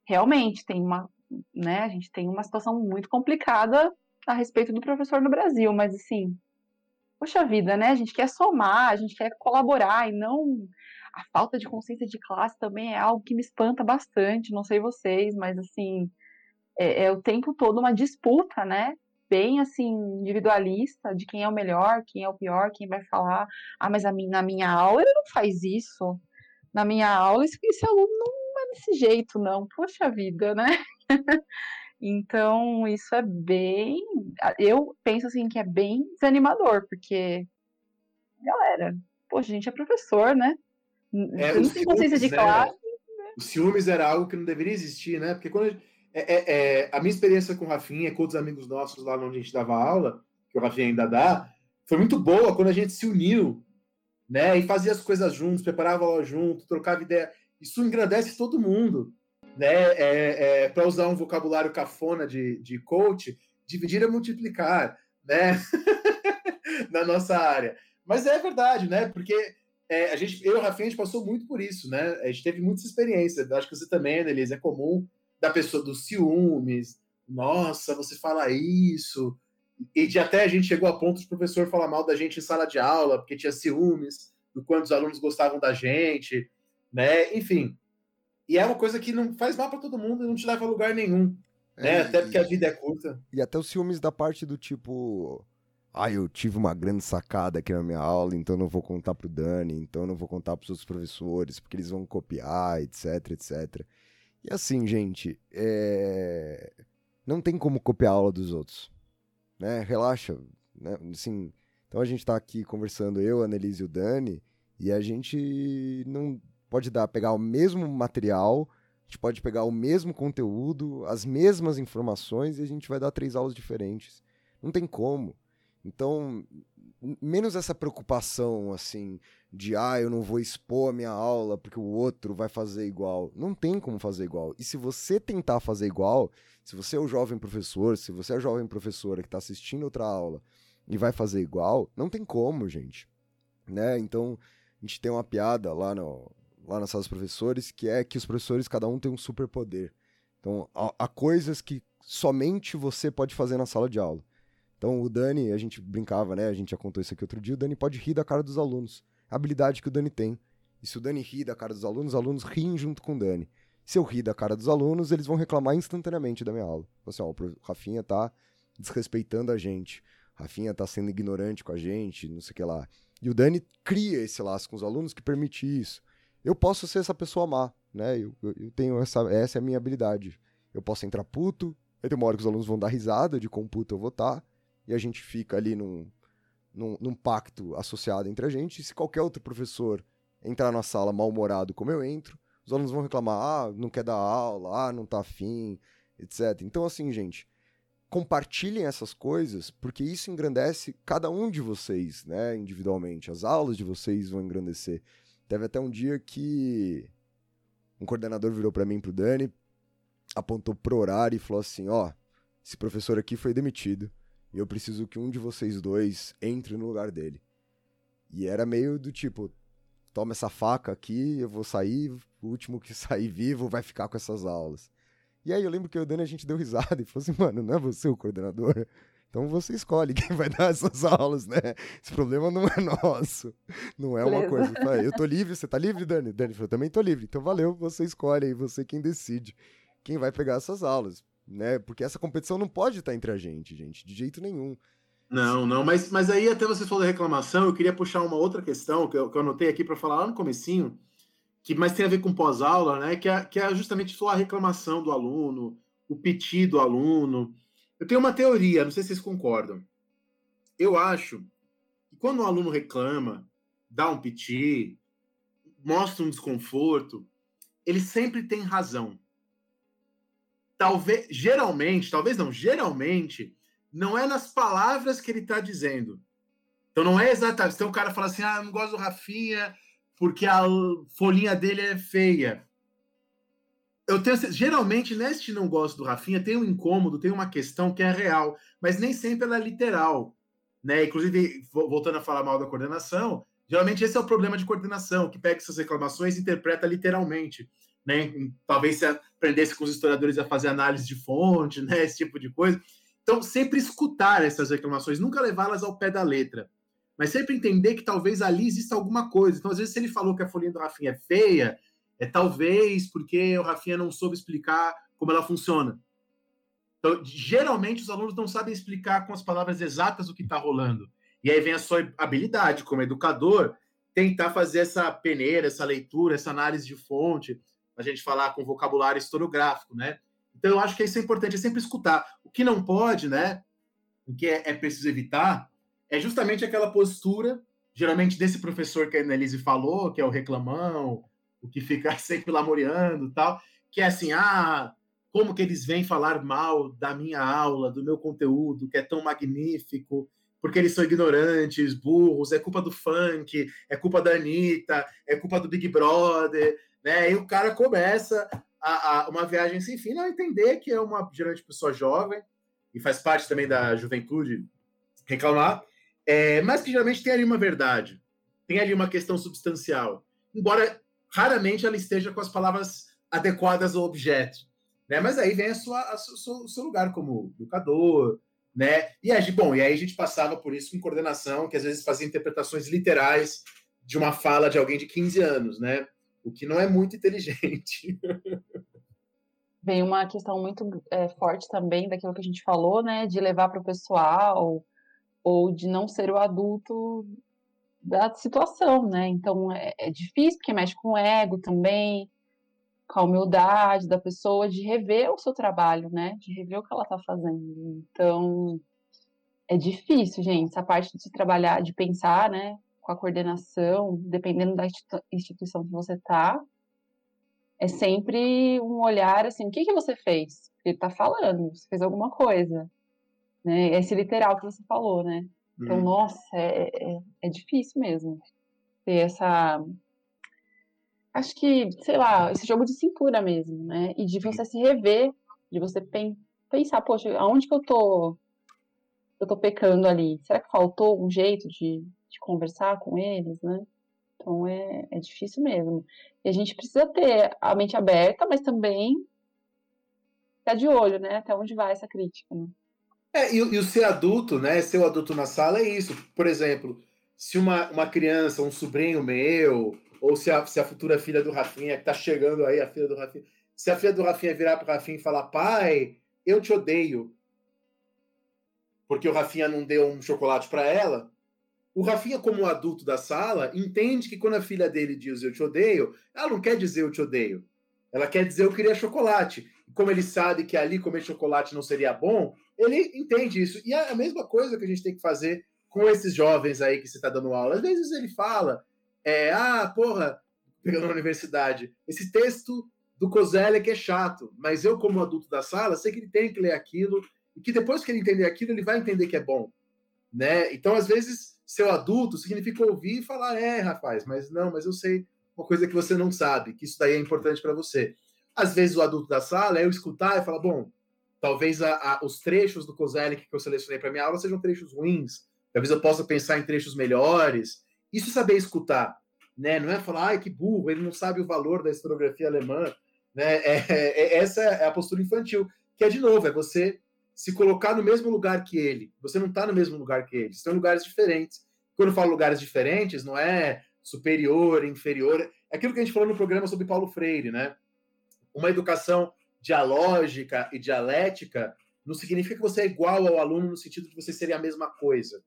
Realmente, tem uma, né? A gente tem uma situação muito complicada a respeito do professor no Brasil, mas assim, poxa vida, né? A gente quer somar, a gente quer colaborar e não. A falta de consciência de classe também é algo que me espanta bastante, não sei vocês, mas assim, é, é o tempo todo uma disputa, né? Bem assim, individualista, de quem é o melhor, quem é o pior, quem vai falar, ah, mas a minha, na minha aula ele não faz isso. Na minha aula, esse, esse aluno não é desse jeito, não. Poxa vida, né? Então, isso é bem. Eu penso assim que é bem desanimador, porque, galera, poxa, a gente é professor, né? É, não tem consciência de né? classe. O ciúmes era algo que não deveria existir, né? Porque quando a, gente- é, é- é, a minha experiência com o Rafinha, com outros amigos nossos lá onde a gente dava aula, que o Rafinha ainda dá, foi muito boa quando a gente se uniu, né? E fazia as coisas juntos, preparava aula junto, trocava ideia. Isso engrandece todo mundo, né? É, é, Para usar um vocabulário cafona de, de coach, dividir é multiplicar, né? Na nossa área. Mas é verdade, né? Porque é, a gente, eu e o Rafinha, a gente passou muito por isso, né? A gente teve muitas experiências. Acho que você também, Annelise, é comum da pessoa dos ciúmes. Nossa, você fala isso. E de até a gente chegou a ponto de professor falar mal da gente em sala de aula, porque tinha ciúmes do quanto os alunos gostavam da gente, né? Enfim. E é uma coisa que não faz mal para todo mundo e não te leva a lugar nenhum, né? É, Até porque a vida é curta. E até os ciúmes da parte do tipo. Ah, eu tive uma grande sacada aqui na minha aula, então não vou contar pro Dani, então eu não vou contar pros outros professores, porque eles vão copiar, etc, etc. E assim, gente, é... não tem como copiar a aula dos outros, né? Relaxa, né? Assim, então a gente tá aqui conversando, eu, a Annelise e o Dani, e a gente não pode dar, pegar o mesmo material, a gente pode pegar o mesmo conteúdo, as mesmas informações, e a gente vai dar três aulas diferentes. Não tem como. Então, menos essa preocupação, assim, de, ah, eu não vou expor a minha aula porque o outro vai fazer igual. Não tem como fazer igual. E se você tentar fazer igual, se você é o jovem professor, se você é a jovem professora que está assistindo outra aula e vai fazer igual, não tem como, gente. Né? Então, a gente tem uma piada lá, no, lá na sala dos professores que é que os professores, cada um tem um superpoder. Então, há, há coisas que somente você pode fazer na sala de aula. Então, o Dani, a gente brincava, né? A gente já contou isso aqui outro dia. O Dani pode rir da cara dos alunos. A habilidade que o Dani tem. E se o Dani rir da cara dos alunos, os alunos riem junto com o Dani. Se eu rir da cara dos alunos, eles vão reclamar instantaneamente da minha aula. Assim, ó, o Rafinha tá desrespeitando a gente. Rafinha tá sendo ignorante com a gente, não sei o que lá. E o Dani cria esse laço com os alunos que permite isso. Eu posso ser essa pessoa má, né? Eu, eu, eu tenho essa, essa é a minha habilidade. Eu posso entrar puto, aí tem uma hora que os alunos vão dar risada de quão puto eu vou estar, e a gente fica ali num, num, num pacto associado entre a gente. E se qualquer outro professor entrar na sala mal-humorado como eu entro, os alunos vão reclamar, ah, não quer dar aula, ah, não tá afim, etc. Então, assim, gente, compartilhem essas coisas, porque isso engrandece cada um de vocês, né, individualmente. As aulas de vocês vão engrandecer. Teve até um dia que um coordenador virou para mim pro Dani, apontou pro horário e falou assim: ó, esse professor aqui foi demitido e eu preciso que um de vocês dois entre no lugar dele. E era meio do tipo: toma essa faca aqui, eu vou sair, o último que sair vivo vai ficar com essas aulas. E aí eu lembro que o Dani a gente deu risada e falou assim: mano, não é você o coordenador? Então você escolhe quem vai dar essas aulas, né? Esse problema não é nosso. Não é uma Beleza. coisa. Eu tô livre, você tá livre, Dani? Dani falou, também tô livre. Então valeu, você escolhe aí, você quem decide quem vai pegar essas aulas, né? Porque essa competição não pode estar entre a gente, gente, de jeito nenhum. Não, não, mas, mas aí até você falou da reclamação, eu queria puxar uma outra questão que eu, que eu anotei aqui para falar lá no comecinho, que mais tem a ver com pós-aula, né? Que é, que é justamente só a reclamação do aluno, o piti do aluno. Eu tenho uma teoria, não sei se vocês concordam. Eu acho que quando o aluno reclama, dá um piti, mostra um desconforto, ele sempre tem razão. Talvez, geralmente, talvez não, geralmente, não é nas palavras que ele está dizendo. Então não é exatamente. Então o cara fala assim: ah, eu não gosto do Rafinha porque a folhinha dele é feia. Eu tenho geralmente neste não gosto do Rafinha tem um incômodo, tem uma questão que é real, mas nem sempre ela é literal, né? Inclusive vo- voltando a falar mal da coordenação, geralmente esse é o problema de coordenação, que pega essas reclamações e interpreta literalmente, né? Talvez se aprendesse com os historiadores a fazer análise de fonte, né? Esse tipo de coisa. Então sempre escutar essas reclamações, nunca levá-las ao pé da letra mas sempre entender que talvez ali exista alguma coisa. Então, às vezes, se ele falou que a folhinha do Rafinha é feia, é talvez porque o Rafinha não soube explicar como ela funciona. Então, geralmente, os alunos não sabem explicar com as palavras exatas o que está rolando. E aí vem a sua habilidade como educador tentar fazer essa peneira, essa leitura, essa análise de fonte, a gente falar com vocabulário historiográfico, né? Então, eu acho que isso é importante, é sempre escutar. O que não pode, né? O que é, é preciso evitar é justamente aquela postura, geralmente desse professor que a Annelise falou, que é o reclamão, o que fica sempre lamoriando tal, que é assim, ah, como que eles vêm falar mal da minha aula, do meu conteúdo, que é tão magnífico, porque eles são ignorantes, burros, é culpa do funk, é culpa da Anitta, é culpa do Big Brother, né? E o cara começa a, a uma viagem sem fim, a entender que é uma geralmente pessoa jovem, e faz parte também da juventude reclamar, é, mas que geralmente tem ali uma verdade, tem ali uma questão substancial, embora raramente ela esteja com as palavras adequadas ao objeto, né? Mas aí vem a sua, a sua, o seu lugar como educador, né? E aí, bom, e aí a gente passava por isso com coordenação, que às vezes fazia interpretações literais de uma fala de alguém de 15 anos, né? O que não é muito inteligente. Vem uma questão muito é, forte também daquilo que a gente falou, né? De levar para o pessoal ou de não ser o adulto da situação, né? Então é, é difícil porque mexe com o ego também, com a humildade da pessoa de rever o seu trabalho, né? De rever o que ela está fazendo. Então, é difícil, gente, essa parte de trabalhar, de pensar, né? Com a coordenação, dependendo da instituição que você está, é sempre um olhar assim, o que, que você fez? Ele está falando, você fez alguma coisa. Né? Esse literal que você falou, né? Então, hum. nossa, é, é, é difícil mesmo ter essa acho que, sei lá, esse jogo de cintura mesmo, né? E de você se rever, de você pensar, poxa, aonde que eu tô, eu tô pecando ali? Será que faltou um jeito de, de conversar com eles, né? Então é, é difícil mesmo. E a gente precisa ter a mente aberta, mas também ficar de olho, né? Até onde vai essa crítica, né? É, e, e o ser adulto, né? Ser o adulto na sala é isso. Por exemplo, se uma, uma criança, um sobrinho meu, ou se a, se a futura filha do Rafinha, que tá chegando aí, a filha do Rafinha, se a filha do Rafinha virar pro Rafinha e falar, pai, eu te odeio, porque o Rafinha não deu um chocolate para ela, o Rafinha, como adulto da sala, entende que quando a filha dele diz eu te odeio, ela não quer dizer eu te odeio. Ela quer dizer eu queria chocolate. Como ele sabe que ali comer chocolate não seria bom, ele entende isso. E é a mesma coisa que a gente tem que fazer com esses jovens aí que você está dando aula. Às vezes ele fala, é, ah, porra, pegando na universidade, esse texto do Kozelek é chato, mas eu, como adulto da sala, sei que ele tem que ler aquilo e que depois que ele entender aquilo, ele vai entender que é bom. Né? Então, às vezes, ser adulto significa ouvir e falar, é, rapaz, mas não, mas eu sei uma coisa que você não sabe, que isso daí é importante para você. Às vezes, o adulto da sala é eu escutar e falar, bom, talvez a, a, os trechos do Kozelek que eu selecionei para minha aula sejam trechos ruins, talvez eu possa pensar em trechos melhores, isso é saber escutar, né? Não é falar, ai, que burro, ele não sabe o valor da historiografia alemã, né? É, é, é, essa é a postura infantil, que é, de novo, é você se colocar no mesmo lugar que ele. Você não está no mesmo lugar que ele, estão em lugares diferentes. Quando eu falo lugares diferentes, não é superior, inferior, é aquilo que a gente falou no programa sobre Paulo Freire, né? Uma educação dialógica e dialética não significa que você é igual ao aluno no sentido de você seria a mesma coisa.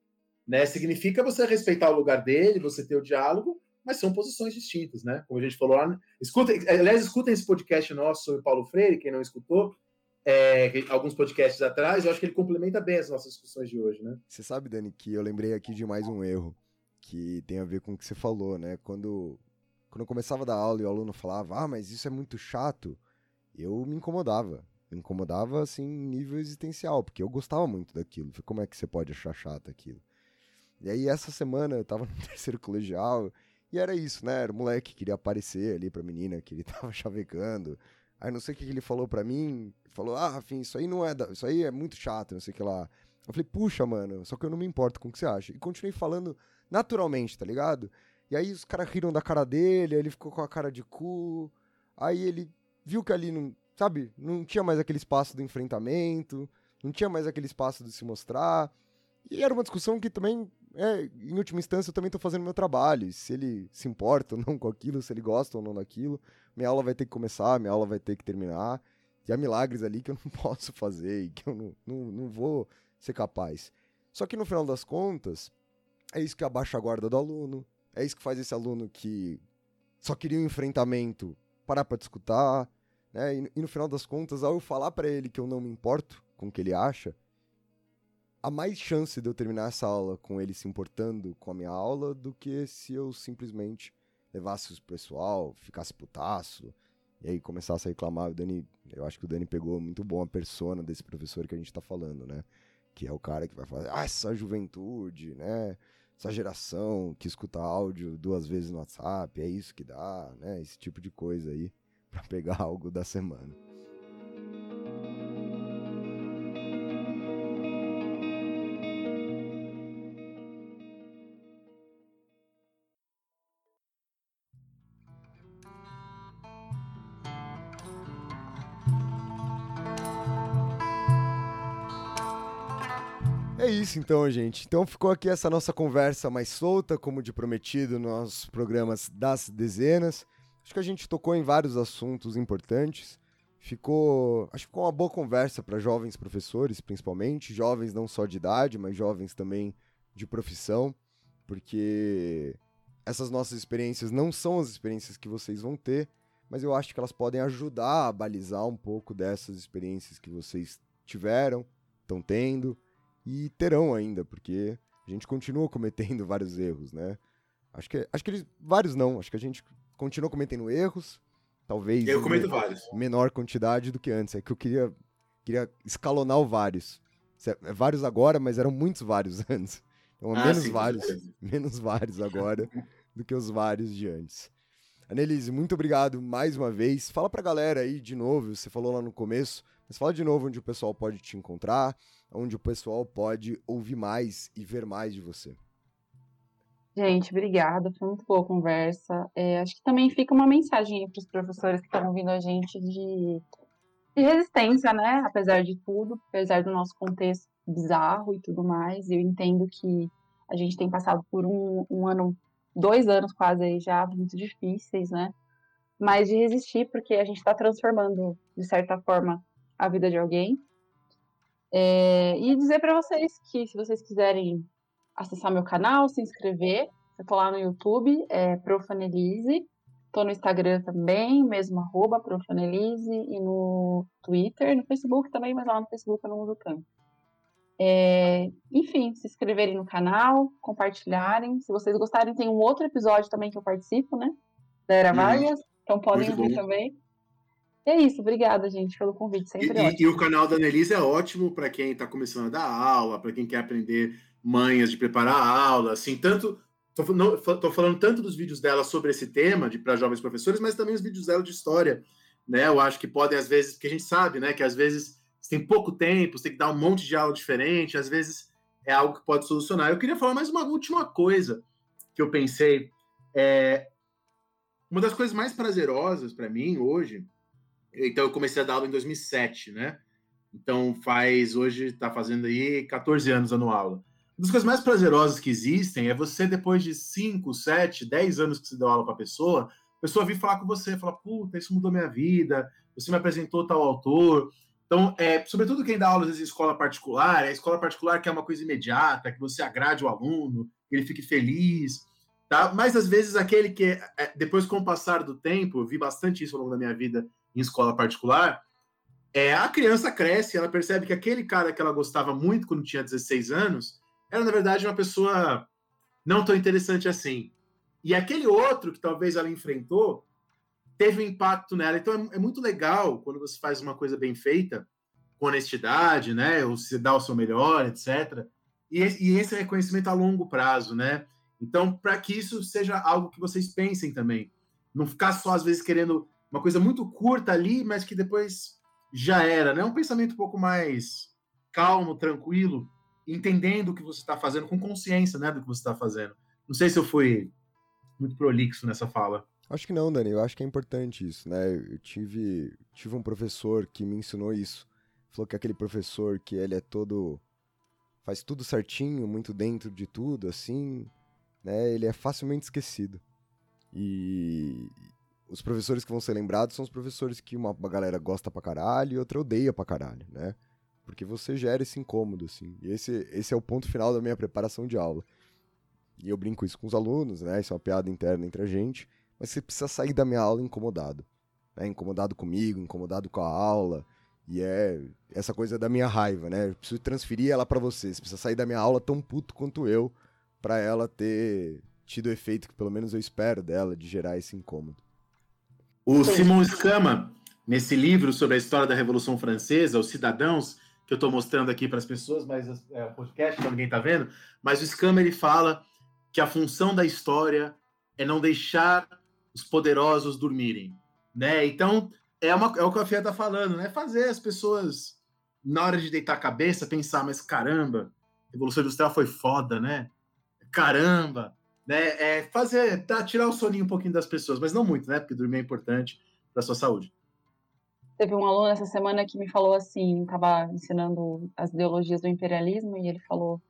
Né? Significa você respeitar o lugar dele, você ter o diálogo, mas são posições distintas, né? Como a gente falou lá. Escutem, aliás, escutem esse podcast nosso sobre Paulo Freire, quem não escutou, é, alguns podcasts atrás, eu acho que ele complementa bem as nossas discussões de hoje, né? Você sabe, Dani, que eu lembrei aqui de mais um erro que tem a ver com o que você falou, né? Quando, quando eu começava a dar aula e o aluno falava, ah, mas isso é muito chato, eu me incomodava. Me incomodava, assim, em nível existencial, porque eu gostava muito daquilo. Como é que você pode achar chato aquilo? E aí, essa semana, eu tava no terceiro colegial, e era isso, né? Era o moleque que queria aparecer ali pra menina que ele tava chavecando. Aí não sei o que ele falou pra mim. Falou, ah, Rafinha, isso aí não é. Da... Isso aí é muito chato, não sei o que lá. Eu falei, puxa, mano, só que eu não me importo com o que você acha. E continuei falando naturalmente, tá ligado? E aí os caras riram da cara dele, aí ele ficou com a cara de cu. Aí ele viu que ali não. Sabe? Não tinha mais aquele espaço do enfrentamento, não tinha mais aquele espaço de se mostrar. E era uma discussão que também, é, em última instância, eu também estou fazendo meu trabalho. Se ele se importa ou não com aquilo, se ele gosta ou não daquilo, minha aula vai ter que começar, minha aula vai ter que terminar. E há milagres ali que eu não posso fazer e que eu não, não, não vou ser capaz. Só que no final das contas, é isso que abaixa a guarda do aluno, é isso que faz esse aluno que só queria um enfrentamento parar para discutir, Né? E, e no final das contas, ao eu falar para ele que eu não me importo com o que ele acha, há mais chance de eu terminar essa aula com ele se importando com a minha aula do que se eu simplesmente levasse o pessoal, ficasse putaço, e aí começasse a reclamar. O Dani, eu acho que o Dani pegou muito bom a persona desse professor que a gente tá falando, né? Que é o cara que vai falar, ah, essa juventude, né? Essa geração que escuta áudio duas vezes no WhatsApp, é isso que dá, né? Esse tipo de coisa aí, para pegar algo da semana. Isso então, gente. Então ficou aqui essa nossa conversa mais solta, como de prometido nos programas das dezenas. Acho que a gente tocou em vários assuntos importantes. Ficou, acho que ficou uma boa conversa para jovens professores, principalmente, jovens não só de idade, mas jovens também de profissão, porque essas nossas experiências não são as experiências que vocês vão ter, mas eu acho que elas podem ajudar a balizar um pouco dessas experiências que vocês tiveram, estão tendo e terão ainda, porque a gente continua cometendo vários erros, né? Acho que, acho que eles, vários não, acho que a gente continua cometendo erros, talvez eu cometo vários. menor quantidade do que antes. É que eu queria, queria escalonar o vários. É vários agora, mas eram muitos vários antes. Então, ah, menos sim, vários, menos vários agora do que os vários de antes. Anelise, muito obrigado mais uma vez. Fala pra galera aí de novo, você falou lá no começo, mas fala de novo onde o pessoal pode te encontrar, onde o pessoal pode ouvir mais e ver mais de você. Gente, obrigada. Foi muito boa a conversa. É, acho que também fica uma mensagem para os professores que estão ouvindo a gente de, de, resistência, né? Apesar de tudo, apesar do nosso contexto bizarro e tudo mais. Eu entendo que a gente tem passado por um, um ano, dois anos quase aí já, muito difíceis, né? Mas de resistir, porque a gente está transformando, de certa forma, a vida de alguém. É, e dizer para vocês que se vocês quiserem acessar meu canal, se inscrever, eu tô lá no YouTube, é Profanelise, tô no Instagram também, mesmo arroba Profanelise, e no Twitter, no Facebook também, mas lá no Facebook eu não uso tanto. É, enfim, se inscreverem no canal, compartilharem. Se vocês gostarem, tem um outro episódio também que eu participo, né? Da Era Vargas, então podem ouvir também. É isso, obrigada, gente, pelo convite. Sempre e, e, e o canal da Annelise é ótimo para quem está começando a dar aula, para quem quer aprender manhas de preparar a aula, assim, tanto. Estou falando tanto dos vídeos dela sobre esse tema, de para jovens professores, mas também os vídeos dela de história. Né? Eu acho que podem, às vezes, porque a gente sabe, né, que às vezes você tem pouco tempo, você tem que dar um monte de aula diferente, às vezes é algo que pode solucionar. Eu queria falar mais uma última coisa que eu pensei. É, uma das coisas mais prazerosas para mim hoje então eu comecei a dar aula em 2007, né? Então faz hoje está fazendo aí 14 anos dando aula. Uma das coisas mais prazerosas que existem é você depois de 5, 7, 10 anos que você deu aula para a pessoa, a pessoa vir falar com você, falar: "Puta, isso mudou minha vida. Você me apresentou tal autor". Então, é, sobretudo quem dá aula às vezes, em escola particular, é a escola particular que é uma coisa imediata, que você agrade o aluno, que ele fique feliz, tá? Mas às vezes aquele que é, depois com o passar do tempo, eu vi bastante isso ao longo da minha vida, em escola particular, é, a criança cresce, ela percebe que aquele cara que ela gostava muito quando tinha 16 anos era, na verdade, uma pessoa não tão interessante assim. E aquele outro que talvez ela enfrentou teve um impacto nela. Então é, é muito legal quando você faz uma coisa bem feita, com honestidade, né? Ou se dá o seu melhor, etc. E, e esse reconhecimento a longo prazo, né? Então, para que isso seja algo que vocês pensem também. Não ficar só, às vezes, querendo uma coisa muito curta ali, mas que depois já era, né? Um pensamento um pouco mais calmo, tranquilo, entendendo o que você está fazendo, com consciência, né, do que você está fazendo. Não sei se eu fui muito prolixo nessa fala. Acho que não, Dani. Eu acho que é importante isso, né? Eu tive, tive um professor que me ensinou isso. Falou que aquele professor que ele é todo faz tudo certinho, muito dentro de tudo, assim, né? Ele é facilmente esquecido. E, os professores que vão ser lembrados são os professores que uma, galera gosta pra caralho e outra odeia pra caralho, né? Porque você gera esse incômodo, assim. E esse, esse é o ponto final da minha preparação de aula. E eu brinco isso com os alunos, né? Isso é uma piada interna entre a gente. Mas você precisa sair da minha aula incomodado. né, incomodado comigo, incomodado com a aula. E é essa coisa da minha raiva, né? Eu preciso transferir ela para você. Você precisa sair da minha aula tão puto quanto eu para ela ter tido o efeito que pelo menos eu espero dela, de gerar esse incômodo. O Simon Scama, nesse livro sobre a história da Revolução Francesa, Os Cidadãos, que eu estou mostrando aqui para as pessoas, mas é o podcast, então ninguém está vendo, mas o Scama ele fala que a função da história é não deixar os poderosos dormirem, né? Então, é, uma, é o que a Fia está falando, né? Fazer as pessoas, na hora de deitar a cabeça, pensar, mas caramba, a Revolução Industrial foi foda, né? Caramba, né? É fazer, tá, tirar o soninho um pouquinho das pessoas, mas não muito, né? Porque dormir é importante para sua saúde. Teve um aluno essa semana que me falou assim, estava ensinando as ideologias do imperialismo e ele falou: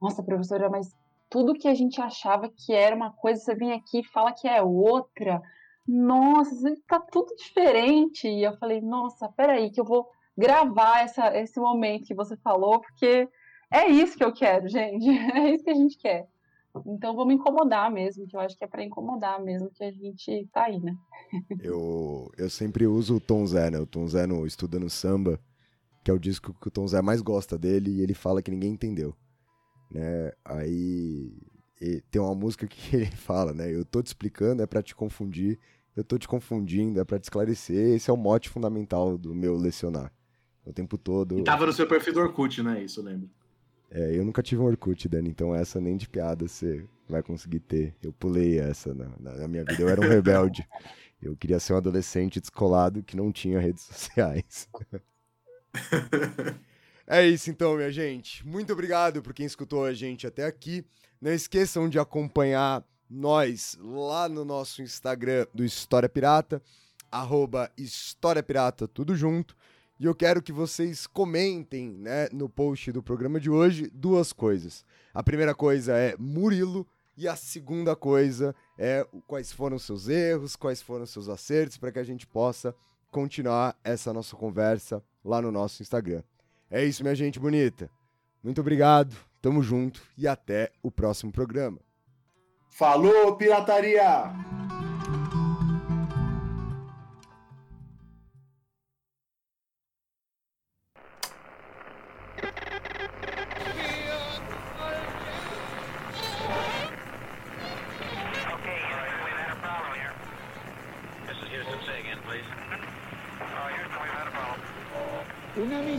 "Nossa, professora, mas tudo que a gente achava que era uma coisa, você vem aqui e fala que é outra. Nossa, tá tudo diferente". E eu falei: "Nossa, peraí, que eu vou gravar essa, esse momento que você falou, porque é isso que eu quero, gente. É isso que a gente quer. Então vou me incomodar mesmo, que eu acho que é para incomodar mesmo que a gente tá aí, né? eu, eu sempre uso o Tom Zé, né? O Tom Zé no Estudando Samba, que é o disco que o Tom Zé mais gosta dele e ele fala que ninguém entendeu. Né? Aí tem uma música que ele fala, né? Eu tô te explicando, é para te confundir, eu tô te confundindo, é para te esclarecer. Esse é o mote fundamental do meu lecionar. O tempo todo. E tava no seu perfil do Orkut, né? Isso eu lembro. É, eu nunca tive um Orkut, Dani, então essa nem de piada você vai conseguir ter. Eu pulei essa na, na minha vida. Eu era um rebelde. Eu queria ser um adolescente descolado que não tinha redes sociais. é isso então, minha gente. Muito obrigado por quem escutou a gente até aqui. Não esqueçam de acompanhar nós lá no nosso Instagram do História Pirata, arroba História Pirata, tudo junto. E eu quero que vocês comentem né, no post do programa de hoje duas coisas. A primeira coisa é Murilo e a segunda coisa é quais foram seus erros, quais foram seus acertos, para que a gente possa continuar essa nossa conversa lá no nosso Instagram. É isso, minha gente bonita. Muito obrigado, tamo junto e até o próximo programa. Falou, pirataria!